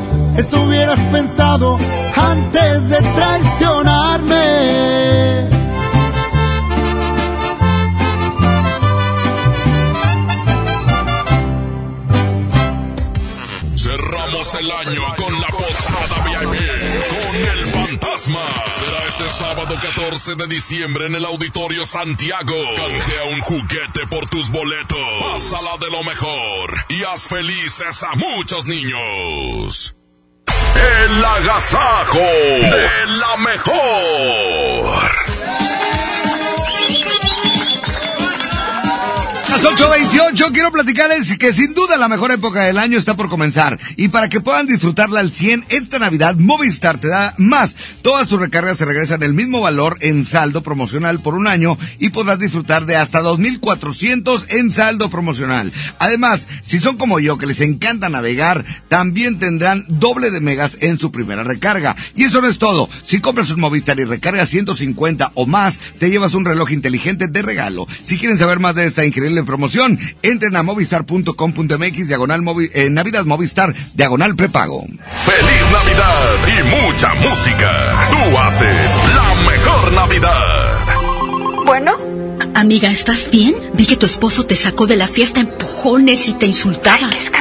Eso hubieras pensado antes de traicionarme. Cerramos el año con la posada VIP con el fantasma. Será este sábado 14 de diciembre en el Auditorio Santiago. Canjea un juguete por tus boletos. Pásala de lo mejor y haz felices a muchos niños. El agasajo de la mejor. Las 8.28, 8, quiero platicarles que sin duda la mejor época del año está por comenzar. Y para que puedan disfrutarla al 100 esta Navidad, Movistar te da más. Todas tus recargas se regresan el mismo valor en saldo promocional por un año y podrás disfrutar de hasta 2.400 en saldo promocional. Además, si son como yo que les encanta navegar, también tendrán doble de megas en su primera recarga. Y eso no es todo. Si compras un Movistar y recargas 150 o más, te llevas un reloj inteligente de regalo. Si quieren saber más de esta increíble promoción, entren a movistar.com.mx diagonal movi eh, Navidad Movistar diagonal prepago. ¡Feliz Navidad y mucha música! Tú haces la mejor Navidad. Bueno. Amiga, ¿estás bien? Vi que tu esposo te sacó de la fiesta en empujones y te insultaba. Ay,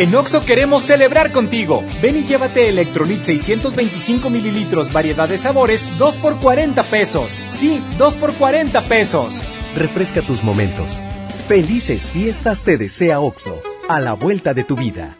En Oxo queremos celebrar contigo. Ven y llévate Electrolit 625 mililitros, variedad de sabores, 2 por 40 pesos. Sí, 2 por 40 pesos. Refresca tus momentos. Felices fiestas te desea Oxo. A la vuelta de tu vida.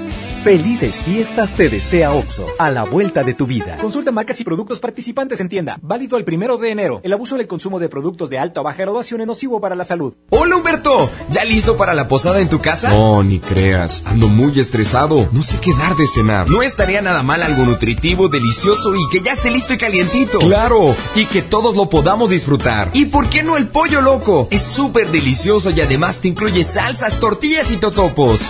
Felices fiestas te desea Oxo. A la vuelta de tu vida. Consulta marcas y productos participantes en tienda. Válido el primero de enero. El abuso en el consumo de productos de alta o baja graduación es nocivo para la salud. Hola Humberto, ¿ya listo para la posada en tu casa? No, ni creas. Ando muy estresado. No sé qué dar de cenar. No estaría nada mal algo nutritivo, delicioso y que ya esté listo y calientito. Claro, y que todos lo podamos disfrutar. ¿Y por qué no el pollo loco? Es súper delicioso y además te incluye salsas, tortillas y totopos.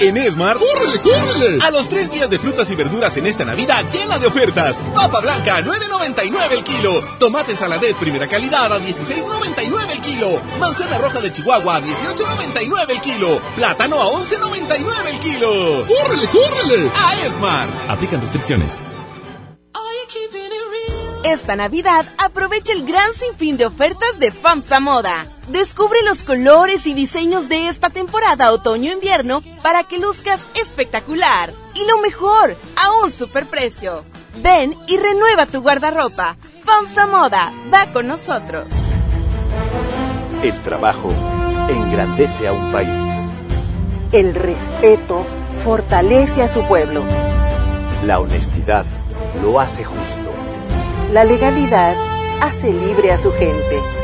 En Esmar, ¡córrele, córrele! A los tres días de frutas y verduras en esta Navidad llena de ofertas. Papa blanca a 9.99 el kilo. Tomate saladet primera calidad a 16.99 el kilo. Manzana roja de Chihuahua a 18.99 el kilo. Plátano a 11.99 el kilo. ¡Córrele, córrele! A Esmar. Aplican descripciones. Esta Navidad aprovecha el gran sinfín de ofertas de FAMSA Moda. Descubre los colores y diseños de esta temporada otoño-invierno para que luzcas espectacular. Y lo mejor, a un superprecio. Ven y renueva tu guardarropa. FAMSA Moda, va con nosotros. El trabajo engrandece a un país. El respeto fortalece a su pueblo. La honestidad lo hace justo. La legalidad hace libre a su gente.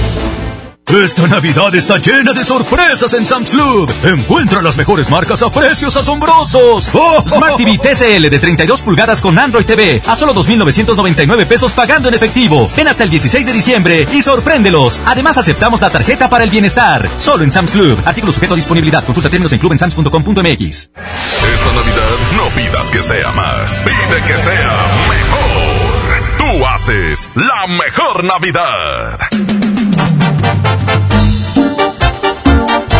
Esta Navidad está llena de sorpresas en Sam's Club. Encuentra las mejores marcas a precios asombrosos. ¡Oh! Smart TV TCL de 32 pulgadas con Android TV a solo 2.999 pesos pagando en efectivo. Ven hasta el 16 de diciembre y sorpréndelos. Además aceptamos la tarjeta para el bienestar. Solo en Sam's Club. Artículo sujeto a disponibilidad. Consulta términos en clubensams.com.mx. Esta Navidad no pidas que sea más, pide que sea mejor. Tú haces la mejor Navidad.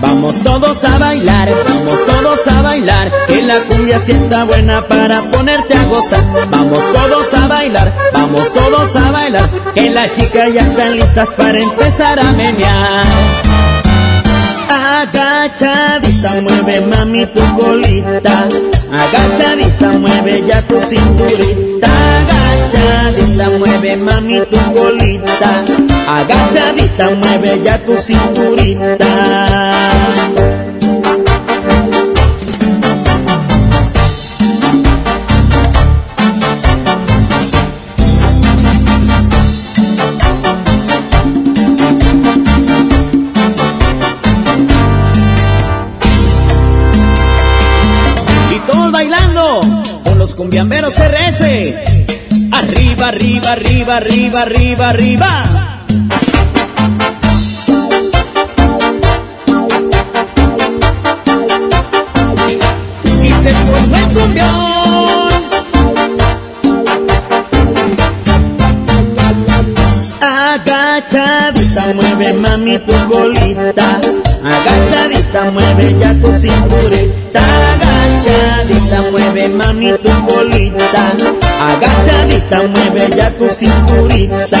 Vamos todos a bailar, vamos todos a bailar, que la cumbia sienta buena para ponerte a gozar. Vamos todos a bailar, vamos todos a bailar, que las chicas ya están listas para empezar a menear. Agachadita, mueve mami tu colita. Agachadita, mueve ya tu cinturita. Agachadita, mueve mami tu colita. Agachadita, mueve ya tu cinturita. Cumbiamberos RS. Arriba, arriba, arriba, arriba, arriba, arriba. Y se formó el cumbión. Agachadita, mueve mami tu colita. Agachadita, mueve ya tu cinturita. Agachadita, mueve ya tu cinturita.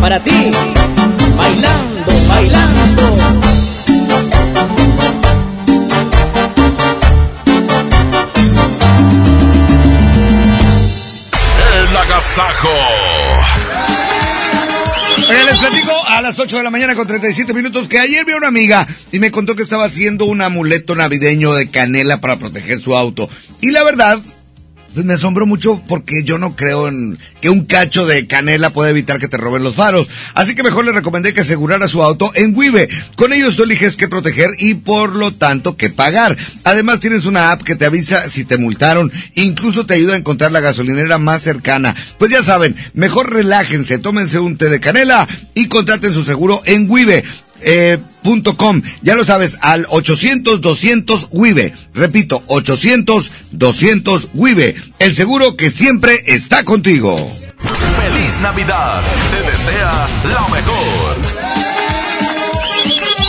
para ti, bailando, bailando. El agasajo. Oye, les platico, a las 8 de la mañana con 37 minutos que ayer vi a una amiga y me contó que estaba haciendo un amuleto navideño de canela para proteger su auto. Y la verdad, pues me asombró mucho porque yo no creo en que un cacho de canela puede evitar que te roben los faros. Así que mejor le recomendé que asegurara su auto en Wibe. Con ellos tú eliges qué proteger y por lo tanto qué pagar. Además tienes una app que te avisa si te multaron. Incluso te ayuda a encontrar la gasolinera más cercana. Pues ya saben, mejor relájense, tómense un té de canela y contraten su seguro en Wibe. Eh, punto com. Ya lo sabes, al 800-200 WIBE. Repito, 800-200 WIBE. El seguro que siempre está contigo. Feliz Navidad. Te desea lo mejor.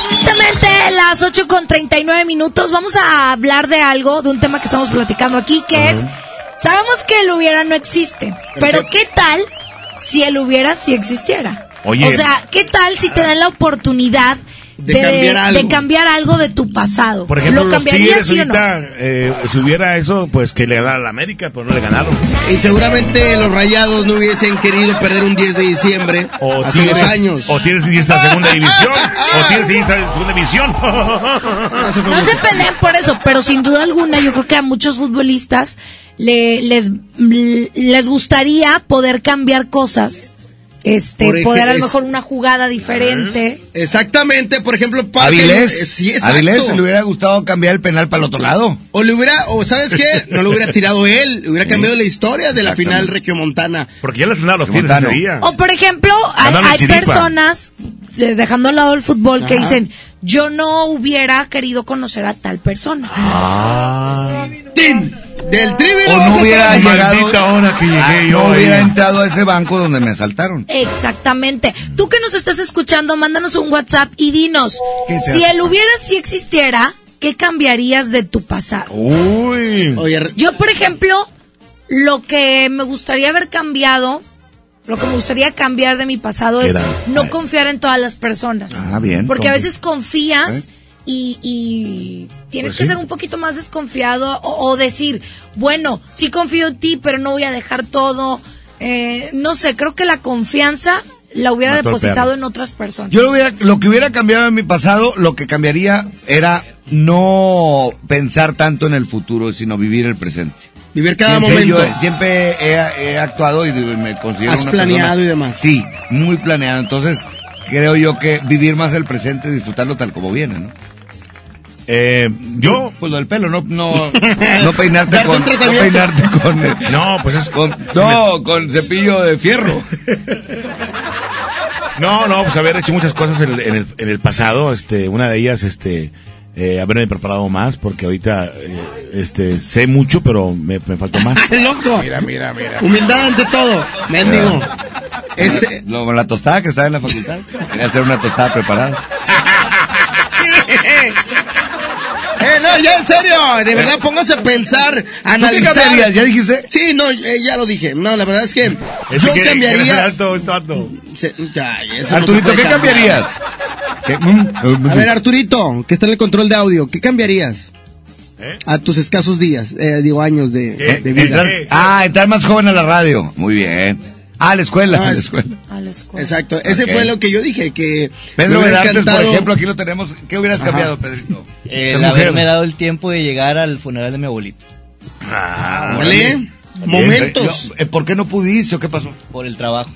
Justamente las 8 con 39 minutos vamos a hablar de algo, de un tema que estamos platicando aquí, que es, sabemos que el hubiera no existe, pero ¿qué tal si el hubiera sí existiera? Oye. O sea, ¿qué tal si te dan la oportunidad de, De cambiar algo. de cambiar algo de tu pasado? Por ejemplo, ¿Lo los cambiarías Tigres sí o no? ahorita, eh, si hubiera eso, pues que le ganara a la América, pero no le ganaron. Y seguramente los rayados no hubiesen querido perder un 10 de diciembre hace Tigres- dos años. O tienes que irse a segunda división. o tienes que irse a segunda división. No se peleen por eso, pero sin duda alguna yo creo que a muchos futbolistas le, les, les gustaría poder cambiar cosas. Este, Por ej- poder a lo mejor una jugada diferente. Exactamente, por ejemplo, Avilés. eh, Sí. Avilés le hubiera gustado cambiar el penal para el otro lado. O le hubiera, o ¿sabes qué? No lo hubiera tirado él, hubiera cambiado la historia de la final regiomontana. Porque ya les ganaron los ese día. O por ejemplo, hay, personas, dejando al lado el fútbol, que dicen, yo no hubiera querido conocer a tal persona. ¡Tin! Del trivi O no hubiera llegado. hora que llegué Ah, yo no hubiera ahí. entrado a ese banco donde me asaltaron. Exactamente. Tú que nos estás escuchando, mándanos un WhatsApp y dinos, ¿Qué se si el hubiera si existiera, ¿qué cambiarías de tu pasado? Uy. Yo, por ejemplo, lo que me gustaría haber cambiado, lo que me gustaría cambiar de mi pasado es no confiar en todas las personas. Ah, bien. Porque a veces confías ¿Eh? y, y tienes Pues que sí. ser un poquito más desconfiado o, o decir, bueno, sí confío en ti, pero no voy a dejar todo. Eh, no sé, creo que la confianza la hubiera Mató depositado en otras personas. Yo lo, hubiera, lo que hubiera cambiado en mi pasado, lo que cambiaría era no pensar tanto en el futuro, sino vivir el presente. Vivir cada siempre momento. yo- siempre he, he actuado y me considero Has una planeado persona- y demás. Sí, muy planeado. Entonces, creo yo que vivir más el presente, disfrutarlo tal como viene, ¿no? Eh, yo. Pues lo del pelo, no, no, no peinarte Darte con, un no peinarte con, No, pues es. con, no, con cepillo de fierro. No, no, pues haber hecho muchas cosas en el, en el, en el pasado. Este, una de ellas, este, eh, haberme preparado más, porque ahorita, eh, este, sé mucho, pero me, me faltó más. ¡Loco! Mira, mira, mira. Humildad ante todo. Mendigo. Este, Lo- la tostada que estaba en la facultad. Quería hacer una tostada preparada. Eh, no, ya en serio, de verdad póngase a pensar, a ¿Tú qué analizar. cambiarías? ¿Ya dijiste? Sí, no, eh, ya lo dije. No, la verdad es que yo que- que era cambiaría. alto, es alto. Se- ay, eso no Arturito, puede ¿qué cambiar. cambiarías? ¿Qué? Mm, A ver, Arturito, que está en el control de audio, ¿qué cambiarías? A tus escasos días, eh, digo años de, de vida. Entrar- ah, entrar más joven a la radio. Muy bien. Ah, a la escuela, a la es- escuela. Exacto, ese fue lo que yo dije, que Pedro Vedantes, por encantado- ejemplo, aquí lo tenemos. ¿Qué hubieras Ajá. cambiado, Pedrito? El Ser mujer. haberme dado el tiempo de llegar al funeral de mi abuelito. Ah, Órale. Momentos. Yo- eh, ¿Por qué no pudiste o qué pasó? Por el trabajo.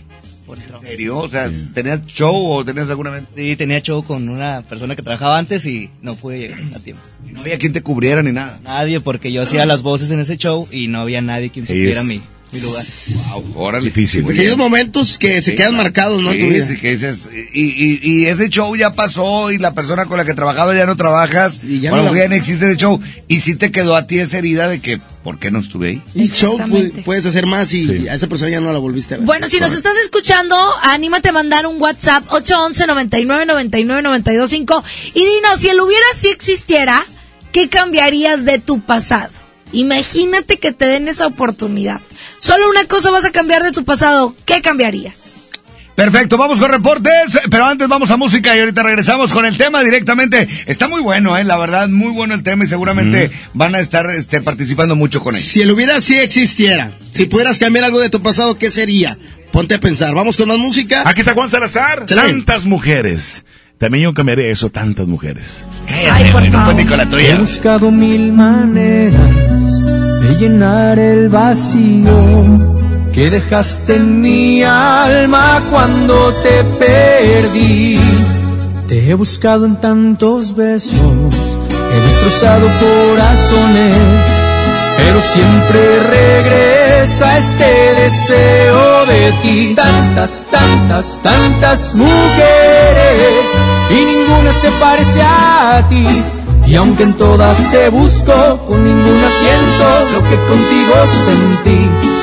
¿En serio? O sea, ¿tenías show o tenías alguna vez? Sí, tenía show con una persona que trabajaba antes y no pude llegar a tiempo. No había quien te cubriera ni nada. Nadie, porque yo hacía las voces en ese show y no había nadie quien supiera mi, mi lugar. Wow, órale. Difícil. Pequeños momentos que se quedan marcados, ¿no? en tu Sí, vida. sí, que dices, y, y, y ese show ya pasó y la persona con la que trabajaba ya no trabajas y ya ya, no la- ya no existe ese show y sí te quedó a ti esa herida de que ¿por qué no estuve ahí? Y show pu- puedes hacer más y a esa persona ya no la volviste a ver. Bueno, si nos estás escuchando, anímate a mandar un WhatsApp 811 99 99 925 y dinos si el hubiera si existiera, ¿qué cambiarías de tu pasado? Imagínate que te den esa oportunidad. Solo una cosa vas a cambiar de tu pasado, ¿qué cambiarías? Perfecto, vamos con reportes, pero antes vamos a música y ahorita regresamos con el tema directamente. Está muy bueno, eh, la verdad, muy bueno el tema y seguramente van a estar este, participando mucho con él. Si el hubiera sí existiera, si pudieras cambiar algo de tu pasado, ¿qué sería? ponte a pensar. Vamos con más música. Aquí está Juan Salazar. Chale. Tantas mujeres. También yo cambiaré eso, tantas mujeres. No cuentes con la He buscado mil maneras de llenar el vacío que dejaste en mi alma cuando te perdí. Te he buscado en tantos besos, he destrozado corazones, pero siempre regresa este deseo de ti. Tantas, tantas, tantas mujeres y ninguna se parece a ti. Y aunque en todas te busco, con ninguna siento lo que contigo sentí.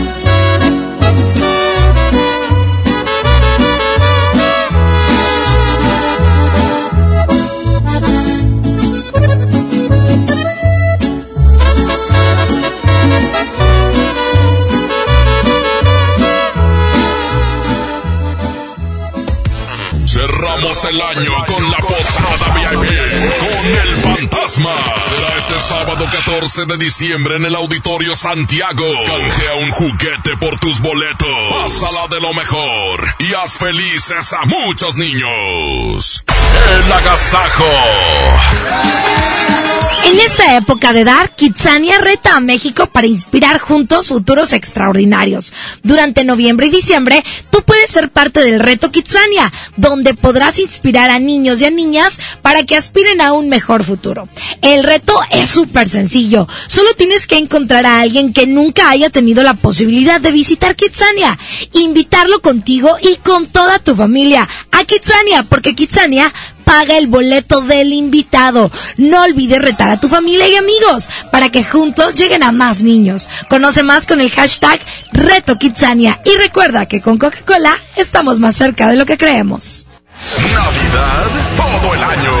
Cerramos el año sábado 14 de diciembre en el Auditorio Santiago. Canjea un juguete por tus boletos. Pásala de lo mejor y haz felices a muchos niños. El agasajo. En esta época de dar, Kitsania reta a México para inspirar juntos futuros extraordinarios. Durante noviembre y diciembre, tú puedes ser parte del reto Kitsania, donde podrás inspirar a niños y a niñas para que aspiren a un mejor futuro. El reto es súper sencillo. Solo tienes que encontrar a alguien que nunca haya tenido la posibilidad de visitar Kitsania, invitarlo contigo y con toda tu familia a Kitsania, porque Kitsania paga el boleto del invitado. No olvides retar a tu familia y amigos para que juntos lleguen a más niños. Conoce más con el hashtag Reto Kitsania y recuerda que con Coca-Cola estamos más cerca de lo que creemos. Navidad todo el año.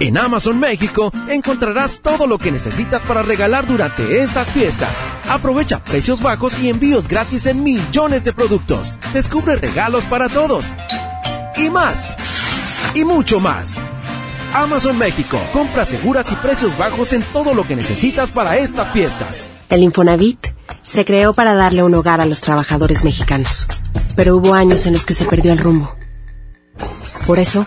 En Amazon México encontrarás todo lo que necesitas para regalar durante estas fiestas. Aprovecha precios bajos y envíos gratis en millones de productos. Descubre regalos para todos. Y más. Y mucho más. Amazon México. Compras seguras y precios bajos en todo lo que necesitas para estas fiestas. El Infonavit se creó para darle un hogar a los trabajadores mexicanos, pero hubo años en los que se perdió el rumbo. Por eso,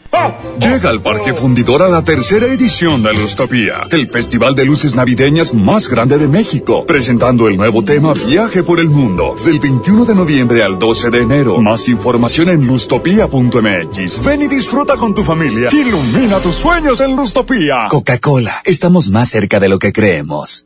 Llega al Parque Fundidora la tercera edición de Lustopía, el festival de luces navideñas más grande de México, presentando el nuevo tema Viaje por el Mundo, del 21 de noviembre al 12 de enero. Más información en lustopía.mx. Ven y disfruta con tu familia. Ilumina tus sueños en Lustopía. Coca-Cola, estamos más cerca de lo que creemos.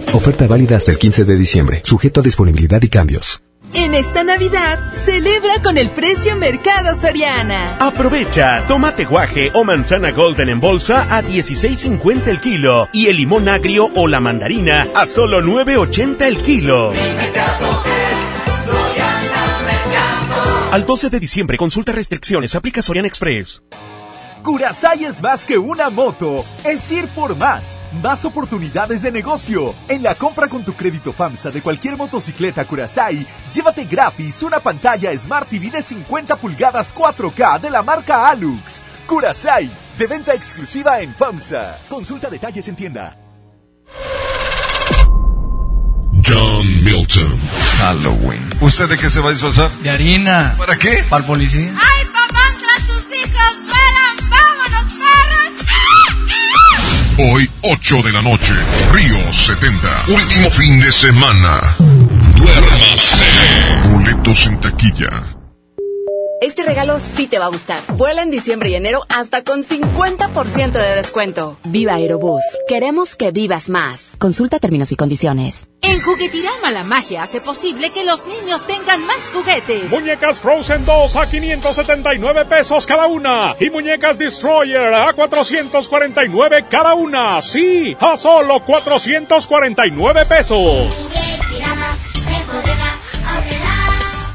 Oferta válida hasta el 15 de diciembre, sujeto a disponibilidad y cambios. En esta Navidad, celebra con el precio Mercado Soriana. Aprovecha tomate guaje o manzana golden en bolsa a 16.50 el kilo y el limón agrio o la mandarina a solo 9.80 el kilo. Al 12 de diciembre, consulta restricciones, aplica Soriana Express. Curasai es más que una moto, es ir por más, más oportunidades de negocio. En la compra con tu crédito FAMSA de cualquier motocicleta Curasai, llévate gratis una pantalla Smart TV de 50 pulgadas 4K de la marca Alux. Curasai, de venta exclusiva en FAMSA. Consulta detalles en tienda. John Milton. Halloween. ¿Usted de qué se va a disfrazar? De harina. ¿Para qué? Para el policía. ¡Ay, papá! ¡Tus hijos Hoy, 8 de la noche, Río 70. Último fin de semana. Duérmase. Boletos en taquilla. Este regalo sí te va a gustar. Vuela en diciembre y enero hasta con 50% de descuento. Viva Aerobús. Queremos que vivas más. Consulta términos y condiciones. En Juguetirama la magia hace posible que los niños tengan más juguetes. Muñecas Frozen 2 a 579 pesos cada una. Y muñecas Destroyer a 449 cada una. Sí, a solo 449 pesos.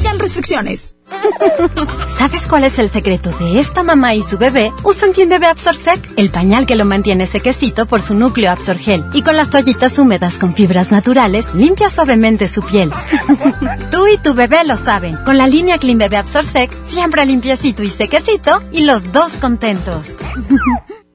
Aplican restricciones. ¿Sabes cuál es el secreto de esta mamá y su bebé? Usan Clean Bebé Absorsec, el pañal que lo mantiene sequecito por su núcleo Absorgel. Y con las toallitas húmedas con fibras naturales, limpia suavemente su piel. Tú y tu bebé lo saben. Con la línea Clean Bebé Absorsec, siempre limpiecito y sequecito, y los dos contentos.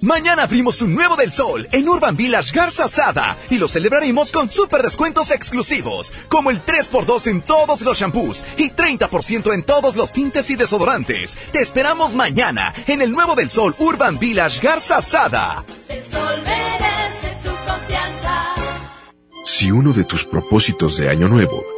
Mañana abrimos un nuevo del sol en Urban Village Garza Sada y lo celebraremos con super descuentos exclusivos, como el 3x2 en todos los shampoos y 30% en todos los tintes y desodorantes. Te esperamos mañana en el nuevo del sol Urban Village Garza Sada. El sol merece tu confianza. Si uno de tus propósitos de año nuevo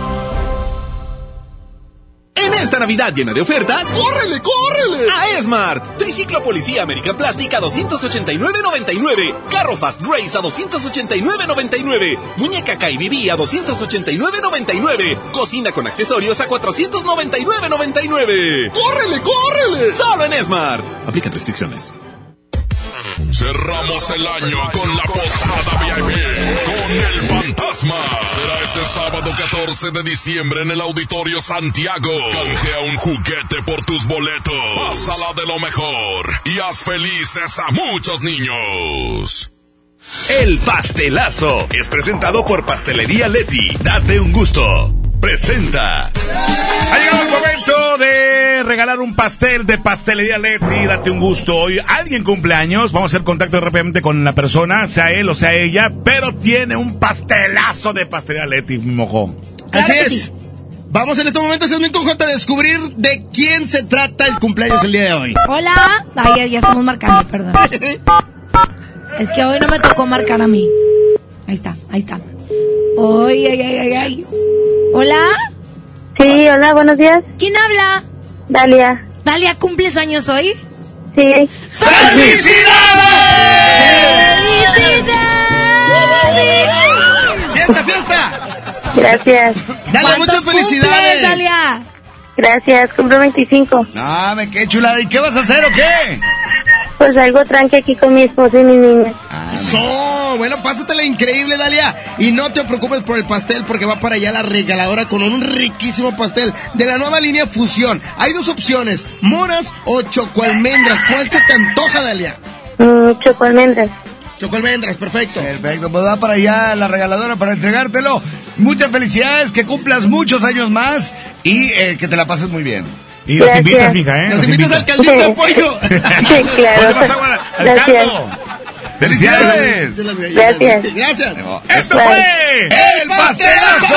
En esta Navidad llena de ofertas, ¡córrele, córrele! A Esmart. Triciclo Policía American Plastic a 289.99. Carro Fast Race a 289.99. Muñeca KBB a 289.99. Cocina con accesorios a 499.99. ¡Córrele, córrele! Solo en Esmart. Aplican restricciones. Cerramos el año con la posada VIP con el fantasma. Será este sábado 14 de diciembre en el Auditorio Santiago. Canjea un juguete por tus boletos. Pásala de lo mejor y haz felices a muchos niños. El pastelazo es presentado por Pastelería Leti. Date un gusto. Presenta. Ha llegado el momento de regalar un pastel de Pastelería Leti. Date un gusto. Hoy alguien cumpleaños. Vamos a hacer contacto rápidamente con la persona, sea él o sea ella, pero tiene un pastelazo de Pastelería Leti, mi mojo. Así es. Vamos en este momento, Jasmine con J, a descubrir de quién se trata el cumpleaños el día de hoy. Hola. Ay, ya, ya estamos marcando, perdón. es que hoy no me tocó marcar a mí. Ahí está, ahí está. Ay, ay, ay, ay, ay. Hola. Sí, hola, buenos días. ¿Quién habla? Dalia. Dalia, ¿cumples años hoy? Sí. ¡Fiesta, fiesta! Gracias. Dalia, muchas cumples, felicidades. Dalia? Gracias, cumplo 25. Ah, me qué chulada. ¿Y qué vas a hacer o qué? Pues algo tranqui aquí con mi esposo y mi niña. Eso, bueno, pásatela increíble, Dalia. Y no te preocupes por el pastel porque va para allá la regaladora con un riquísimo pastel de la nueva línea Fusión. Hay dos opciones, moras o chocoalmendras. ¿Cuál se te antoja, Dalia? Mm, chocoalmendras. Chocoalmendras, perfecto. Perfecto, pues va para allá la regaladora para entregártelo. Muchas felicidades, que cumplas muchos años más y eh, que te la pases muy bien. Y nos Gracias. invitas, mija, ¿eh? Nos invitas al caldito de pollo. Sí, claro. Más agua al Gracias. ¡Felicidades! Gracias. Gracias. ¡Esto Bye. fue ¡El pastelazo!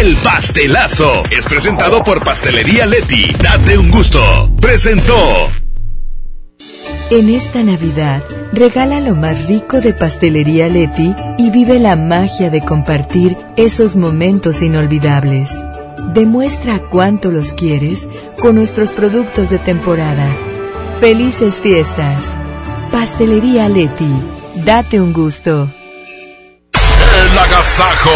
El Pastelazo es presentado por Pastelería Leti. Date un gusto. Presentó. En esta Navidad, regala lo más rico de Pastelería Leti y vive la magia de compartir esos momentos inolvidables. Demuestra cuánto los quieres con nuestros productos de temporada. Felices fiestas. Pastelería Leti. Date un gusto. El agasajo.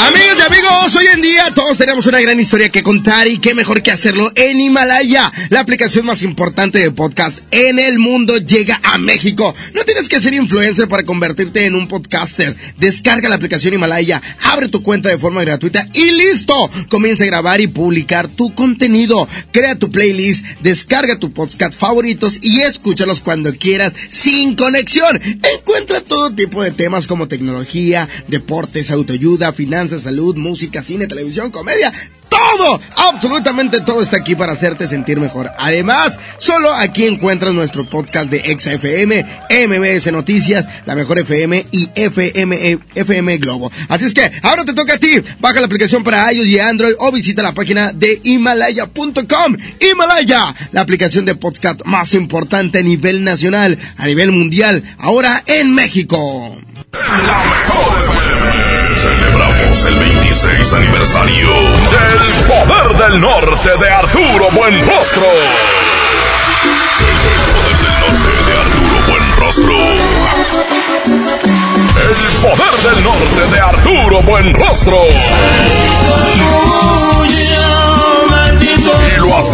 Amigos y amigos, hoy en día todos tenemos una gran historia que contar y qué mejor que hacerlo en Himalaya. La aplicación más importante de podcast en el mundo llega a México. No tienes que ser influencer para convertirte en un podcaster. Descarga la aplicación Himalaya, abre tu cuenta de forma gratuita y listo. Comienza a grabar y publicar tu contenido. Crea tu playlist, descarga tu podcast favoritos y escúchalos cuando quieras sin conexión. Encuentra todo tipo de temas como tecnología, deportes, autoayuda, finanzas, salud, música, cine, televisión, comedia. Todo, absolutamente todo está aquí para hacerte sentir mejor. Además, solo aquí encuentras nuestro podcast de ExaFM, MBS Noticias, La Mejor FM y FM, FM Globo. Así es que ahora te toca a ti. Baja la aplicación para iOS y Android o visita la página de Himalaya.com. Himalaya, la aplicación de podcast más importante a nivel nacional, a nivel mundial, ahora en México. La mejor. Celebramos el 26 aniversario del Poder del Norte de Arturo Buenrostro. El Poder del Norte de Arturo Buenrostro. El Poder del Norte de Arturo Buenrostro.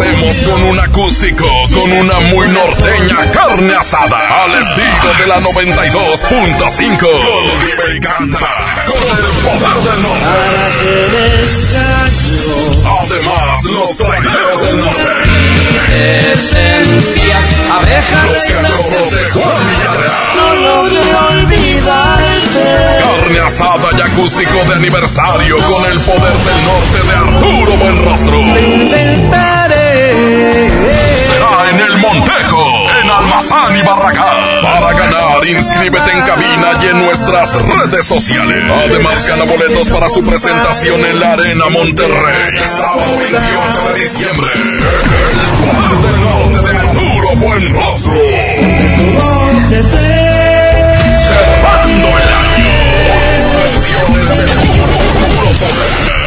Hacemos con un acústico, con una muy norteña carne asada, al estilo de la 92.5. Vive y canta con el poder del norte. Además, los traineros del norte. Los cachorros de Juan Villarreal. Carne asada y acústico de aniversario con el poder del norte de Arturo Buenrostro. Será en el Montejo, en Almazán y Barragán. Para ganar, inscríbete en cabina y en nuestras redes sociales. Además, gana boletos para su presentación en la Arena Monterrey. Sábado 28 de diciembre. El poder del norte de Arturo Buenrostro. Cerrando el año. Versiones de puro, puro poder.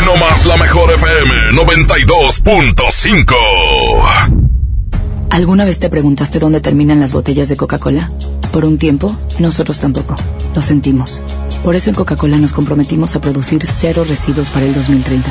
Aquí nomás la mejor FM 92.5. ¿Alguna vez te preguntaste dónde terminan las botellas de Coca-Cola? Por un tiempo, nosotros tampoco. Lo sentimos. Por eso en Coca-Cola nos comprometimos a producir cero residuos para el 2030.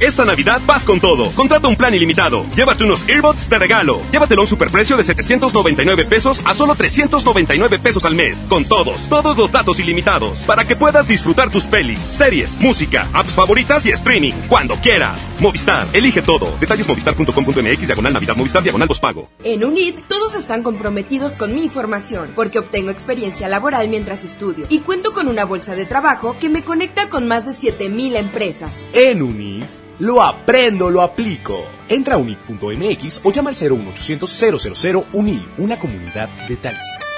Esta Navidad vas con todo. Contrata un plan ilimitado. Llévate unos earbuds de regalo. Llévatelo a un superprecio de 799 pesos a solo 399 pesos al mes. Con todos, todos los datos ilimitados. Para que puedas disfrutar tus pelis, series, música, apps favoritas y streaming. Cuando quieras. Movistar, elige todo. Detalles movistar.com.mx, diagonal Navidad, Movistar, diagonal pago. En UNID, todos están comprometidos con mi información, porque obtengo experiencia laboral mientras estudio. Y cuento con una bolsa de trabajo que me conecta con más de 7000 empresas. En UNID. Lo aprendo, lo aplico. Entra a unid.mx o llama al 01800 000 UNID, una comunidad de talentos.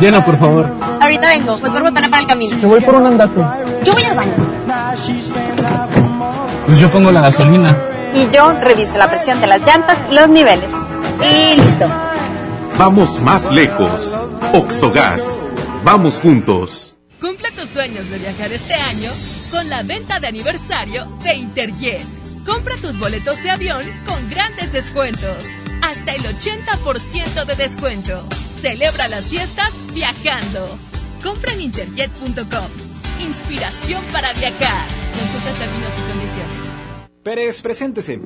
Llena, por favor. Ahorita vengo, voy por botana para el camino. Te voy por un andate. Yo voy al baño. Pues yo pongo la gasolina. Y yo reviso la presión de las llantas y los niveles. Y listo. Vamos más lejos. Oxogas. Vamos juntos. Cumple tus sueños de viajar este año con la venta de aniversario de Interjet. Compra tus boletos de avión con grandes descuentos. Hasta el 80% de descuento. Celebra las fiestas viajando. Compra en interjet.com. Inspiración para viajar. Consulta términos y condiciones. Pérez, preséntese.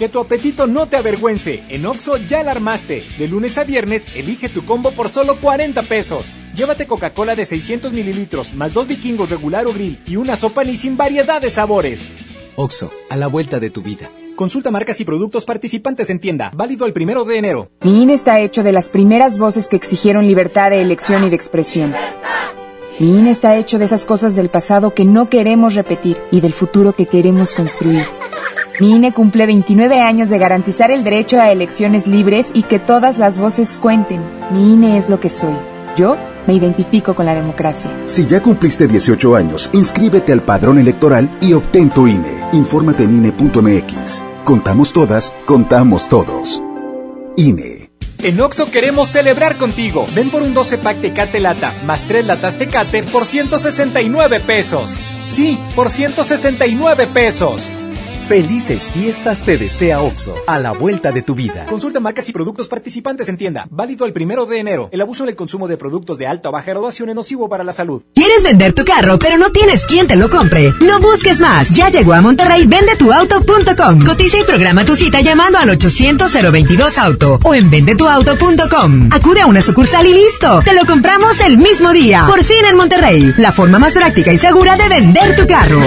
Que tu apetito no te avergüence. En Oxo ya la armaste. De lunes a viernes, elige tu combo por solo 40 pesos. Llévate Coca-Cola de 600 mililitros, más dos vikingos regular o grill y una sopa ni sin variedad de sabores. Oxo, a la vuelta de tu vida. Consulta marcas y productos participantes en tienda. Válido el primero de enero. Mi INE está hecho de las primeras voces que exigieron libertad de elección y de expresión. Mi INE está hecho de esas cosas del pasado que no queremos repetir y del futuro que queremos construir. Mi INE cumple 29 años de garantizar el derecho a elecciones libres y que todas las voces cuenten. Mi INE es lo que soy. Yo me identifico con la democracia. Si ya cumpliste 18 años, inscríbete al padrón electoral y obtén tu INE. Infórmate en INE.mx. Contamos todas, contamos todos. INE. En Oxo queremos celebrar contigo. Ven por un 12 pack Tecate Lata más 3 latas Tecate por 169 pesos. Sí, por 169 pesos. Felices fiestas te desea OXO, a la vuelta de tu vida. Consulta marcas y productos participantes en tienda. Válido el primero de enero. El abuso en el consumo de productos de alta o baja graduación es nocivo para la salud. ¿Quieres vender tu carro, pero no tienes quien te lo compre? No busques más. Ya llegó a Monterrey vendetuauto.com. Cotiza y programa tu cita llamando al 800-022 Auto o en vendetuauto.com. Acude a una sucursal y listo. Te lo compramos el mismo día. Por fin en Monterrey. La forma más práctica y segura de vender tu carro.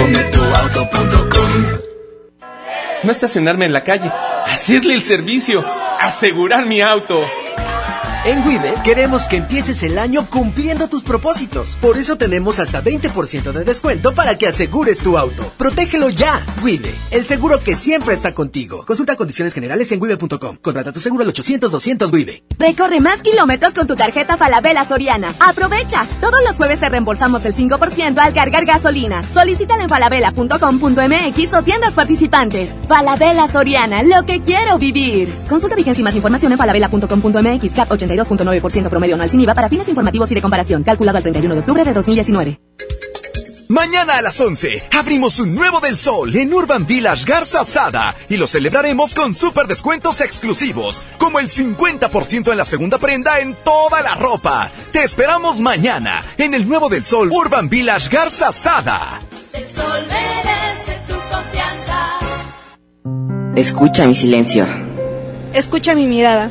No estacionarme en la calle. Hacerle el servicio. Asegurar mi auto. En Wibe queremos que empieces el año cumpliendo tus propósitos. Por eso tenemos hasta 20% de descuento para que asegures tu auto. Protégelo ya. Wibe, el seguro que siempre está contigo. Consulta condiciones generales en wibe.com. Contrata tu seguro al 800-200 Wibe. Recorre más kilómetros con tu tarjeta Falabella Soriana. Aprovecha. Todos los jueves te reembolsamos el 5% al cargar gasolina. Solicítala en falabella.com.mx o tiendas participantes. Falabella Soriana, lo que quiero vivir. Consulta vigencia y más información en falabella.com.mx. 32.9% promedio anual sin IVA para fines informativos y de comparación. Calculado al 31 de octubre de 2019. Mañana a las 11 abrimos un nuevo del sol en Urban Village Garza Sada y lo celebraremos con super descuentos exclusivos, como el 50% en la segunda prenda en toda la ropa. Te esperamos mañana en el nuevo del sol Urban Village Garza Sada. El sol merece tu confianza. Escucha mi silencio. Escucha mi mirada.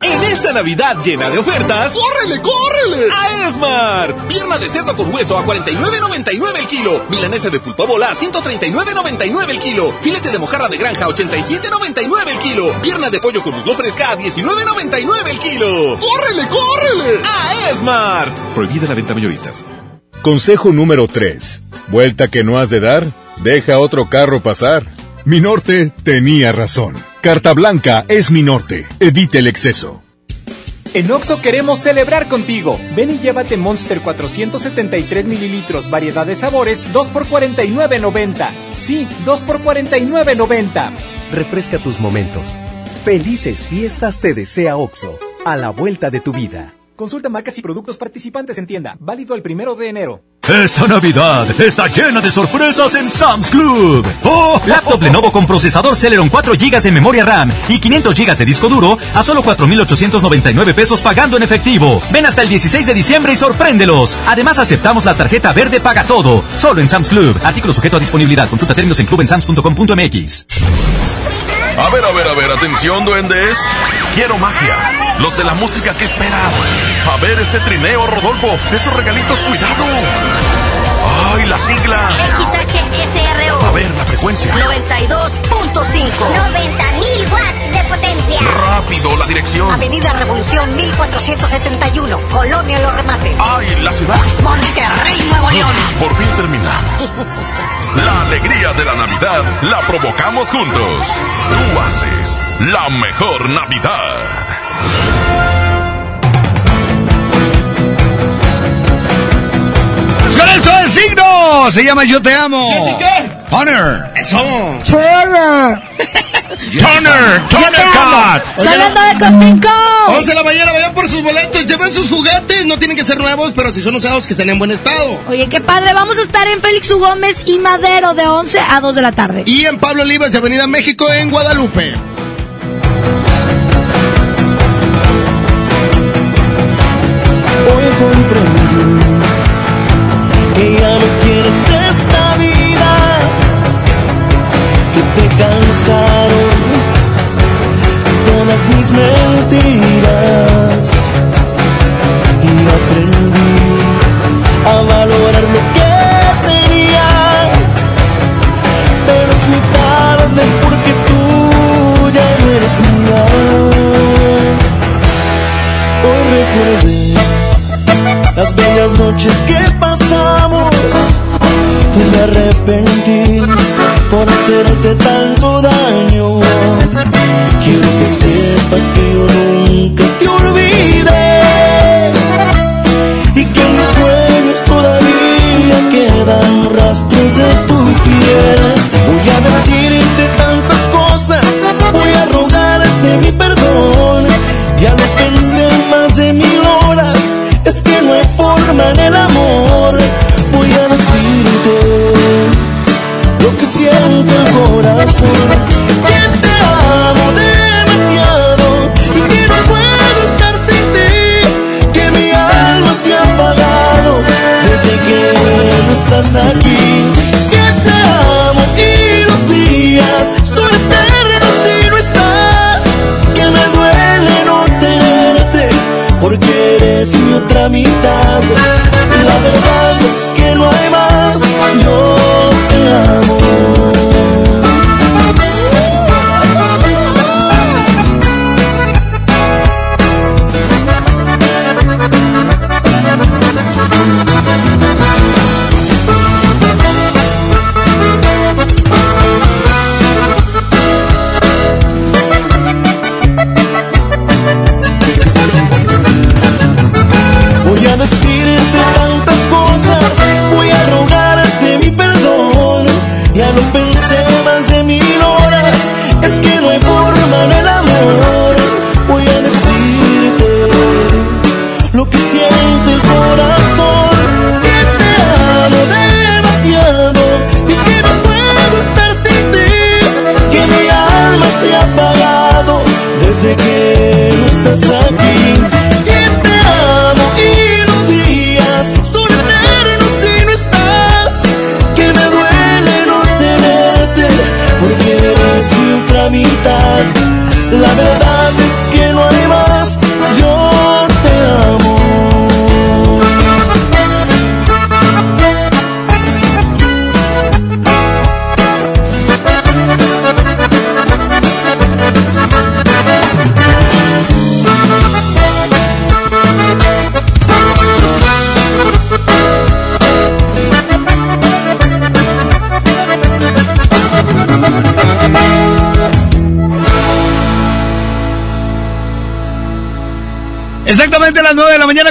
En esta Navidad llena de ofertas, ¡córrele, córrele! A Esmart. Pierna de cerdo con hueso a 49.99 el kilo. Milanesa de pulpa bola a 139.99 el kilo. Filete de mojarra de granja a 87.99 el kilo. Pierna de pollo con muslo fresca a 19.99 el kilo. ¡Córrele, córrele! A Esmart. Prohibida la venta mayoristas. Consejo número 3. Vuelta que no has de dar, deja otro carro pasar. Mi norte tenía razón. Carta Blanca es mi norte. Evite el exceso. En Oxo queremos celebrar contigo. Ven y llévate Monster 473 mililitros, variedad de sabores, 2 por 49.90. Sí, 2 por 49.90. Refresca tus momentos. Felices fiestas te desea Oxo. A la vuelta de tu vida. Consulta marcas y productos participantes en tienda. Válido el primero de enero. Esta Navidad está llena de sorpresas en Sam's Club. ¡Oh! Laptop Lenovo con procesador Celeron 4 GB de memoria RAM y 500 GB de disco duro a solo 4,899 pesos pagando en efectivo. Ven hasta el 16 de diciembre y sorpréndelos. Además aceptamos la tarjeta verde Paga Todo. Solo en Sam's Club. Artículo sujeto a disponibilidad. Consulta términos en clubensams.com.mx. A ver, a ver, a ver, atención, duendes. Quiero magia. Los de la música que esperan. A ver ese trineo, Rodolfo. Esos regalitos, cuidado. ¡Ay, las siglas! XHSRO. A ver, la frecuencia. 92.5. 90.000 watts de potencia. Rápido, la dirección. Avenida Revolución 1471. Colonia Los Remates. ¡Ay, la ciudad! Monterrey, Nuevo León. Por fin terminamos. La alegría de la Navidad la provocamos juntos. Tú haces la mejor Navidad. ¡Con esto el signo! Se llama Yo Te Amo. qué? Honor. Eso. Turner. Turner. Turner Cat. Son las 9.5. 11 de la mañana, vayan por sus boletos, lleven sus juguetes. No tienen que ser nuevos, pero si son usados, que estén en buen estado. Oye, qué padre. Vamos a estar en Félix U. Gómez y Madero de 11 a 2 de la tarde. Y en Pablo Olivas de Avenida México, en Guadalupe. Hoy que no quieres esta vida, que te cansaron todas mis mentiras y aprendí a valorar lo que tenía, pero es muy tarde porque tú ya no eres mía. Hoy recordé las bellas noches que pasamos. Y me arrepentí por hacerte tanto daño. Quiero que sepas que yo nunca te olvidé. Y que en mis sueños todavía quedan rastros de tu piel. Voy a decirte tantas cosas, voy a rogarte mi perdón. Ya lo pensé más de mil horas, es que no hay forma en el amor. Siente el corazón. Que te amo demasiado y que no puedo estar sin ti. Que mi alma se ha apagado desde que no estás aquí. Que te amo y los días son si no estás. Que me duele no tenerte porque eres mi otra mitad. La verdad es que no hay más.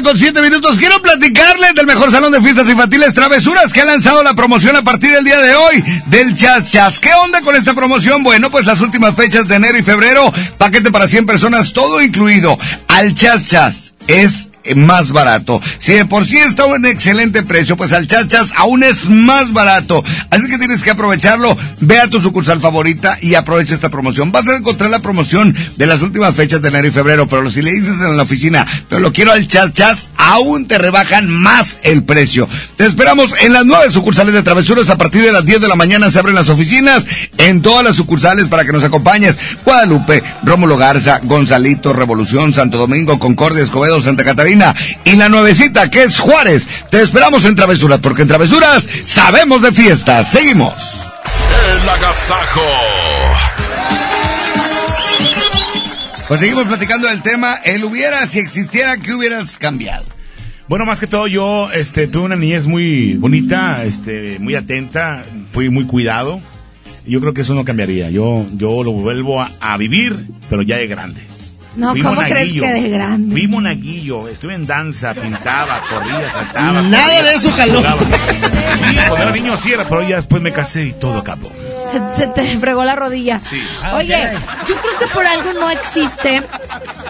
Con 7 minutos. Quiero platicarles del mejor salón de fiestas infantiles Travesuras que ha lanzado la promoción a partir del día de hoy del Chas Chas. ¿Qué onda con esta promoción? Bueno, pues las últimas fechas de enero y febrero, paquete para 100 personas, todo incluido. Al Chas Chas es más barato. Si de por sí está un excelente precio, pues al Chachas aún es más barato. Así que tienes que aprovecharlo. Ve a tu sucursal favorita y aprovecha esta promoción. Vas a encontrar la promoción de las últimas fechas de enero y febrero, pero si le dices en la oficina, pero lo quiero al Chachas, aún te rebajan más el precio. Te esperamos en las nueve sucursales de Travesuras a partir de las 10 de la mañana se abren las oficinas en todas las sucursales para que nos acompañes. Guadalupe, Rómulo Garza, Gonzalito, Revolución, Santo Domingo, Concordia, Escobedo, Santa Catarina y la nuevecita que es Juárez. Te esperamos en Travesuras porque en Travesuras sabemos de fiestas. Seguimos. El agasajo. Pues seguimos platicando del tema, el hubiera, si existiera, ¿qué hubieras cambiado? Bueno, más que todo yo este, tuve una niñez muy bonita, este, muy atenta, fui muy cuidado. Y yo creo que eso no cambiaría. Yo, yo lo vuelvo a, a vivir, pero ya de grande. No, Fui ¿cómo crees que de grande? Fui monaguillo, estuve en danza, pintaba, corría, saltaba. Nada corría, de eso jaló. cuando era niño sí era, pero ya después me casé y todo acabó. Se, se te fregó la rodilla. Oye, yo creo que por algo no existe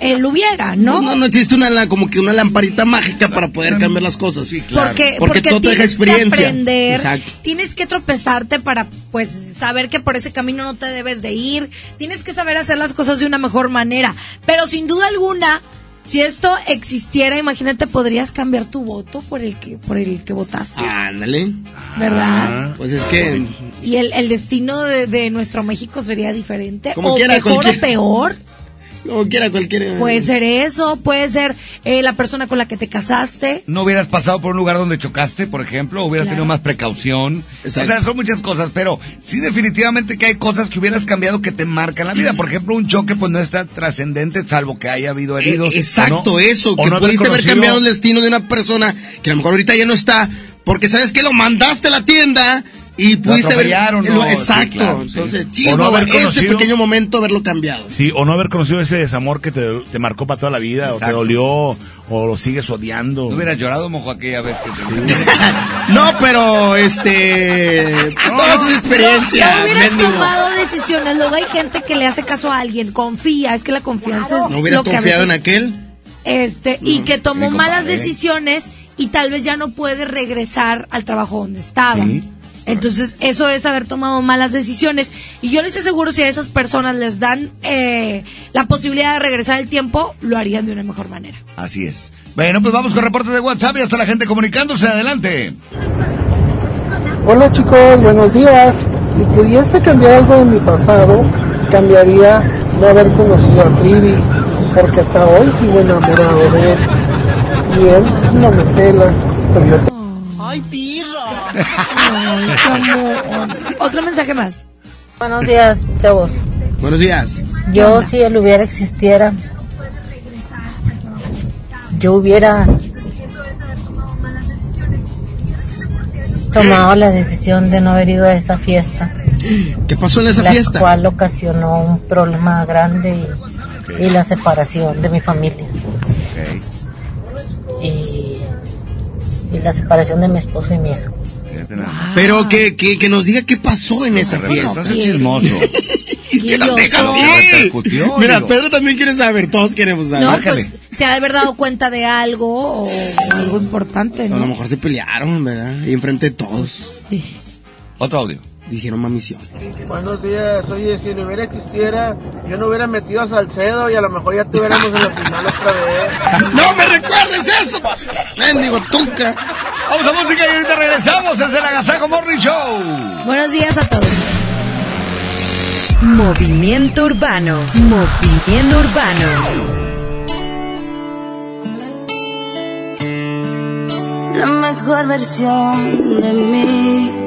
el hubiera, ¿no? No, no existe una como que una lamparita mágica para poder cambiar las cosas. Sí, Porque, Porque, todo tienes que experiencia. aprender, Exacto. tienes que tropezarte para pues saber que por ese camino no te debes de ir, tienes que saber hacer las cosas de una mejor manera, pero sin duda alguna, si esto existiera, imagínate podrías cambiar tu voto por el que por el que votaste, Ándale. ¿verdad? Pues es que Y el, el destino de, de nuestro México sería diferente Como o quiera, mejor cualquier- o peor. Como quiera cualquiera. Puede ser eso, puede ser eh, la persona con la que te casaste. no hubieras pasado por un lugar donde chocaste, por ejemplo, hubieras Claro. tenido más precaución. Exacto. O sea, son muchas cosas, pero sí definitivamente que hay cosas que hubieras cambiado que te marcan la vida. Por ejemplo, un choque pues no es tan trascendente, salvo que haya habido heridos. Eh, exacto, ¿o no? eso, que no pudiste haber cambiado el destino de una persona que a lo mejor ahorita ya no está, porque sabes que lo mandaste a la tienda y pudiste haber... ¿no? Sí, exacto, claro, sí. entonces, O no haber ese pequeño momento haberlo cambiado. Sí, o no haber conocido ese desamor que te, te marcó para toda la vida, o te dolió, o lo sigues odiando. No hubieras llorado, mojo, aquella vez que te... No, pero este... todas esas No experiencias. hubieras mendigo. tomado decisiones. Luego hay gente que le hace caso a alguien, confía. Es que la confianza es ¿No hubieras lo que a confiado en aquel? Este, y que tomó sí, malas decisiones y tal vez ya no puede regresar al trabajo donde estaba. Entonces, eso es haber tomado malas decisiones. Y yo les aseguro, si a esas personas les dan eh, la posibilidad de regresar el tiempo, lo harían de una mejor manera. Así es. Bueno, pues vamos con reportes de WhatsApp y hasta la gente comunicándose. Adelante. Hola chicos, buenos días. Si pudiese cambiar algo de mi pasado, cambiaría no haber conocido a Trivi, porque hasta hoy sigo enamorado de él. Y él no me pela, pero yo ¡Ay, Otro mensaje más. Buenos días, chavos. Buenos días. Yo, si él hubiera existiera, yo hubiera tomado la decisión de no haber ido a esa fiesta. ¿Qué pasó en esa la fiesta? cual ocasionó un problema grande y, y la separación de mi familia. Y, y la separación de mi esposo y mi hija. Pero que, que, que nos diga qué pasó en esa fiesta. Estás chismoso. ¿Qué nos deja así? Mira, digo. Pedro también quiere saber, todos queremos saber. No, pues se ha de haber dado cuenta de algo o algo importante, A lo ¿no? mejor se pelearon, ¿verdad? Y enfrente de todos. Otro audio. Dijeron mamición. Buenos días, oye, si no hubiera existiera, yo no hubiera metido a Salcedo y a lo mejor ya estuviéramos en la final otra vez. ¡No me recuerdes eso! Mendigo Tuca. Vamos a música y ahorita regresamos. Es el Agasajo Morning Show. Buenos días a todos. Movimiento Urbano. Movimiento Urbano. La mejor versión de mí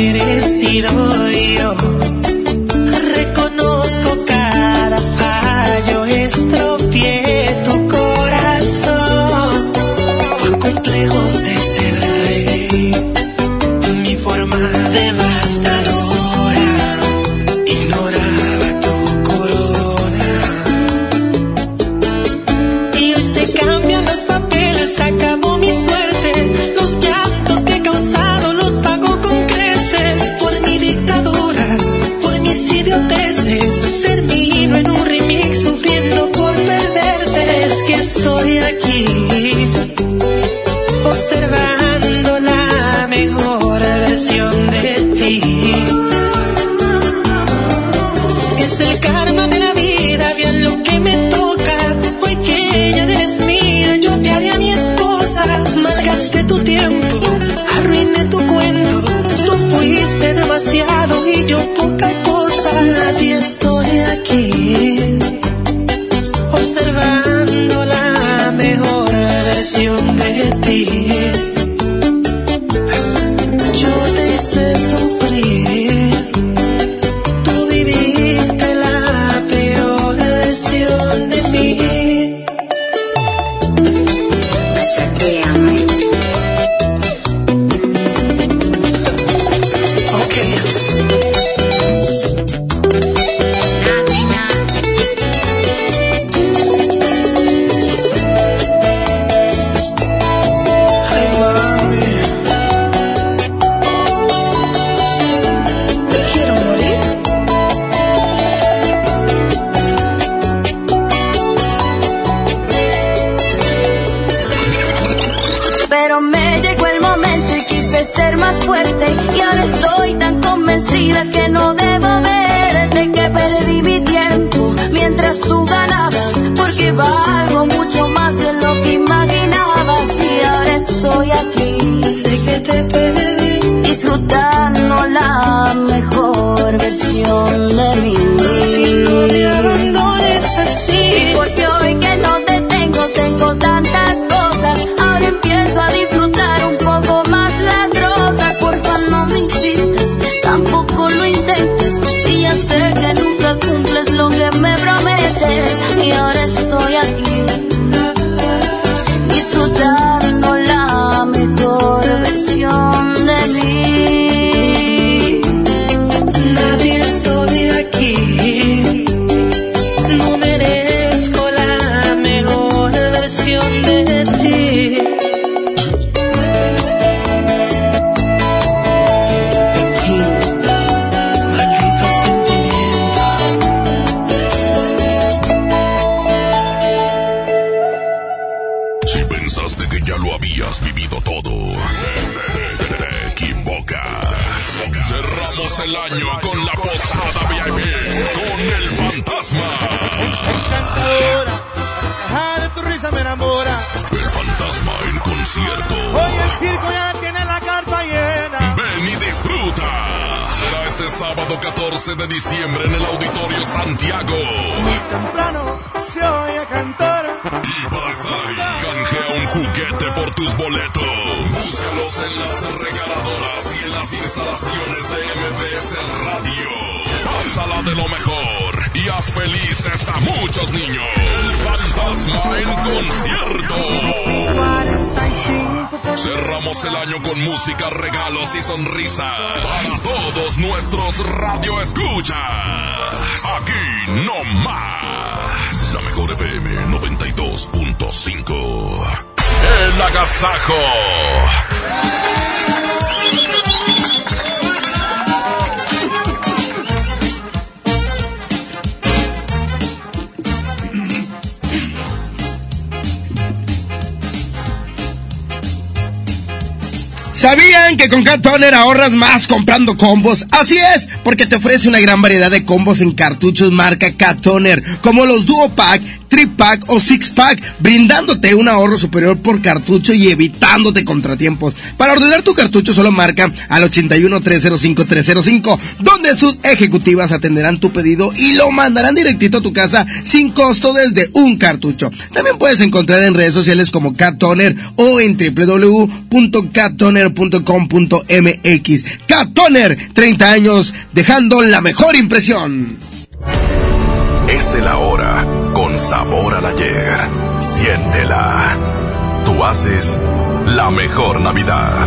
merecido yo. El año con música, regalos y sonrisas. Para todos nuestros radio escuchas. Aquí no más. La mejor FM 92.5. El agasajo ¿Sabían que con Cat Toner ahorras más comprando combos? Así es, porque te ofrece una gran variedad de combos en cartuchos marca Cat Toner, como los Duo Pack, tripack o six pack, brindándote un ahorro superior por cartucho y evitándote contratiempos. Para ordenar tu cartucho solo marca al 81 305 305, donde sus ejecutivas atenderán tu pedido y lo mandarán directito a tu casa sin costo desde un cartucho. También puedes encontrar en redes sociales como Cat Toner o en www.cattoner.com.mx. Cat Toner, 30 años dejando la mejor impresión. Es el ahora con sabor al ayer. Siéntela. Tú haces la mejor Navidad.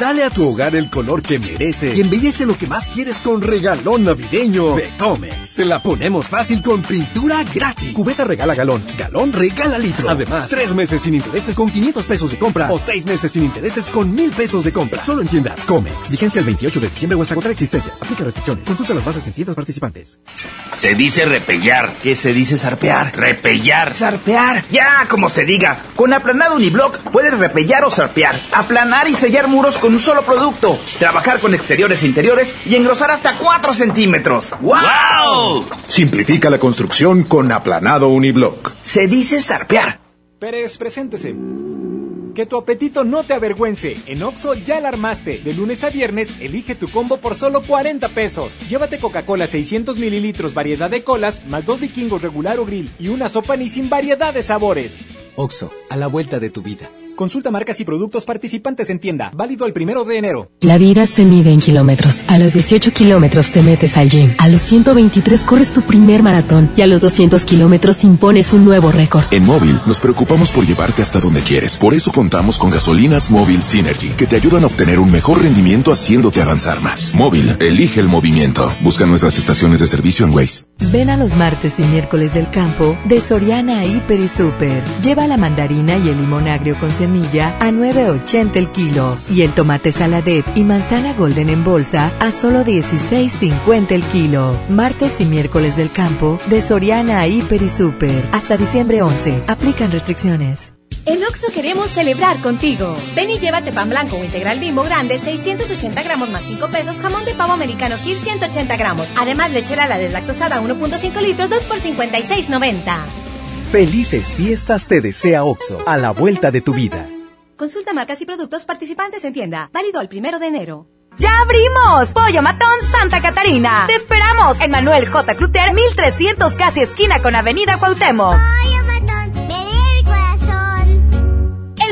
Dale a tu hogar el color que merece y embellece lo que más quieres con regalón navideño de Comex. Se la ponemos fácil con pintura gratis. Cubeta regala galón, galón regala litro. Además, tres meses sin intereses con 500 pesos de compra o seis meses sin intereses con mil pesos de compra. Solo en tiendas Comex. Vigencia el 28 de diciembre o hasta agotar existencias. Aplica restricciones. Consulta las bases en tiendas participantes. Se dice repellar. ¿Qué se dice zarpear? Repellar. Zarpear. Ya, como se diga. Con aplanado uniblock puedes repellar o zarpear. Aplanar y sellar muros con un solo producto. Trabajar con exteriores e interiores y engrosar hasta 4 centímetros. ¡Wow! Simplifica la construcción con aplanado uniblock. Se dice zarpear. Pérez, preséntese. Que tu apetito no te avergüence. En Oxo ya la armaste. De lunes a viernes, elige tu combo por solo 40 pesos. Llévate Coca-Cola 600 mililitros, variedad de colas, más dos vikingos regular o grill y una sopa ni sin variedad de sabores. Oxo, a la vuelta de tu vida. Consulta marcas y productos participantes en tienda. Válido el primero de enero. La vida se mide en kilómetros. A los 18 kilómetros te metes al gym. A los 123 corres tu primer maratón. Y a los 200 kilómetros impones un nuevo récord. En móvil nos preocupamos por llevarte hasta donde quieres. Por eso contamos con gasolinas móvil Synergy, que te ayudan a obtener un mejor rendimiento haciéndote avanzar más. Móvil, elige el movimiento. Busca nuestras estaciones de servicio en Waze. Ven a los martes y miércoles del campo de Soriana Hiper y Super. Lleva la mandarina y el limón agrio con a 9.80 el kilo y el tomate saladet y manzana golden en bolsa a solo 16.50 el kilo. Martes y miércoles del campo de Soriana Hiper y Super. Hasta diciembre 11. Aplican restricciones. En Oxo queremos celebrar contigo. Ven y llévate pan blanco o integral bimbo grande, 680 gramos más 5 pesos, jamón de pavo americano Kir 180 gramos. Además, lechera la deslactosada 1.5 litros, 2 por 56.90. Felices fiestas te desea OXO, a la vuelta de tu vida. Consulta marcas y productos participantes en tienda. Válido el primero de enero. ¡Ya abrimos! Pollo Matón Santa Catarina. Te esperamos en Manuel J. Cluter, 1300 casi esquina con Avenida Cuauhtémoc.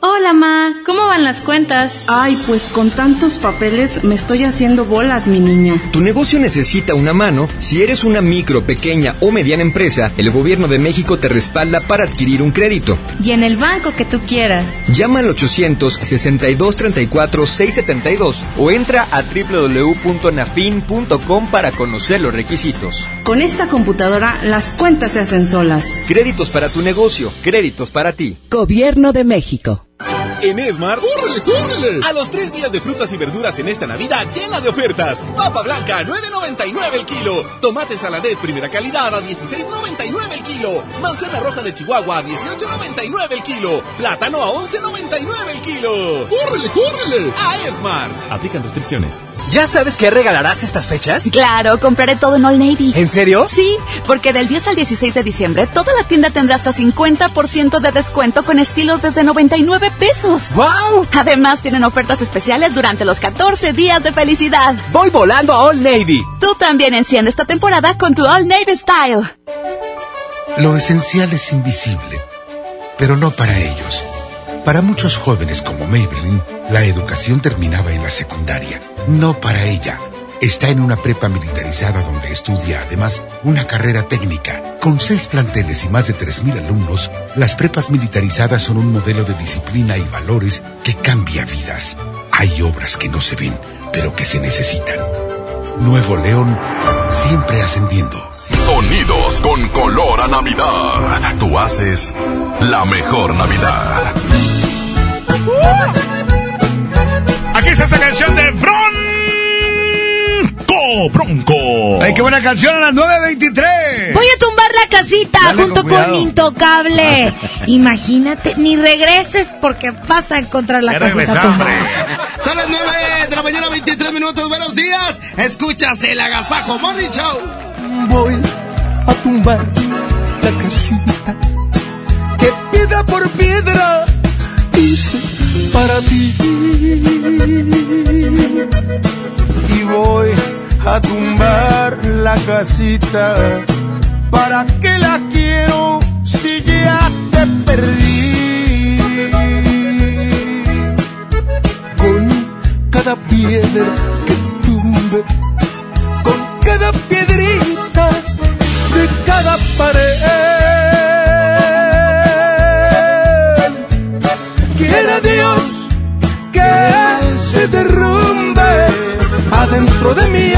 Hola, Ma. ¿Cómo van las cuentas? Ay, pues con tantos papeles me estoy haciendo bolas, mi niña. Tu negocio necesita una mano. Si eres una micro, pequeña o mediana empresa, el gobierno de México te respalda para adquirir un crédito. Y en el banco que tú quieras. Llama al 800-6234-672 o entra a www.nafin.com para conocer los requisitos. Con esta computadora, las cuentas se hacen solas. Créditos para tu negocio, créditos para ti. Gobierno de México. En Esmar, ¡córrele, córrele! A los tres días de frutas y verduras en esta Navidad llena de ofertas. Papa blanca a 9.99 el kilo. Tomate saladet primera calidad a 16.99 el kilo. Manzana roja de Chihuahua a 18.99 el kilo. Plátano a 11.99 el kilo. ¡Córrele, córrele! A Esmar. Aplican restricciones. ¿Ya sabes qué regalarás estas fechas? Claro, compraré todo en All Navy. ¿En serio? Sí, porque del 10 al 16 de diciembre toda la tienda tendrá hasta 50% de descuento con estilos desde 99 pesos. ¡Wow! Además tienen ofertas especiales durante los 14 días de felicidad. Voy volando a All Navy. Tú también enciende esta temporada con tu All Navy Style. Lo esencial es invisible, pero no para ellos. Para muchos jóvenes como Maybelline, la educación terminaba en la secundaria. No para ella. Está en una prepa militarizada donde estudia además una carrera técnica. Con seis planteles y más de 3.000 alumnos, las prepas militarizadas son un modelo de disciplina y valores que cambia vidas. Hay obras que no se ven, pero que se necesitan. Nuevo León, siempre ascendiendo. Sonidos con color a Navidad. Tú haces la mejor Navidad. Aquí está esa canción de Bronco Bronco. Ay, qué buena canción a las 9.23. Voy a tumbar la casita Dale, junto con. Intocable. Imagínate, ni regreses porque vas a encontrar la casita. Son las 9 de la mañana, 23 minutos. Buenos días. Escuchas el Agasajo Morning Show. Voy a tumbar la casita que piedra por piedra hice para ti. Y voy a tumbar la casita. ¿Para qué la quiero si ya te perdí? Con cada piedra que tumbe, con cada piedrita de cada pared. Quiera Dios que se derrumbe adentro de mi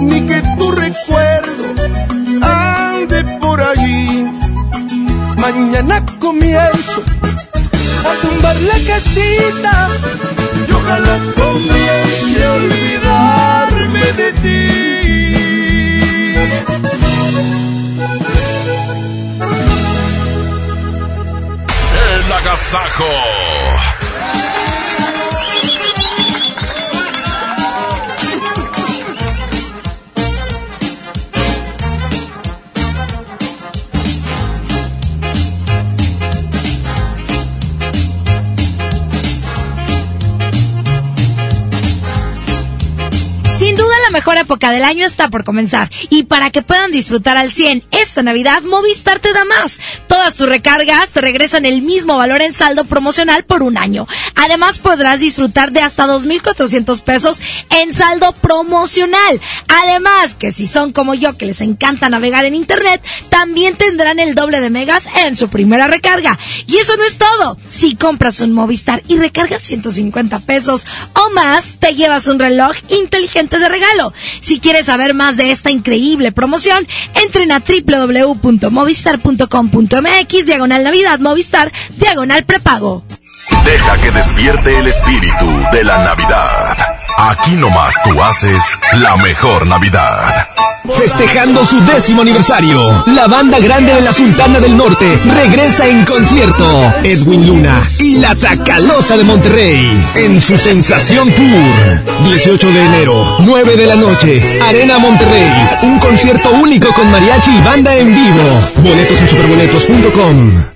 ni que tu recuerdo ande por allí. Mañana comienzo a tumbar la casita y ojalá comience a olvidarme de ti. El agasajo. Mejor época del año está por comenzar y para que puedan disfrutar al 100 esta Navidad, Movistar te da más. Todas tus recargas te regresan el mismo valor en saldo promocional por un año. Además podrás disfrutar de hasta 2.400 pesos en saldo promocional. Además que si son como yo que les encanta navegar en internet, también tendrán el doble de megas en su primera recarga. Y eso no es todo. Si compras un Movistar y recargas 150 pesos o más, te llevas un reloj inteligente de regalo. Si quieres saber más de esta increíble promoción, entren a www.movistar.com.mx diagonal Navidad Movistar diagonal prepago. Deja que despierte el espíritu de la Navidad. Aquí nomás tú haces la mejor Navidad. Festejando su décimo aniversario, la banda grande de la Sultana del Norte regresa en concierto. Edwin Luna y la Tracalosa de Monterrey en su Sensación Tour. 18 de enero, 9 de la noche, Arena Monterrey. Un concierto único con mariachi y banda en vivo. Boletos en superboletos.com.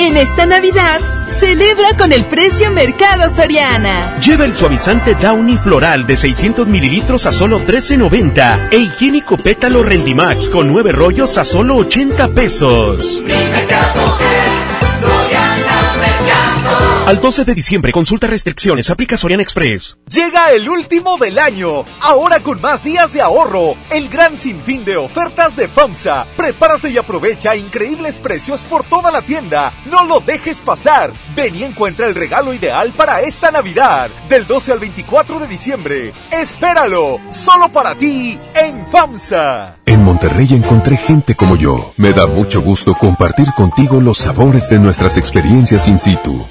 En esta Navidad, celebra con el precio Mercado Soriana. Lleva el suavizante Downy Floral de 600 mililitros a solo 13.90 e higiénico pétalo Rendimax con 9 rollos a solo 80 pesos. Al 12 de diciembre, consulta restricciones, aplica Soriana Express. Llega el último del año, ahora con más días de ahorro, el gran sinfín de ofertas de FAMSA. Prepárate y aprovecha increíbles precios por toda la tienda. No lo dejes pasar. Ven y encuentra el regalo ideal para esta Navidad, del 12 al 24 de diciembre. Espéralo, solo para ti en FAMSA. En Monterrey encontré gente como yo. Me da mucho gusto compartir contigo los sabores de nuestras experiencias in situ.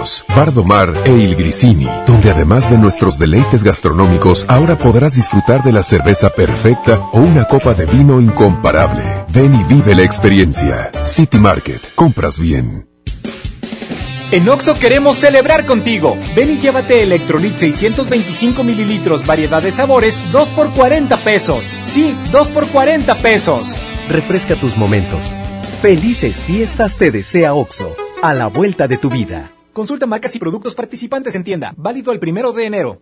Pinchos, Bardomar e Il Grisini, donde además de nuestros deleites gastronómicos, ahora podrás disfrutar de la cerveza perfecta o una copa de vino incomparable. Ven y vive la experiencia. City Market, compras bien. En Oxo queremos celebrar contigo. Ven y llévate Electrolit 625 mililitros, variedad de sabores, 2 por 40 pesos. Sí, 2 por 40 pesos. Refresca tus momentos. Felices fiestas te desea OXO, a la vuelta de tu vida. Consulta marcas y productos participantes en tienda. Válido el primero de enero.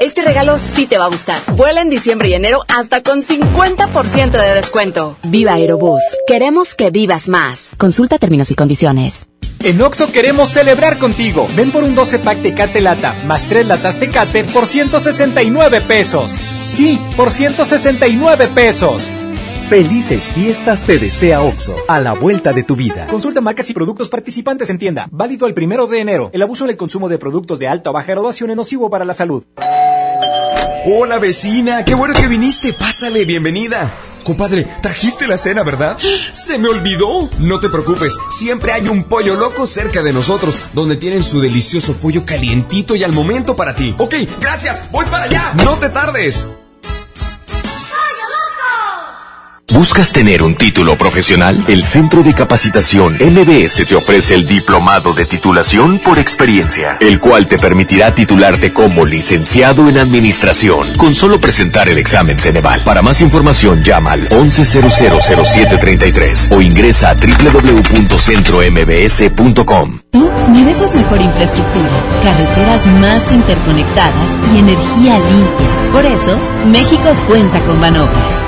Este regalo sí te va a gustar. Vuela en diciembre y enero hasta con 50% de descuento. Viva Aerobús. Queremos que vivas más. Consulta términos y condiciones. En Oxo queremos celebrar contigo. Ven por un 12 pack Tecate Lata más 3 latas Tecate por 169 pesos. Sí, por 169 pesos. Felices fiestas te desea OXO, a la vuelta de tu vida. Consulta marcas y productos participantes en tienda. Válido el primero de enero. El abuso en el consumo de productos de alta o baja graduación es nocivo para la salud. Hola vecina, qué bueno que viniste. Pásale, bienvenida. Compadre, trajiste la cena, ¿verdad? Se me olvidó. No te preocupes, siempre hay un pollo loco cerca de nosotros, donde tienen su delicioso pollo calientito y al momento para ti. Ok, gracias, voy para allá. No te tardes. ¿Buscas tener un título profesional? El Centro de Capacitación MBS te ofrece el Diplomado de Titulación por Experiencia, el cual te permitirá titularte como licenciado en Administración con solo presentar el examen Ceneval. Para más información llama al 11000733 o ingresa a www.centrombs.com. Tú mereces mejor infraestructura, carreteras más interconectadas y energía limpia. Por eso, México cuenta con Banobras.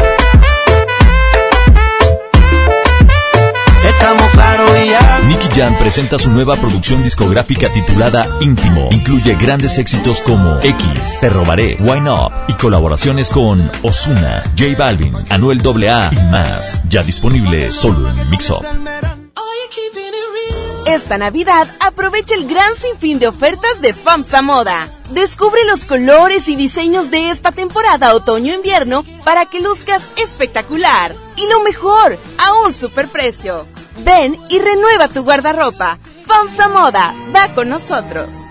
Nicky Jam presenta su nueva producción discográfica titulada Íntimo. Incluye grandes éxitos como X, Te Robaré, Why Not y colaboraciones con Osuna, J Balvin, Anuel AA y más. Ya disponible solo en Mix Up. Esta Navidad aprovecha el gran sinfín de ofertas de FAMSA Moda. Descubre los colores y diseños de esta temporada otoño-invierno para que luzcas espectacular. Y lo mejor, a un superprecio. Ven y renueva tu guardarropa. FAMSA Moda, va con nosotros.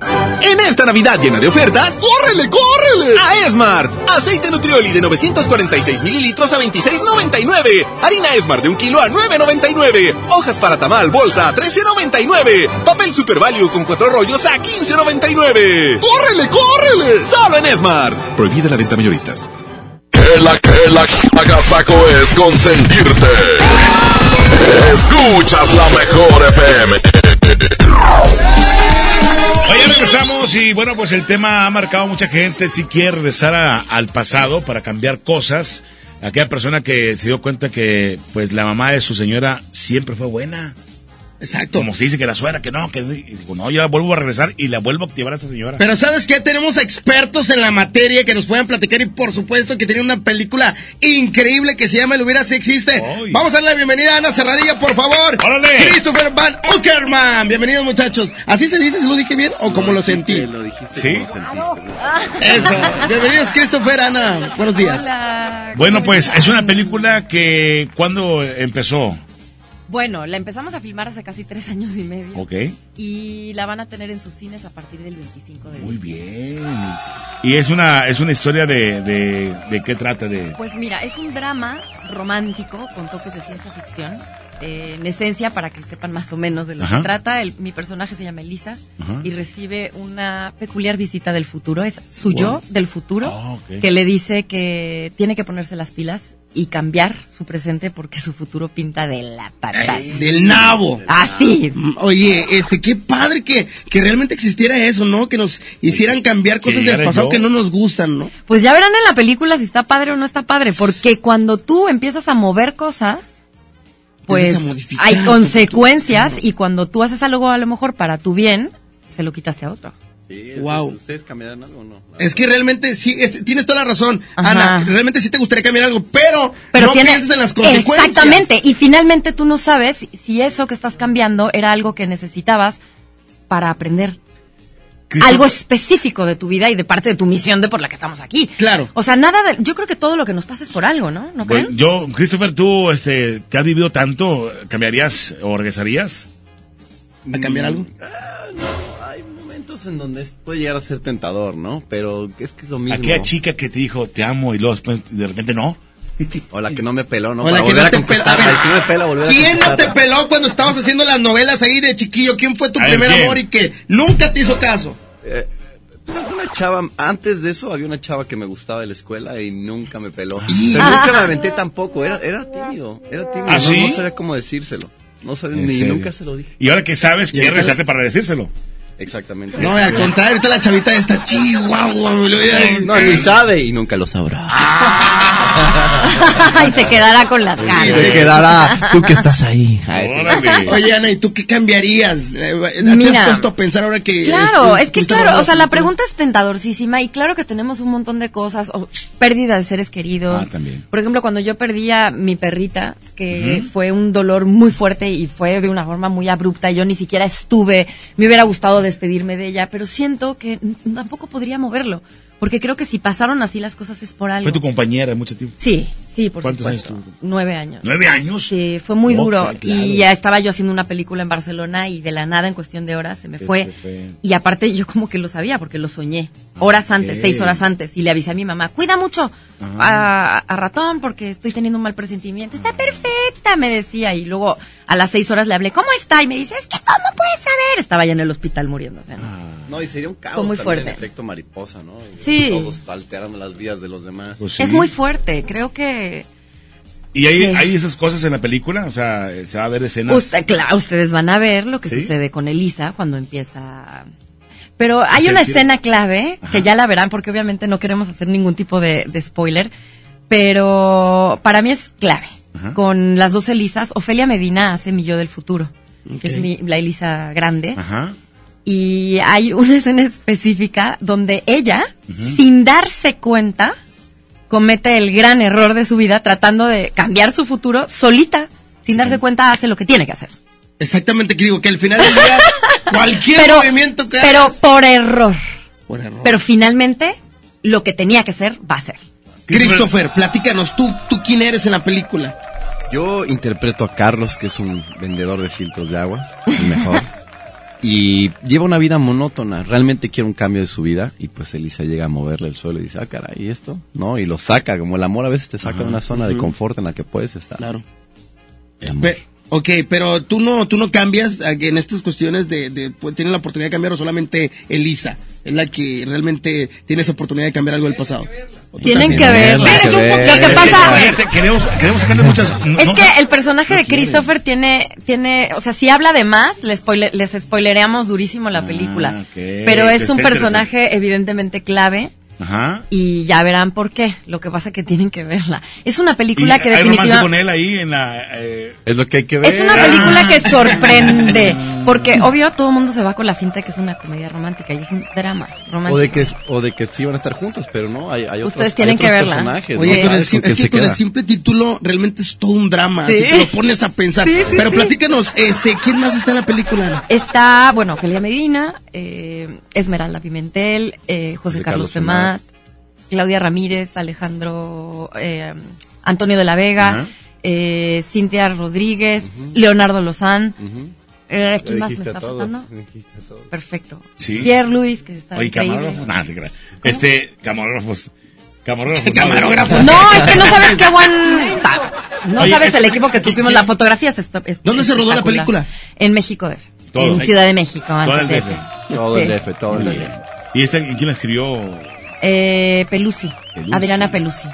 En esta Navidad llena de ofertas, ¡córrele, córrele! A Esmart. Aceite Nutrioli de 946 mililitros a 26.99. Harina Esmart de un kilo a 9.99. Hojas para tamal bolsa a 13.99. Papel Super Value con cuatro rollos a 15.99. ¡Córrele, córrele! Solo en Esmart. Prohibida la venta mayoristas. Que la que la agasaco es consentirte. Escuchas la mejor FM. Oye, regresamos y bueno, pues el tema ha marcado a mucha gente. Si quiere regresar a- al pasado para cambiar cosas. Aquella persona que se dio cuenta que pues la mamá de su señora siempre fue buena. Exacto. Como se dice que la suegra, que no, que digo, no, yo la vuelvo a regresar y la vuelvo a activar a esta señora. Pero ¿sabes qué? Tenemos expertos en la materia que nos pueden platicar y por supuesto que tiene una película increíble que se llama El hubiera si existe. Vamos a darle la bienvenida a Ana Cerradilla, por favor. Christopher Van Uckerman. Bienvenidos muchachos. ¿Así se dice? ¿Se lo dije bien o como lo sentí? Lo dijiste ¿Sí? como sentiste. Eso. Bienvenidos Christopher, Ana. Buenos días. Bueno, pues es una película que cuando empezó, Bueno, la empezamos a filmar hace casi tres años y medio. ok, Y la van a tener en sus cines a partir del 25 de muy bien. Y es una es una historia de de, de qué trata de Pues mira, es un drama romántico con toques de ciencia ficción. Eh, en esencia, para que sepan más o menos de lo Ajá. que trata, el- mi personaje se llama Elisa Ajá. y recibe una peculiar visita del futuro. Es su Wow. yo del futuro Ah, que le dice que tiene que ponerse las pilas y cambiar su presente porque su futuro pinta de la patada. Del nabo. Así. Oye, este, qué padre que, que realmente existiera eso, ¿no? Que nos hicieran cambiar cosas del pasado yo. que no nos gustan, ¿no? Pues ya verán en la película si está padre o no está padre, porque cuando tú empiezas a mover cosas, pues hay consecuencias y cuando tú haces algo a lo mejor para tu bien, se lo quitaste a otro. Sí, es- Wow. ¿Ustedes cambiarán algo o no? Es que realmente sí, es- tienes toda la razón, Ajá. Ana. Realmente sí te gustaría cambiar algo, pero, Pero no tiene- pienses en las consecuencias. Exactamente, y finalmente tú no sabes si eso que estás cambiando era algo que necesitabas para aprender algo específico de tu vida y de parte de tu misión de por la que estamos aquí. Claro. O sea, nada de, yo creo que todo lo que nos pasa es por algo, ¿no? ¿No creen? yo, Christopher, tú, este, que has vivido tanto, ¿cambiarías o regresarías? ¿A cambiar algo? Hay momentos en donde puede llegar a ser tentador, ¿no? Pero es que es lo mismo. Aquella chica que te dijo, te amo, y luego después, de repente no. O la que no me peló, ¿no? O la Para que no te peló. A ver, Ay, sí me pela volver a ¿Quién no te peló cuando estabas haciendo las novelas ahí de chiquillo? ¿Quién fue tu primer ¿quién? amor y que nunca te hizo caso? Eh, pues alguna chava, antes de eso había una chava que me gustaba de la escuela y nunca me peló. Pero nunca me aventé tampoco, era, era tímido, era tímido, ¿Ah, no, sí? no sabía cómo decírselo. No sabía, ¿En ni serio? nunca se lo dije. Y ahora que sabes, Y ahorita- regresarte para decírselo. Exactamente. No, al contrario, ahorita la chavita está chihuahua. No, ni sabe y nunca lo sabrá. y se quedará con las ganas. Se quedará. Tú que estás ahí. Oye, Ana, ¿y tú qué cambiarías? Eh, ¿Te Mira. has puesto a pensar ahora que... Claro, eh, es que claro, o sea, la pregunta es tentadorcísima y claro que tenemos un montón de cosas, o pérdida de seres queridos. Ah, también. Por ejemplo, cuando yo perdí a mi perrita, que fue un dolor muy fuerte y fue de una forma muy abrupta, yo ni siquiera estuve, me hubiera gustado despedirme de ella, pero siento que tampoco podría moverlo, porque creo que si pasaron así las cosas es por algo. Fue tu compañera mucho tiempo. Sí, sí, por ¿Cuántos supuesto. años tuvo? Nueve años. ¿Nueve años? Sí, fue muy duro. claro. Y ya estaba yo haciendo una película en Barcelona y de la nada, en cuestión de horas, se me fue. Y aparte yo como que lo sabía porque lo soñé. Horas antes, seis horas antes. Y le avisé a mi mamá, cuida mucho a, a Ratón porque estoy teniendo un mal presentimiento. Está perfecta, me decía. Y luego a las seis horas le hablé, ¿cómo está? Y me dice, es que ¿cómo puedes saber? Estaba ya en el hospital muriéndose. ¿no? No, y sería un caos Fue muy también fuerte. el efecto mariposa, ¿no? Y Sí. Todos alterando las vidas de los demás. Es muy fuerte. Creo que ¿Y hay, Sí. hay esas cosas en la película? O sea, se va a ver escenas. Usted- claro, ustedes van a ver lo que ¿Sí? sucede con Elisa cuando empieza. Pero hay una escena clave que ya la verán porque obviamente no queremos hacer ningún tipo de, de spoiler, pero para mí es clave. Ajá. Con las dos Elisas, Ofelia Medina hace Mi Yo del Futuro, que es mi- la Elisa grande. Ajá. Y hay una escena específica donde ella, sin darse cuenta, comete el gran error de su vida tratando de cambiar su futuro solita. Sin darse cuenta, hace lo que tiene que hacer. Exactamente, que digo que al final del día, cualquier Pero- movimiento que Pero hagas- por error. Por error. Pero finalmente, lo que tenía que ser, va a ser. Christopher, platícanos, ¿tú, ¿tú quién eres en la película? Yo interpreto a Carlos, que es un vendedor de filtros de agua, el mejor. y lleva una vida monótona. Realmente quiere un cambio de su vida. Y pues Elisa llega a moverle el suelo y dice, ah, caray, ¿y esto? ¿No? Y lo saca. Como el amor a veces te saca de una zona de confort en la que puedes estar. Claro. Pe- ok, pero tú no, tú no cambias eh, en estas cuestiones de, de pues, tienes la oportunidad de cambiar o solamente Elisa es la que realmente tiene esa oportunidad de cambiar algo del pasado. ¿O tú Tienen que un Lo que pasa- queremos, queremos sacarle muchas. no- Es no- que el personaje de Christopher tiene, tiene, o sea, si habla de más, les, spoile- les spoilereamos durísimo la película. Ah, Pero es un personaje evidentemente clave Ajá. y ya verán por qué. Lo que pasa es que tienen que verla. Es una película Y que hay definitivamente... con él ahí en la. eh, Es lo que hay que ver. Es una película que sorprende, porque obvio todo el mundo se va con la finta de que es una comedia romántica y es un drama romántico. O de que o de que sí van a estar juntos, pero no, hay, hay otros, Ustedes hay tienen otros que verla. personajes. Oye, ¿no? con el, ¿Sabes sim- con qué es que con el simple título realmente es todo un drama, Sí. así que lo pones a pensar. Sí, sí, Pero sí. platícanos, este, ¿quién más está en la película? Está, bueno, Ofelia Medina, eh, Esmeralda Pimentel, eh, José Carlos Carlos Claudia Ramírez, Alejandro, eh, Antonio de la Vega, Ajá. eh, Cintia Rodríguez, Leonardo Lozán. Eh, ¿Quién más me está faltando? Perfecto. Sí. Pierre Luis, que está Oye, camarógrafos. Crea. Este, camarógrafos. Camarógrafos. Camarógrafos. No, es que no sabes qué buen... No Oye, sabes es- el equipo que tuvimos, la fotografía es es ¿Dónde se rodó la película? En México DF. Todo. En Ciudad de México, Todo el DF. DF. Todo Sí. el DF, todo el DF. ¿Y esta, y quién la escribió? Eh, Pelusi. Pelusi. Adriana Pelusi.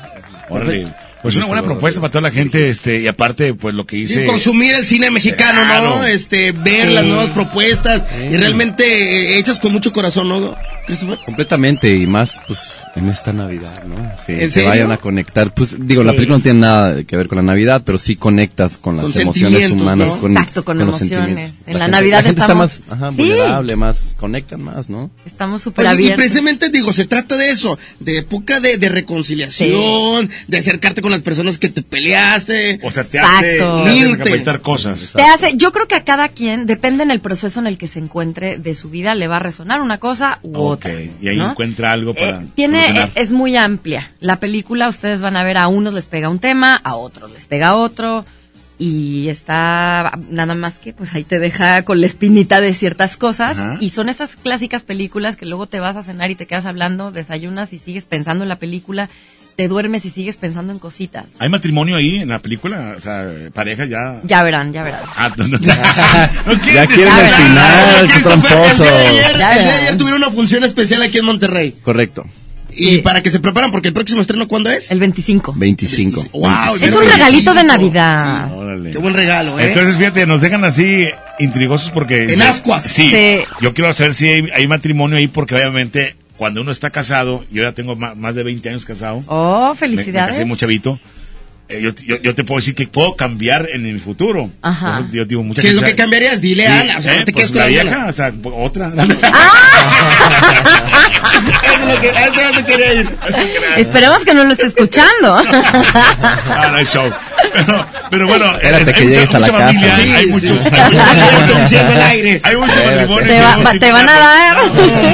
Órale. Pues una buena propuesta para toda la gente, este, y aparte, pues lo que hice. consumir el cine mexicano, Claro. ¿no? Este, ver Sí. las nuevas propuestas y realmente eh, hechas con mucho corazón, ¿no? Christopher? Completamente, y más, pues, en esta Navidad, ¿no? Sí, ¿En se serio? vayan a conectar. Pues, digo, la película no tiene nada que ver con la Navidad, pero sí conectas con las Con emociones humanas. ¿no? Con, Exacto, con los emociones. En la gente- Navidad la gente estamos- está más ajá, Sí. vulnerable, más, conectan más, ¿no? Estamos súper Oye, y abiertos. precisamente digo, se trata de eso, de época de, de reconciliación, de acercarte con las personas que te peleaste. O sea, te hace, Exacto. hace Unirte. recapacitar cosas. Te hace, yo creo que a cada quien, depende en el proceso en el que se encuentre de su vida, le va a resonar una cosa u Ok, otra. y ahí ¿no? encuentra algo para. Eh, tiene, solucionar. eh, es muy amplia. La película, ustedes van a ver, a unos les pega un tema, a otros les pega otro. Y está nada más que, pues ahí te deja con la espinita de ciertas cosas. Ajá. Y son estas clásicas películas que luego te vas a cenar y te quedas hablando, desayunas y sigues pensando en la película, te duermes y sigues pensando en cositas. ¿Hay matrimonio ahí en la película? O sea, pareja ya. Ya verán, ya verán. Ah, no, no. No Ya quieren el final, qué. El día de ayer tuvieron una función especial aquí en Monterrey. Correcto. Y para que se preparan, porque el próximo estreno, ¿cuándo es? El 25. 25. Wow, Es un regalito de 25. Navidad. Órale. Qué buen regalo, ¿eh? Entonces, fíjate, nos dejan así intrigosos porque... En ascuas. Sí. Sí. Yo quiero saber si hay, hay matrimonio ahí porque obviamente cuando uno está casado, yo ya tengo ma- más de 20 años casado. Oh, Me, me felicidades. casé muy chavito. Eh, yo, yo, yo te puedo decir que puedo cambiar en mi futuro. Ajá. Por eso yo digo, mucha ¿Qué es gente- lo que cambiarías? Dile Sí, a Ana, o sea, eh, no te pues quedes con la vieja, ganas. o sea, otra. Eso es lo que, quería ir. Esperemos que no lo esté escuchando. Ah, no hay show. Pero, pero bueno, Espérate que mucha- llegues a la mucha casa. familia, Sí, hay sí. mucho. Aire. Hay mucho matrimonio. te, va- van a dar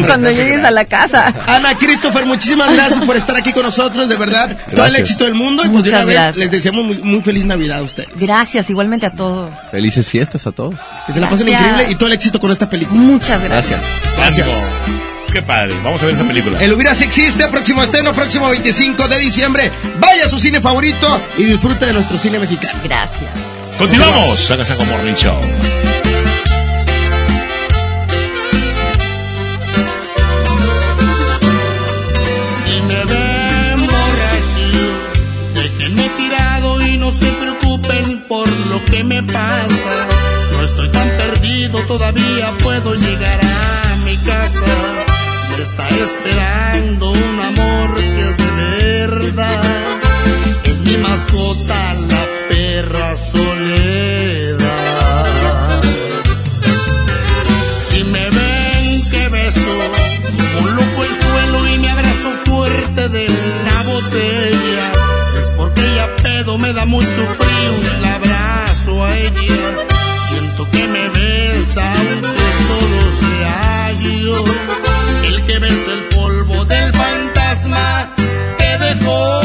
cuando llegues a la casa. Ana, Christopher, muchísimas gracias por estar aquí con nosotros, de verdad. Todo el éxito del mundo y pues de Muchas vez gracias. les deseamos muy, muy feliz Navidad a ustedes. Gracias, igualmente a todos. Felices fiestas a todos. Que se la pasen increíble y todo el éxito con esta película. Muchas gracias. Gracias. Gracias. Qué padre. Vamos a ver esta película. El Hubiera Si Existe, próximo estreno, próximo 25 de diciembre. Vaya a su cine favorito y disfrute de nuestro cine mexicano. Gracias. Continuamos. Agasago Morning Show. Si me ven borracho, tirado y no sé lo que me pasa. No estoy tan perdido, todavía puedo llegar a mi casa. Está esperando un amor que es de verdad. Es mi mascota, la perra soledad. Si me ven que beso, como loco el suelo y me abrazo fuerte de la botella. Es porque ella pedo me da mucho frío y la abrazo a ella. Siento que me besa aunque solo sea yo. El que besa el polvo del fantasma que dejó.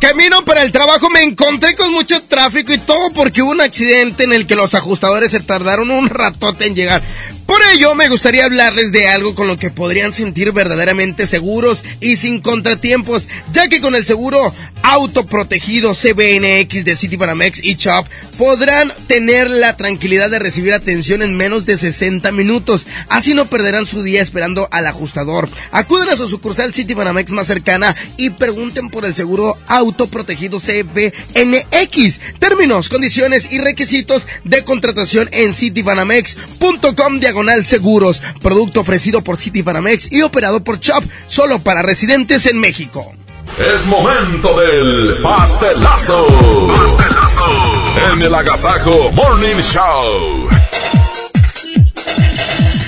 Que camino para el trabajo me encontré con mucho tráfico y todo porque hubo un accidente en el que los ajustadores se tardaron un ratote en llegar. Por ello, me gustaría hablarles de algo con lo que podrían sentir verdaderamente seguros y sin contratiempos, ya que con el seguro autoprotegido CBNX de Citibanamex y Chop podrán tener la tranquilidad de recibir atención en menos de 60 minutos. Así no perderán su día esperando al ajustador. Acuden a su sucursal Citibanamex más cercana y pregunten por el seguro autoprotegido CBNX. Términos, condiciones y requisitos de contratación en citibanamex.com diagonal seguros. Producto ofrecido por Citibanamex y operado por Chop, solo para residentes en México. Es momento del pastelazo. Pastelazo. En el Agasajo Morning Show.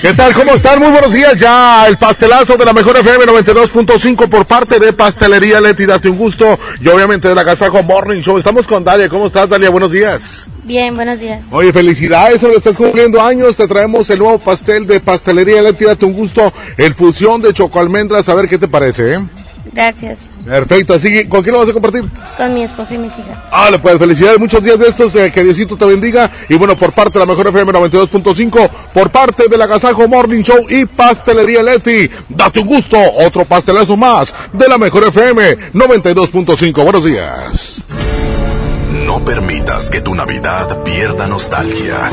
¿Qué tal? ¿Cómo están? Muy buenos días. Ya el pastelazo de la mejor FM 92.5 por parte de Pastelería Leti. Date un gusto. Y obviamente del Agasajo Morning Show. Estamos con Dalia. ¿Cómo estás, Dalia? Buenos días. Bien, buenos días. Oye, felicidades, hoy estás cumpliendo años, te traemos el nuevo pastel de pastelería Leti, date un gusto, el fusión de choco almendras, a ver qué te parece, ¿eh? Gracias. Perfecto, así, ¿con quién lo vas a compartir? Con mi esposo y mis hijas. Ah, pues felicidades, muchos días de estos, eh, que Diosito te bendiga, y bueno, por parte de la mejor FM 92.5, por parte del Agasajo Morning Show y Pastelería Leti, date un gusto, otro pastelazo más de la mejor FM 92.5, buenos días. No permitas que tu Navidad pierda nostalgia.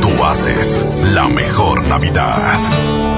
Tú haces la mejor Navidad.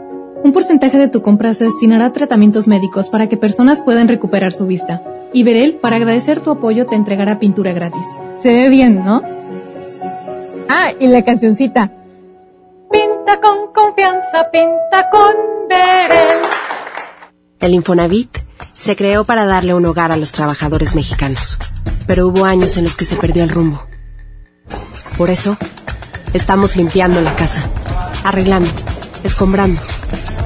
Un porcentaje de tu compra se destinará a tratamientos médicos para que personas puedan recuperar su vista. Y Verel, para agradecer tu apoyo, te entregará pintura gratis. Se ve bien, ¿no? Ah, y la cancioncita. Pinta con confianza, pinta con Verel. El Infonavit se creó para darle un hogar a los trabajadores mexicanos. pero hubo años en los que se perdió el rumbo. Por eso, estamos limpiando la casa, arreglando, escombrando,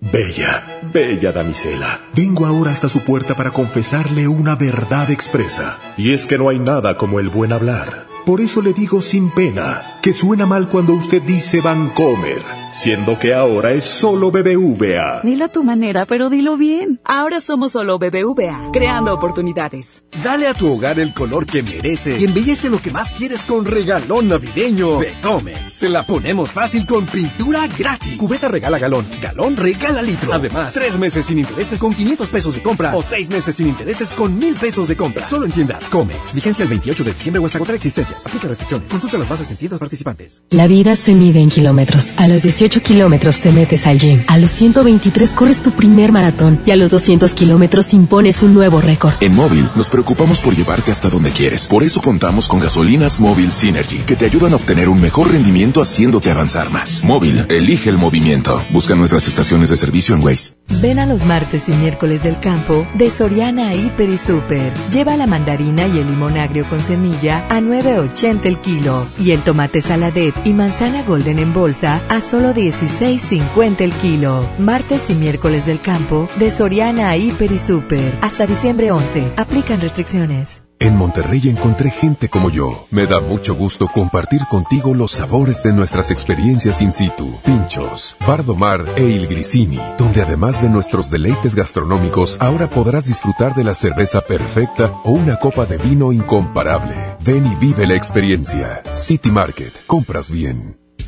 Bella, bella damisela, vengo ahora hasta su puerta para confesarle una verdad expresa, y es que no hay nada como el buen hablar. Por eso le digo sin pena que suena mal cuando usted dice Vancomer, siendo que ahora es solo BBVA. Dilo a tu manera, pero dilo bien. Ahora somos solo BBVA, creando oportunidades. Dale a tu hogar el color que merece y embellece lo que más quieres con regalón navideño de Comex. Se la ponemos fácil con pintura gratis. Cubeta regala galón, galón regala litro. Además, tres meses sin intereses con 500 pesos de compra o seis meses sin intereses con mil pesos de compra. Solo en tiendas Comex. Vigencia el 28 de diciembre o hasta agotar existencias. Aplica restricciones. Consulta las bases en tiendas participantes. La vida se mide en kilómetros. A los 18 kilómetros te metes al gym. A los 123 corres tu primer maratón. Y a los 200 kilómetros impones un nuevo récord. En móvil nos preocupamos por llevarte hasta donde quieres. Por eso contamos con gasolinas móvil Synergy, que te ayudan a obtener un mejor rendimiento haciéndote avanzar más. Móvil, elige el movimiento. Busca nuestras estaciones de servicio en Waze. Ven a los martes y miércoles del campo de Soriana Hiper y Super. Lleva la mandarina y el limón agrio con semilla a 9.80 el kilo y el tomate saladet y manzana golden en bolsa a solo 16.50 el kilo. Martes y miércoles del campo de Soriana Hiper y Super. Hasta diciembre 11. Aplican restricciones. En Monterrey encontré gente como yo. Me da mucho gusto compartir contigo los sabores de nuestras experiencias in situ. Pinchos, Bardomar e Il Grisini, donde además de nuestros deleites gastronómicos, ahora podrás disfrutar de la cerveza perfecta o una copa de vino incomparable. Ven y vive la experiencia. City Market, compras bien.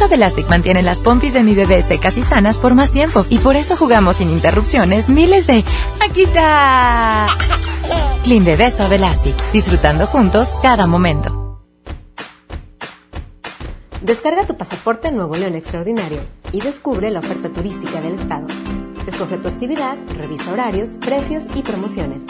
Suave Elastic mantiene las pompis de mi bebé secas y sanas por más tiempo y por eso jugamos sin interrupciones miles de aquí está. Clean Bebé Suave Elastic, disfrutando juntos cada momento. Descarga tu pasaporte Nuevo León Extraordinario y descubre la oferta turística del estado. Escoge tu actividad, revisa horarios, precios y promociones.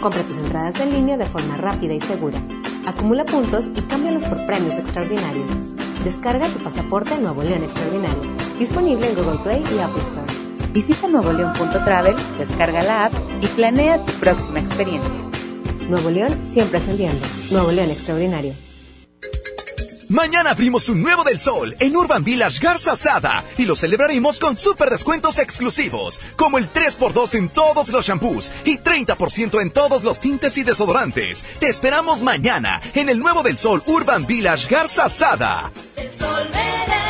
Compra tus entradas en línea de forma rápida y segura. Acumula puntos y cámbialos por premios extraordinarios. Descarga tu pasaporte Nuevo León Extraordinario. Disponible en Google Play y Apple Store. Visita nuevoleón.travel, descarga la app y planea tu próxima experiencia. Nuevo León siempre ascendiendo. Nuevo León Extraordinario. Mañana abrimos un nuevo del sol en Urban Village Garza Sada y lo celebraremos con super descuentos exclusivos, como el 3x2 en todos los shampoos y 30% en todos los tintes y desodorantes. Te esperamos mañana en el nuevo del sol Urban Village Garza Sada. El sol merece.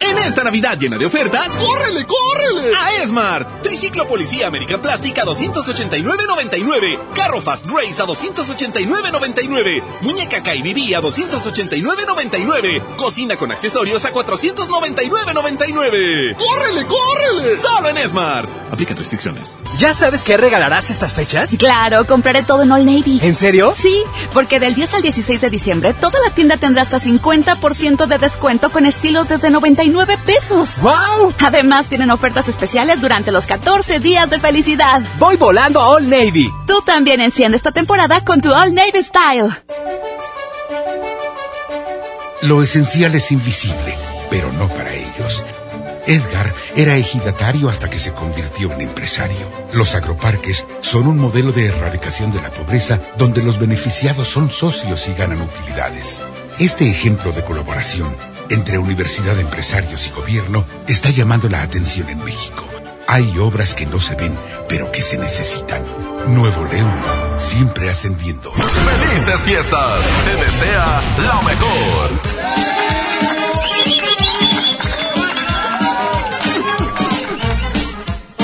En esta Navidad llena de ofertas, ¡córrele, córrele! A Esmart. Triciclo Policía American Plastic a 289.99. Carro Fast Race a 289.99. Muñeca KBB a 289.99. Cocina con accesorios a 499.99. ¡Córrele, córrele! Solo en Esmart. Aplican restricciones. ¿Ya sabes qué regalarás estas fechas? Claro, compraré todo en All Navy. ¿En serio? Sí, porque del 10 al 16 de diciembre toda la tienda tendrá hasta 50% de descuento con estilos desde 99 pesos. ¡Wow! Además tienen ofertas especiales durante los 14 días de felicidad. Voy volando a All Navy. Tú también enciende esta temporada con tu All Navy Style. Lo esencial es invisible, pero no para ellos. Edgar era ejidatario hasta que se convirtió en empresario. Los agroparques son un modelo de erradicación de la pobreza donde los beneficiados son socios y ganan utilidades. Este ejemplo de colaboración entre universidad, empresarios y gobierno está llamando la atención en México. Hay obras que no se ven, pero que se necesitan. Nuevo León, siempre ascendiendo. ¡Felices fiestas! Te desea lo mejor.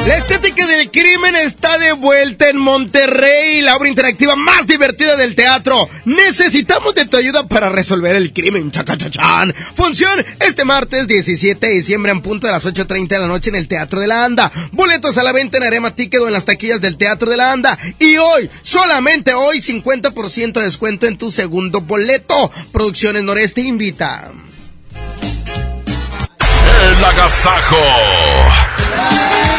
La estética del crimen está de vuelta en Monterrey, la obra interactiva más divertida del teatro. Necesitamos de tu ayuda para resolver el crimen, chacachachán. Función este martes 17 de diciembre en punto de las 8.30 de la noche en el Teatro de la Anda. Boletos a la venta en Arema Ticket en las taquillas del Teatro de la Anda. Y hoy, solamente hoy, 50% de descuento en tu segundo boleto. Producciones Noreste invita. El agasajo.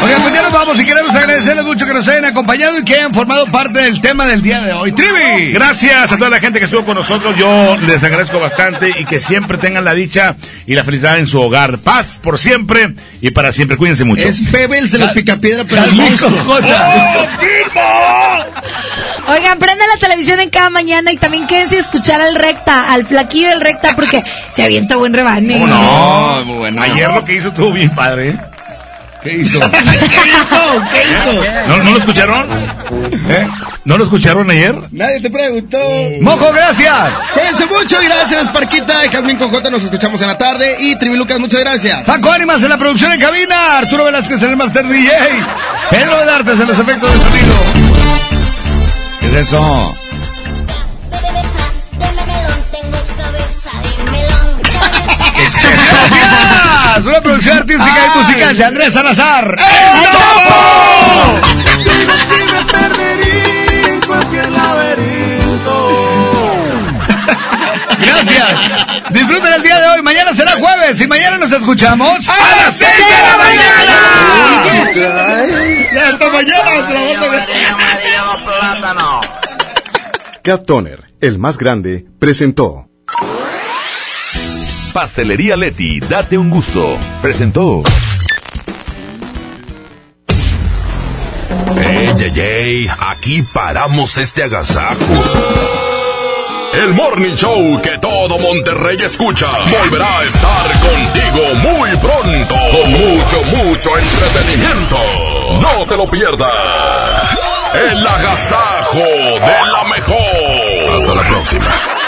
Oigan, pues ya nos vamos y queremos agradecerles mucho que nos hayan acompañado y que hayan formado parte del tema del día de hoy. ¡Trivi! Gracias a toda la gente que estuvo con nosotros. Yo les agradezco bastante y que siempre tengan la dicha y la felicidad en su hogar. Paz por siempre y para siempre. Cuídense mucho. Es Pebbles de los Picapiedra, pero el monstruo. Oigan, prendan la televisión en cada mañana y también quédense a escuchar al recta, al flaquillo del recta, porque se avienta buen rebane. ¿Cómo no? Muy bueno. Ayer lo que hizo estuvo bien padre. ¿eh? ¿Qué hizo? ¿Qué hizo? ¿Qué hizo? ¿No, ¿No lo escucharon? ¿Eh? ¿No lo escucharon ayer? Nadie te preguntó. ¡Mojo, gracias! Cuídense mucho y gracias, Parquita y Jazmín Cojota. Nos escuchamos en la tarde. Y Trivi Lucas, muchas gracias. Paco Ánimas en la producción en cabina, Arturo Velázquez en el Master DJ, Pedro Vedartes en los efectos de sonido. ¿Qué es eso? ¡Sofías! Una producción artística y musical de Andrés Salazar. ¡El Topo! Gracias. Disfruten el día de hoy. Mañana será jueves y mañana nos escuchamos ¡A las seis de la mañana! Ya hasta mañana. Cat Toner, el más grande, presentó. Pastelería Leti, date un gusto. Presentó. ¡Ey, ey, ey! Aquí paramos este agasajo. El Morning Show que todo Monterrey escucha volverá a estar contigo muy pronto con mucho, mucho entretenimiento. No te lo pierdas. El agasajo de la mejor. Hasta la próxima.